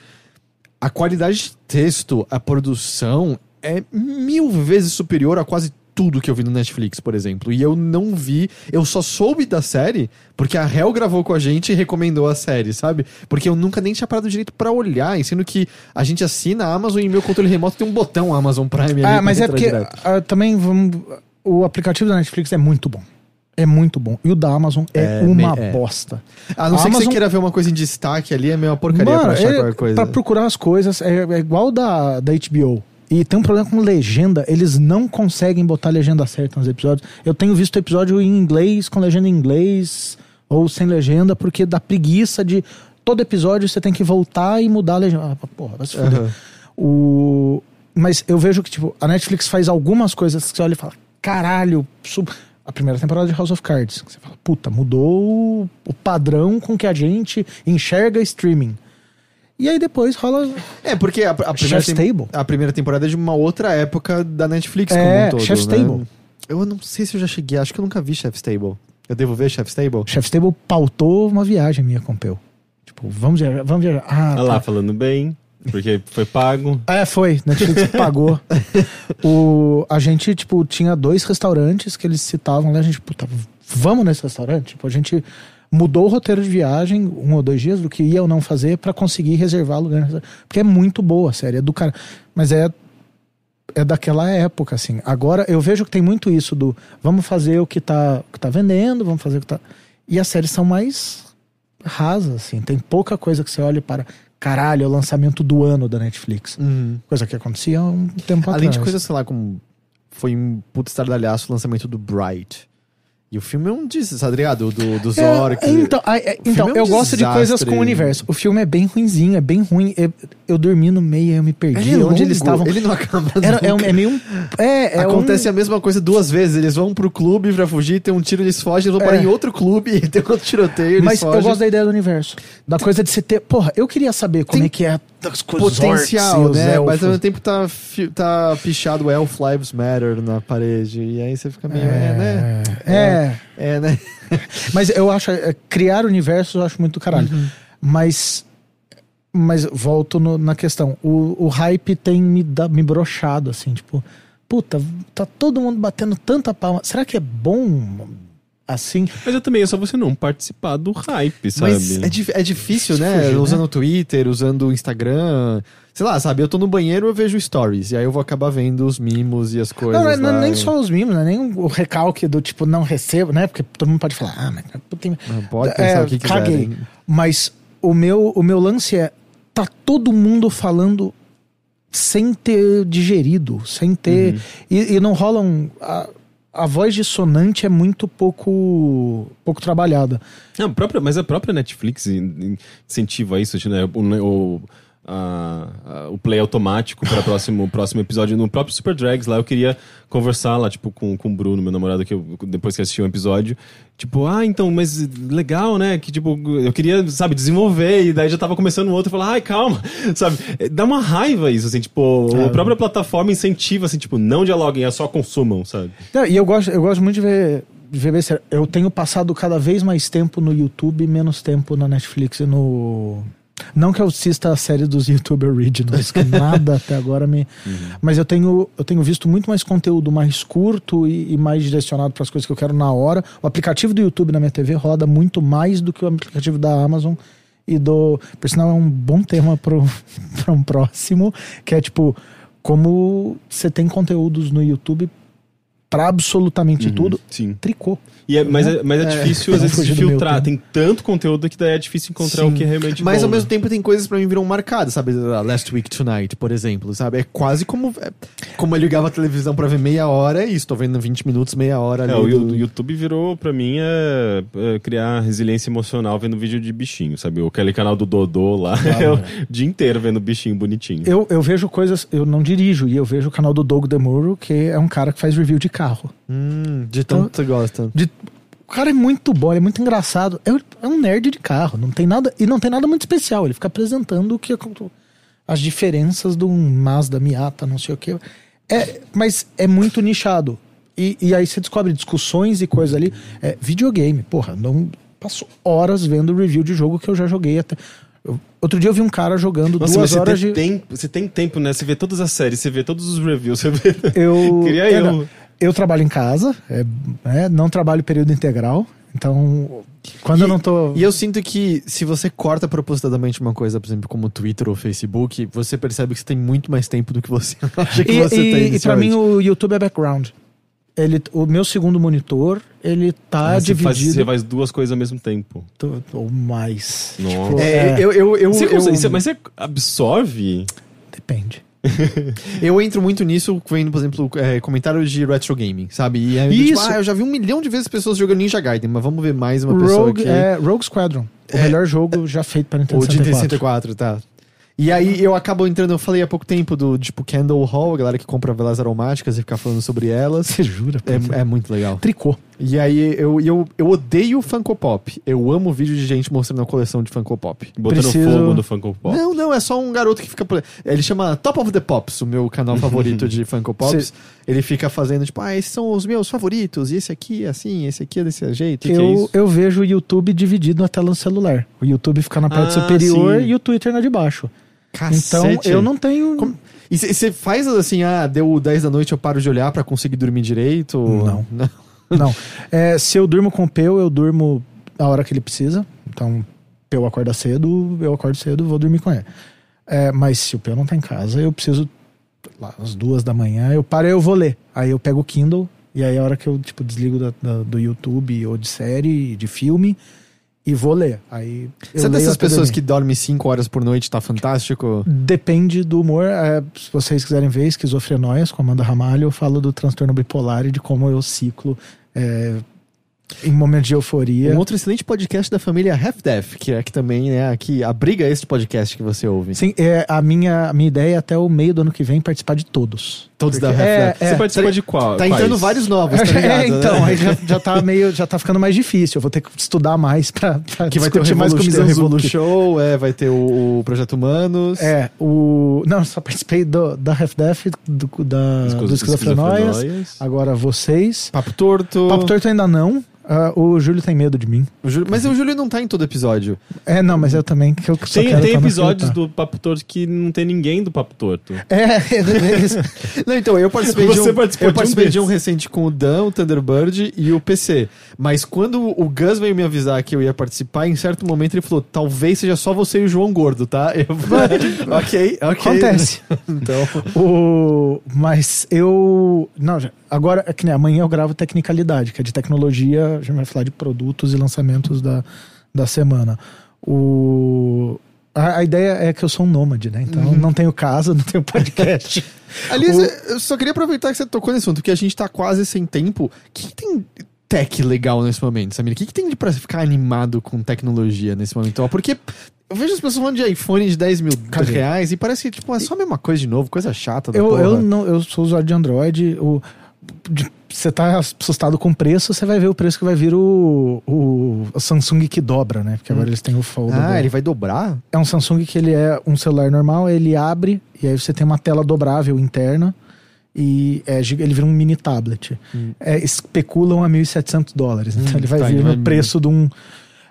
a qualidade de texto, a produção é mil vezes superior a quase tudo que eu vi no Netflix, por exemplo. E eu não vi, eu só soube da série porque a Hel gravou com a gente e recomendou a série, sabe? Porque eu nunca nem tinha parado direito pra olhar, sendo que a gente assina a Amazon e meu controle remoto tem um botão Amazon Prime ali Ah, mas é porque ah, também vamos, o aplicativo da Netflix é muito bom. É muito bom. E o da Amazon é, É, uma é. bosta. A não a ser que você Amazon- queira ver uma coisa em destaque ali, é meio uma porcaria pra achar é- qualquer coisa. pra procurar as coisas, é, é igual da, da HBO. E tem um problema com legenda, eles não conseguem botar a legenda certa nos episódios. Eu tenho visto episódio em inglês, com legenda em inglês, ou sem legenda, porque dá preguiça de. Todo episódio você tem que voltar e mudar a legenda. Ah, porra, vai se fuder. Aham. O... Mas eu vejo que, tipo, a Netflix faz algumas coisas que você olha e fala, caralho, sub... a primeira temporada de House of Cards. Você fala, puta, mudou o padrão com que a gente enxerga streaming. E aí depois rola. É, porque a, a primeira Chef's tem- Table. a primeira temporada é de uma outra época da Netflix É, como um todo, Chef's né? Table. Eu não sei se eu já cheguei, acho que eu nunca vi Chef's Table. Eu devo ver Chef's Table? Chef's Table pautou uma viagem minha com o Peu. Tipo, vamos viajar, vamos viajar. Ah, Olha tá. lá, falando bem, porque foi pago. É, foi. Netflix pagou. o, a gente, tipo, tinha dois restaurantes que eles citavam lá. A gente, puta, vamos nesse restaurante? Tipo, a gente mudou o roteiro de viagem, um ou dois dias, do que ia ou não fazer pra conseguir reservar lugar. Porque é muito boa a série, é do cara. Mas é. É daquela época, assim. Agora eu vejo que tem muito isso do vamos fazer o que tá, o que tá vendendo, vamos fazer o que tá. E as séries são mais rasas, assim. Tem pouca coisa que você olha para. Caralho, é o lançamento do ano da Netflix. Uhum. Coisa que acontecia há um tempo Além atrás. de coisas, sei lá, como foi um puto estardalhaço o lançamento do Bright. E o filme é um desastre, tá ligado? Do, dos É, orcs. então, a- é, O então é um eu gosto de coisas com o universo. O filme é bem ruinzinho, é bem ruim. Eu, eu dormi no meio e eu me perdi. Ele é onde eles estavam. Ele não acaba Era, é, um- é meio um. É, é Acontece um, a mesma coisa duas vezes. Eles vão pro clube pra fugir, tem um tiro, eles fogem, eles vão É. parar em outro clube, e tem outro tiroteio, Mas fogem. eu gosto da ideia do universo. Da coisa de se ter. Porra, eu queria saber como Tem é que é as coisas potencial, né? Mas ao mesmo tempo tá, tá pichado Elf Lives Matter na parede. E aí você fica meio, é, né? É. É, né? Mas eu acho. é, criar universos eu acho muito do caralho. Uhum. Mas. Mas volto no- na questão. O, o hype tem me, da, me brochado, assim, tipo. Puta, tá todo mundo batendo tanta palma. Será que é bom assim? Mas é também é só você não participar do hype, sabe? Mas é, é difícil, né? Fugir, né? usando o Twitter, usando o Instagram. Sei lá, sabe? Eu tô no banheiro, eu vejo stories. E aí eu vou acabar vendo os mimos e as coisas. Não, não, é- não é nem só os mimos, não é nem o recalque do tipo, não recebo, né? Porque todo mundo pode falar, ah, mas tem. Pode É, pensar o que caguei. quiserem. Mas o meu, o meu lance é. Tá todo mundo falando sem ter digerido, sem ter. E, e não rola um. A, a voz dissonante é muito pouco pouco trabalhada. Não, a própria, mas a própria Netflix in- incentiva isso, né? O, o, a- a- o play automático para o próximo, próximo episódio. No próprio Super Drags lá, eu queria conversar lá, tipo, com, com o Bruno, meu namorado, que eu, depois que assisti um episódio. Tipo, ah, então, mas legal, né? Que, tipo, eu queria, sabe, desenvolver, e daí já tava começando o outro e falar, ai, calma, sabe? Dá uma raiva isso, assim, tipo, É. a própria plataforma incentiva, assim, tipo, não dialoguem, é só consumam, sabe? E eu gosto, eu gosto muito de ver. Eu tenho passado cada vez mais tempo no YouTube e menos tempo na Netflix e no. Não que eu assista a série dos YouTube Originals, que nada até agora me. Mas eu tenho, eu tenho visto muito mais conteúdo mais curto e, e mais direcionado para as coisas que eu quero na hora. O aplicativo do YouTube na minha TV roda muito mais do que o aplicativo da Amazon e do. Por sinal, é um bom tema para um próximo, que é tipo, como você tem conteúdos no YouTube para absolutamente tudo. Sim. Tricô. E é, mas, é, mas é, É, difícil, às vezes, filtrar. Tem tanto conteúdo que daí é difícil encontrar Sim. o que é realmente Mas bom, ao mesmo né? tempo tem coisas pra mim viram marcadas, sabe? Last Week Tonight, por exemplo, sabe? É quase como é, como eu ligava a televisão pra ver meia hora, é isso, tô vendo 20 minutos, meia hora ali. É, o do- YouTube virou, pra mim, é, é criar resiliência emocional vendo vídeo de bichinho, sabe? Aquele canal do Dodô lá, é o dia inteiro vendo bichinho bonitinho. Eu, eu vejo coisas, eu não dirijo, e eu vejo o canal do Doug Demuro, que é um cara que faz review de carro. Hum, de tanto que você gosta. De- o cara é muito bom, ele é muito engraçado. É, é um nerd de carro, não tem nada e não tem nada muito especial. Ele fica apresentando o que as diferenças do Mazda Miata, não sei o que. É, mas é muito nichado. E, e aí você descobre discussões e coisas ali. É, videogame, porra, não passo horas vendo review de jogo que eu já joguei até. eu- outro dia eu vi um cara jogando Nossa, duas horas tem, de. tempo, você tem tempo, né? Você vê todas as séries, você vê todos os reviews, você vê... Eu, Queria é, eu. Eu trabalho em casa, é, é, não trabalho período integral, então quando eu não tô. E eu sinto que se você corta propositadamente uma coisa, por exemplo, como Twitter ou Facebook, você percebe que você tem muito mais tempo do que você acha que E, você e- tem. e pra mim o YouTube é background. Ele, o meu segundo monitor, ele tá Ah, você, faz, dividido você faz duas coisas ao mesmo tempo. ou mais. Nossa. Tipo, É, é, eu, eu, eu, Você eu, consegue- você- mas você absorve... depende. eu entro muito nisso vendo, por exemplo, é, comentários de retro gaming, sabe? E aí, tipo, Isso. ah, eu já vi um milhão de vezes pessoas jogando Ninja Gaiden, mas vamos ver mais uma pessoa Rogue, aqui. é, Rogue Squadron, o É, melhor jogo já feito para Nintendo Ou de 64. 64, tá. E aí eu acabo entrando, eu falei há pouco tempo do tipo Candle Hall, a galera que compra velas aromáticas e fica falando sobre elas. Você jura? pô? É, é muito legal. Tricô. E aí eu, eu, eu odeio Funko Pop. Eu amo vídeo de gente mostrando a coleção de Funko Pop. Botando Preciso- fogo no Funko Pop. Não, não, é só um garoto que fica. Ele chama Top of the Pops, o meu canal favorito de Funko Pops. Cê- Ele fica fazendo, tipo, ah, esses são os meus favoritos, e esse aqui é assim, esse aqui é desse jeito. que é eu, isso? eu vejo o YouTube dividido na tela do celular. O YouTube fica na parte Ah, superior sim. e o Twitter na de baixo. Então Cacete. eu não tenho. Como- E você faz assim, ah, deu 10 da noite, eu paro de olhar pra conseguir dormir direito? Não. Não. É, se eu durmo com o Peu, eu durmo a hora que ele precisa. Então, Peu acorda cedo, eu acordo cedo, vou dormir com ele. É, mas se o Peu não tá em casa, eu preciso. Lá, às duas da manhã, eu paro e eu vou ler. Aí eu pego o Kindle, e aí a hora que eu tipo, desligo da- da- do YouTube ou de série, de filme, e vou ler. Aí Você é dessas pessoas que dormem 5 horas por noite, tá fantástico? Depende do humor. É, se vocês quiserem ver Esquizofrenóias com Amanda Ramalho, eu falo do transtorno bipolar e de como eu ciclo é, em momentos de euforia. Um outro excelente podcast da família Half Death, que é que também é que abriga este podcast que você ouve. Sim, é, a, minha, a minha ideia é até o meio do ano que vem participar de todos. Todos da Half é, Death. é. Você participa de qual? Tá entrando vários novos, tá ligado? É, então, né? aí já, já tá meio, já tá ficando mais difícil. Eu vou ter que estudar mais pra, pra Que vai ter o mais com o Revolu-. Show, é, vai ter o, o Projeto Humanos. É, o. Não, só participei do, da Half Death, do, da, Esquizo- do Esquizofrenóias. Esquizofrenóias. Agora vocês. Papo Torto. Papo Torto ainda não. Ah, o Júlio tem medo de mim. O Júlio- mas o Júlio não tá em todo episódio. É, não, mas eu também que eu só Tem, quero tem tá episódios do Papo Torto que não tem ninguém do Papo Torto. É, eles- Não, então, eu participei, de Você um, participou eu de um participei de um, recente com o Dan, o Thunderbird e o PC. Mas quando o Gus veio me avisar que eu ia participar, em certo momento ele falou: talvez seja só você e o João Gordo, tá? Eu falei, ok, ok. Acontece. então. o, mas eu. Não, já- Agora, é que nem amanhã eu gravo Tecnicalidade, que é de tecnologia, a gente vai falar de produtos e lançamentos da, da semana. O, a, a ideia é que eu sou um nômade, né? Então não tenho casa, não tenho podcast. Aliás, O- eu só queria aproveitar que você tocou nesse assunto, porque a gente tá quase sem tempo. O que, que tem tech legal nesse momento, Samir? O que, que tem de pra ficar animado com tecnologia nesse momento? Porque eu vejo as pessoas falando de iPhone de 10 mil Cadê? reais e parece que tipo, é só a mesma coisa de novo, coisa chata eu, porra. eu, não, eu sou usuário de Android. O, você tá assustado com o preço, você vai ver o preço que vai vir o, o, o Samsung que dobra, né? Porque agora eles têm o Fold. Ah, ele vai dobrar? É um Samsung que ele é um celular normal, ele abre e aí você tem uma tela dobrável interna e é, ele vira um mini tablet. É, especulam a 1.700 dólares, então Hum, ele vai tá, vir no preço de um...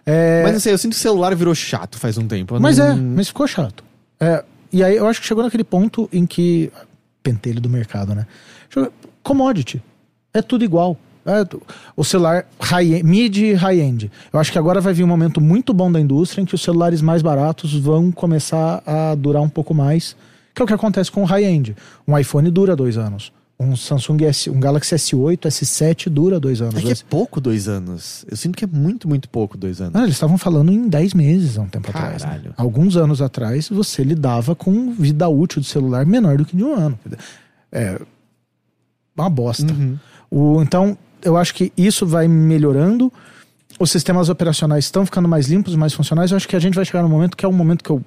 é, Mas não sei, eu sinto que o celular virou chato faz um tempo. Mas não- é, mas ficou chato. É, e aí eu acho que chegou naquele ponto em que... Pentelho do mercado, né? Chegou- Commodity. É tudo igual. É, o celular high, mid e high-end. Eu acho que agora vai vir um momento muito bom da indústria em que os celulares mais baratos vão começar a durar um pouco mais, que é o que acontece com o high-end. Um iPhone dura dois anos. Um Samsung S, um Galaxy S8, S7 dura dois anos. É que é pouco dois anos. Eu sinto que é muito, muito pouco dois anos. Não, eles estavam falando em 10 meses há um tempo atrás. né? Caralho. Alguns anos atrás, você lidava com vida útil do celular menor do que de um ano. É uma bosta. Uhum. O, então, eu acho que isso vai melhorando. Os sistemas operacionais estão ficando mais limpos, mais funcionais. Eu acho que a gente vai chegar num momento que é um momento que eu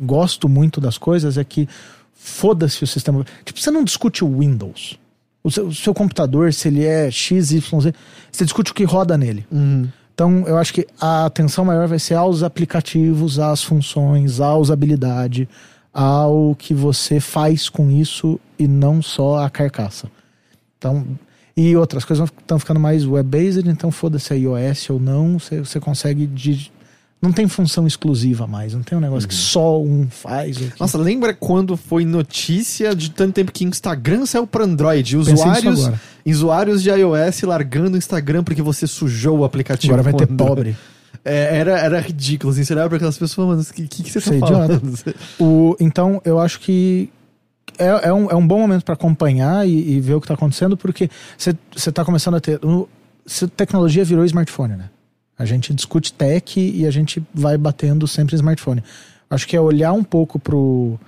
gosto muito das coisas, é que foda-se o sistema. Tipo, você não discute o Windows. O seu, o seu computador, se ele é X, Y, Z, você discute o que roda nele. Uhum. Então, eu acho que a atenção maior vai ser aos aplicativos, às funções, à usabilidade, ao que você faz com isso e não só a carcaça. Então, e outras coisas estão ficando mais web-based, então foda-se a iOS ou não, você, você consegue. De, não tem função exclusiva mais, não tem um negócio que só um faz. Nossa, lembra quando foi notícia de tanto tempo que Instagram saiu para Android? Usuários, usuários de iOS largando o Instagram porque você sujou o aplicativo. Agora vai ter Android. pobre. É, era, era ridículo, assim, você olhava pra aquelas pessoas, mano, o que, que, que você tá é idiota. falando? O, então, eu acho que é, é, um, é um bom momento para acompanhar e, e ver o que está acontecendo, porque você está começando a ter. o- se- tecnologia virou smartphone, né? A gente discute tech e a gente vai batendo sempre em smartphone. Acho que é olhar um pouco pro,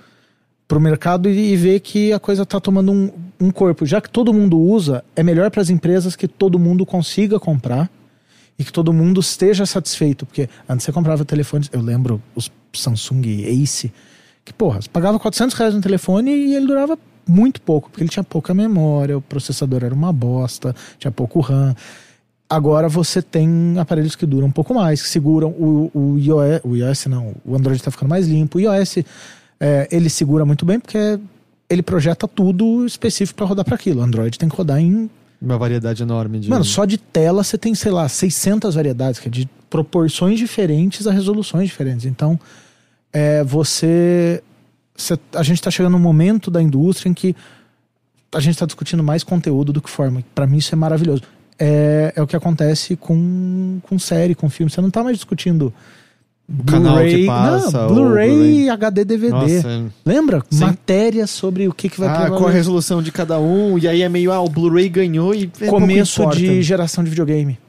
pro mercado e, e ver que a coisa está tomando um, um corpo. Já que todo mundo usa, é melhor para as empresas que todo mundo consiga comprar e que todo mundo esteja satisfeito. Porque antes você comprava telefones, eu lembro os Samsung Ace, que porra, você pagava 400 reais no telefone e ele durava muito pouco, porque ele tinha pouca memória, o processador era uma bosta, tinha pouco RAM. Agora você tem aparelhos que duram um pouco mais, que seguram o, o iOS, o iOS não, o Android está ficando mais limpo. O iOS é, ele segura muito bem porque ele projeta tudo específico para rodar para aquilo. O Android tem que rodar em Uma variedade enorme de. Mano, só de tela você tem, sei lá, 600 variedades, que é de proporções diferentes a resoluções diferentes. Então, é, você, você- A gente tá chegando num momento da indústria em que a gente tá discutindo mais conteúdo do que forma. Pra mim, isso é maravilhoso. É, é o que acontece com, com série, com filme. Você não tá mais discutindo. Blu-ray- passa, Não, Blu-ray e HD DVD. Nossa, Lembra? Sim. Matérias sobre o que, que vai ah, prevalecer. qual a resolução de cada um, e aí é meio, ah, o Blu-ray ganhou e. é, começo de geração de videogame.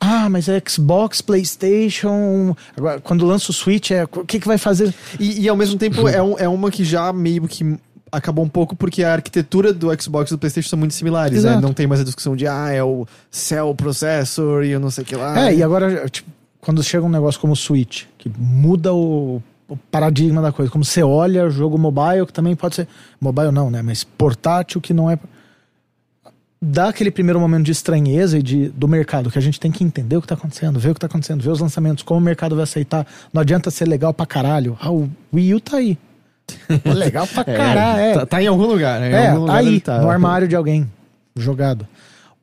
Ah, mas é Xbox, PlayStation. Agora, quando lança o Switch, é o que, que vai fazer? E, e ao mesmo tempo é, um- é uma que já meio que acabou um pouco porque a arquitetura do Xbox e do PlayStation são muito similares, né? Não tem mais a discussão de, ah, é o Cell Processor e eu não sei o que lá. é, e agora, tipo, quando chega um negócio como o Switch, que muda o, o paradigma da coisa, como você olha jogo mobile, que também pode ser. Mobile não, né? Mas portátil que não é. Dá aquele primeiro momento de estranheza e de, do mercado, que a gente tem que entender o que tá acontecendo, ver o que tá acontecendo, ver os lançamentos, como o mercado vai aceitar. Não adianta ser legal pra caralho. Ah, o Wii U tá aí. legal pra caralho, é. Tá, tá em algum lugar, né? Em É, lugar aí, tá. no armário de alguém, jogado.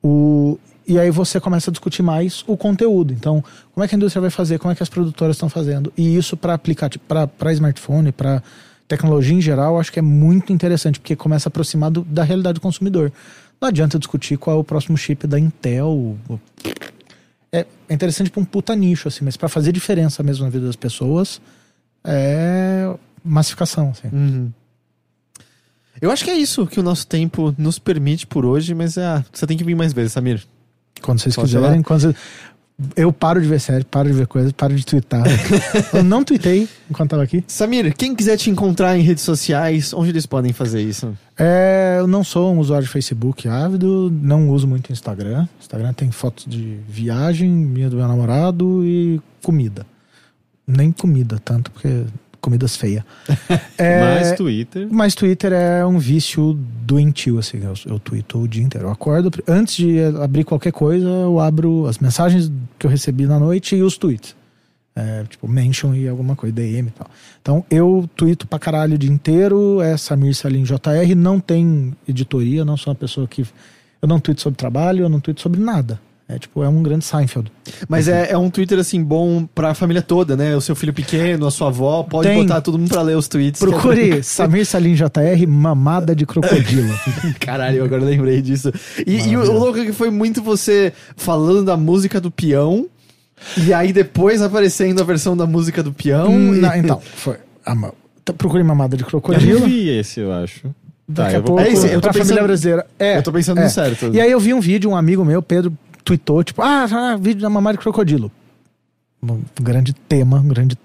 O, e aí você começa a discutir mais o conteúdo. Então, como é que a indústria vai fazer? Como é que as produtoras estão fazendo? E isso para aplicativo, para smartphone, para tecnologia em geral, eu acho que é muito interessante, porque começa a aproximar do- da realidade do consumidor. Não adianta discutir qual é o próximo chip da Intel. É, é interessante para um puta nicho, assim, mas para fazer diferença mesmo na vida das pessoas, é massificação, assim. Uhum. Eu acho que é isso que o nosso tempo nos permite por hoje, mas ah, você tem que vir mais vezes, Samir. Quando vocês Pode quiserem. Quando vocês- Eu paro de ver série, paro de ver coisas, paro de twittar. eu não tuitei enquanto tava aqui. Samir, quem quiser te encontrar em redes sociais, onde eles podem fazer isso? É, eu não sou um usuário de Facebook ávido, não uso muito Instagram. Instagram tem fotos de viagem, minha do meu namorado e comida. Nem comida tanto, porque comidas feias. É, Mas Twitter. Mas Twitter é um vício doentio, assim. Eu, eu tweeto o dia inteiro. Eu acordo, antes de abrir qualquer coisa, eu abro as mensagens que eu recebi na noite e os tweets. É, tipo, mention e alguma coisa, DM e tal. Então, eu tweeto pra caralho o dia inteiro. É Samir Salim JR. Não tem editoria, não sou uma pessoa que. Eu não tweeto sobre trabalho, eu não tweeto sobre nada. É tipo, é um grande Seinfeld. Mas é, é um Twitter, assim, bom pra família toda, né? O seu filho pequeno, a sua avó, pode Tem. botar todo mundo pra ler os tweets. Procure Samir Salim JR, mamada de crocodilo. Caralho, eu agora lembrei disso. E, e o, louco é que foi muito você falando da música do peão, e aí depois aparecendo a versão da música do peão. Hum, e- não, então, foi. tá, procure mamada de Eu crocodilo. vi esse, eu acho. Daqui Tá, a eu pouco, É isso, eu tô pra pensando- família brasileira. É, eu tô pensando é. no certo. E aí eu vi um vídeo, um amigo meu, Pedro, tweetou, tipo, ah, ah, vídeo da mamada de crocodilo. Um grande tema, um grande.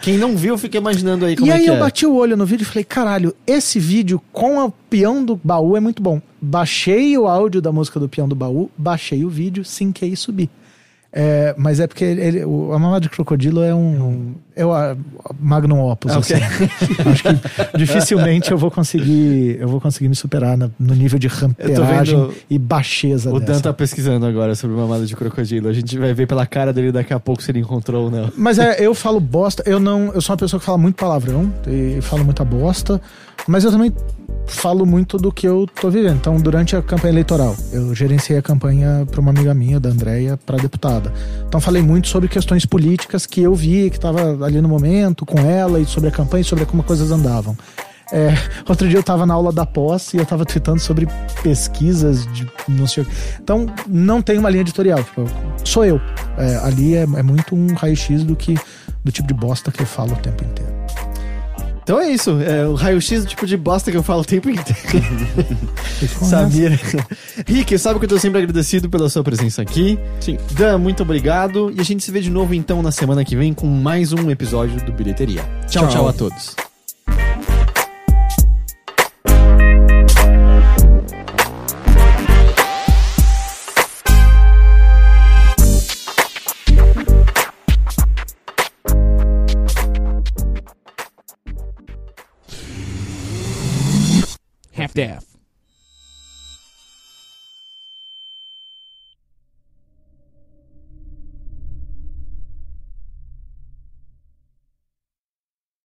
Quem não viu, fica imaginando aí como e é aí eu é. bati o olho no vídeo e falei, caralho, esse vídeo com o peão do baú é muito bom. Baixei o áudio da música do peão do baú, baixei o vídeo, sinquei e subi. É, mas é porque ele, o, a mamada de crocodilo é um. É o a- magnum opus. Ah, ok. assim. Acho que dificilmente eu vou conseguir. Eu vou conseguir me superar na- no nível de ramperagem e baixeza O Dan dessa. tá pesquisando agora sobre mamada de crocodilo. A gente vai ver pela cara dele daqui a pouco se ele encontrou ou não. Mas é, eu falo bosta, eu não. Eu sou uma pessoa que fala muito palavrão e falo muita bosta, mas eu também falo muito do que eu tô vivendo. Então, durante a campanha eleitoral, eu gerenciei a campanha para uma amiga minha, da Andréia, para deputada. Então, falei muito sobre questões políticas que eu vi, que tava ali no momento com ela, e sobre a campanha e sobre como coisas andavam. É, outro dia eu tava na aula da pós e eu tava tweetando sobre pesquisas de não sei o que. Então, não tem uma linha editorial. Tipo, sou eu. É, ali é, é muito um raio-x do que do tipo de bosta que eu falo o tempo inteiro. Então é isso. É o raio-x do tipo de bosta que eu falo o tempo inteiro. Esse foi um Samir. Rick, sabe que eu tô sempre agradecido pela sua presença aqui. Sim. Dan, muito obrigado. E a gente se vê de novo então na semana que vem com mais um episódio do Bilheteria. Tchau, tchau, Tchau. a todos. half-half.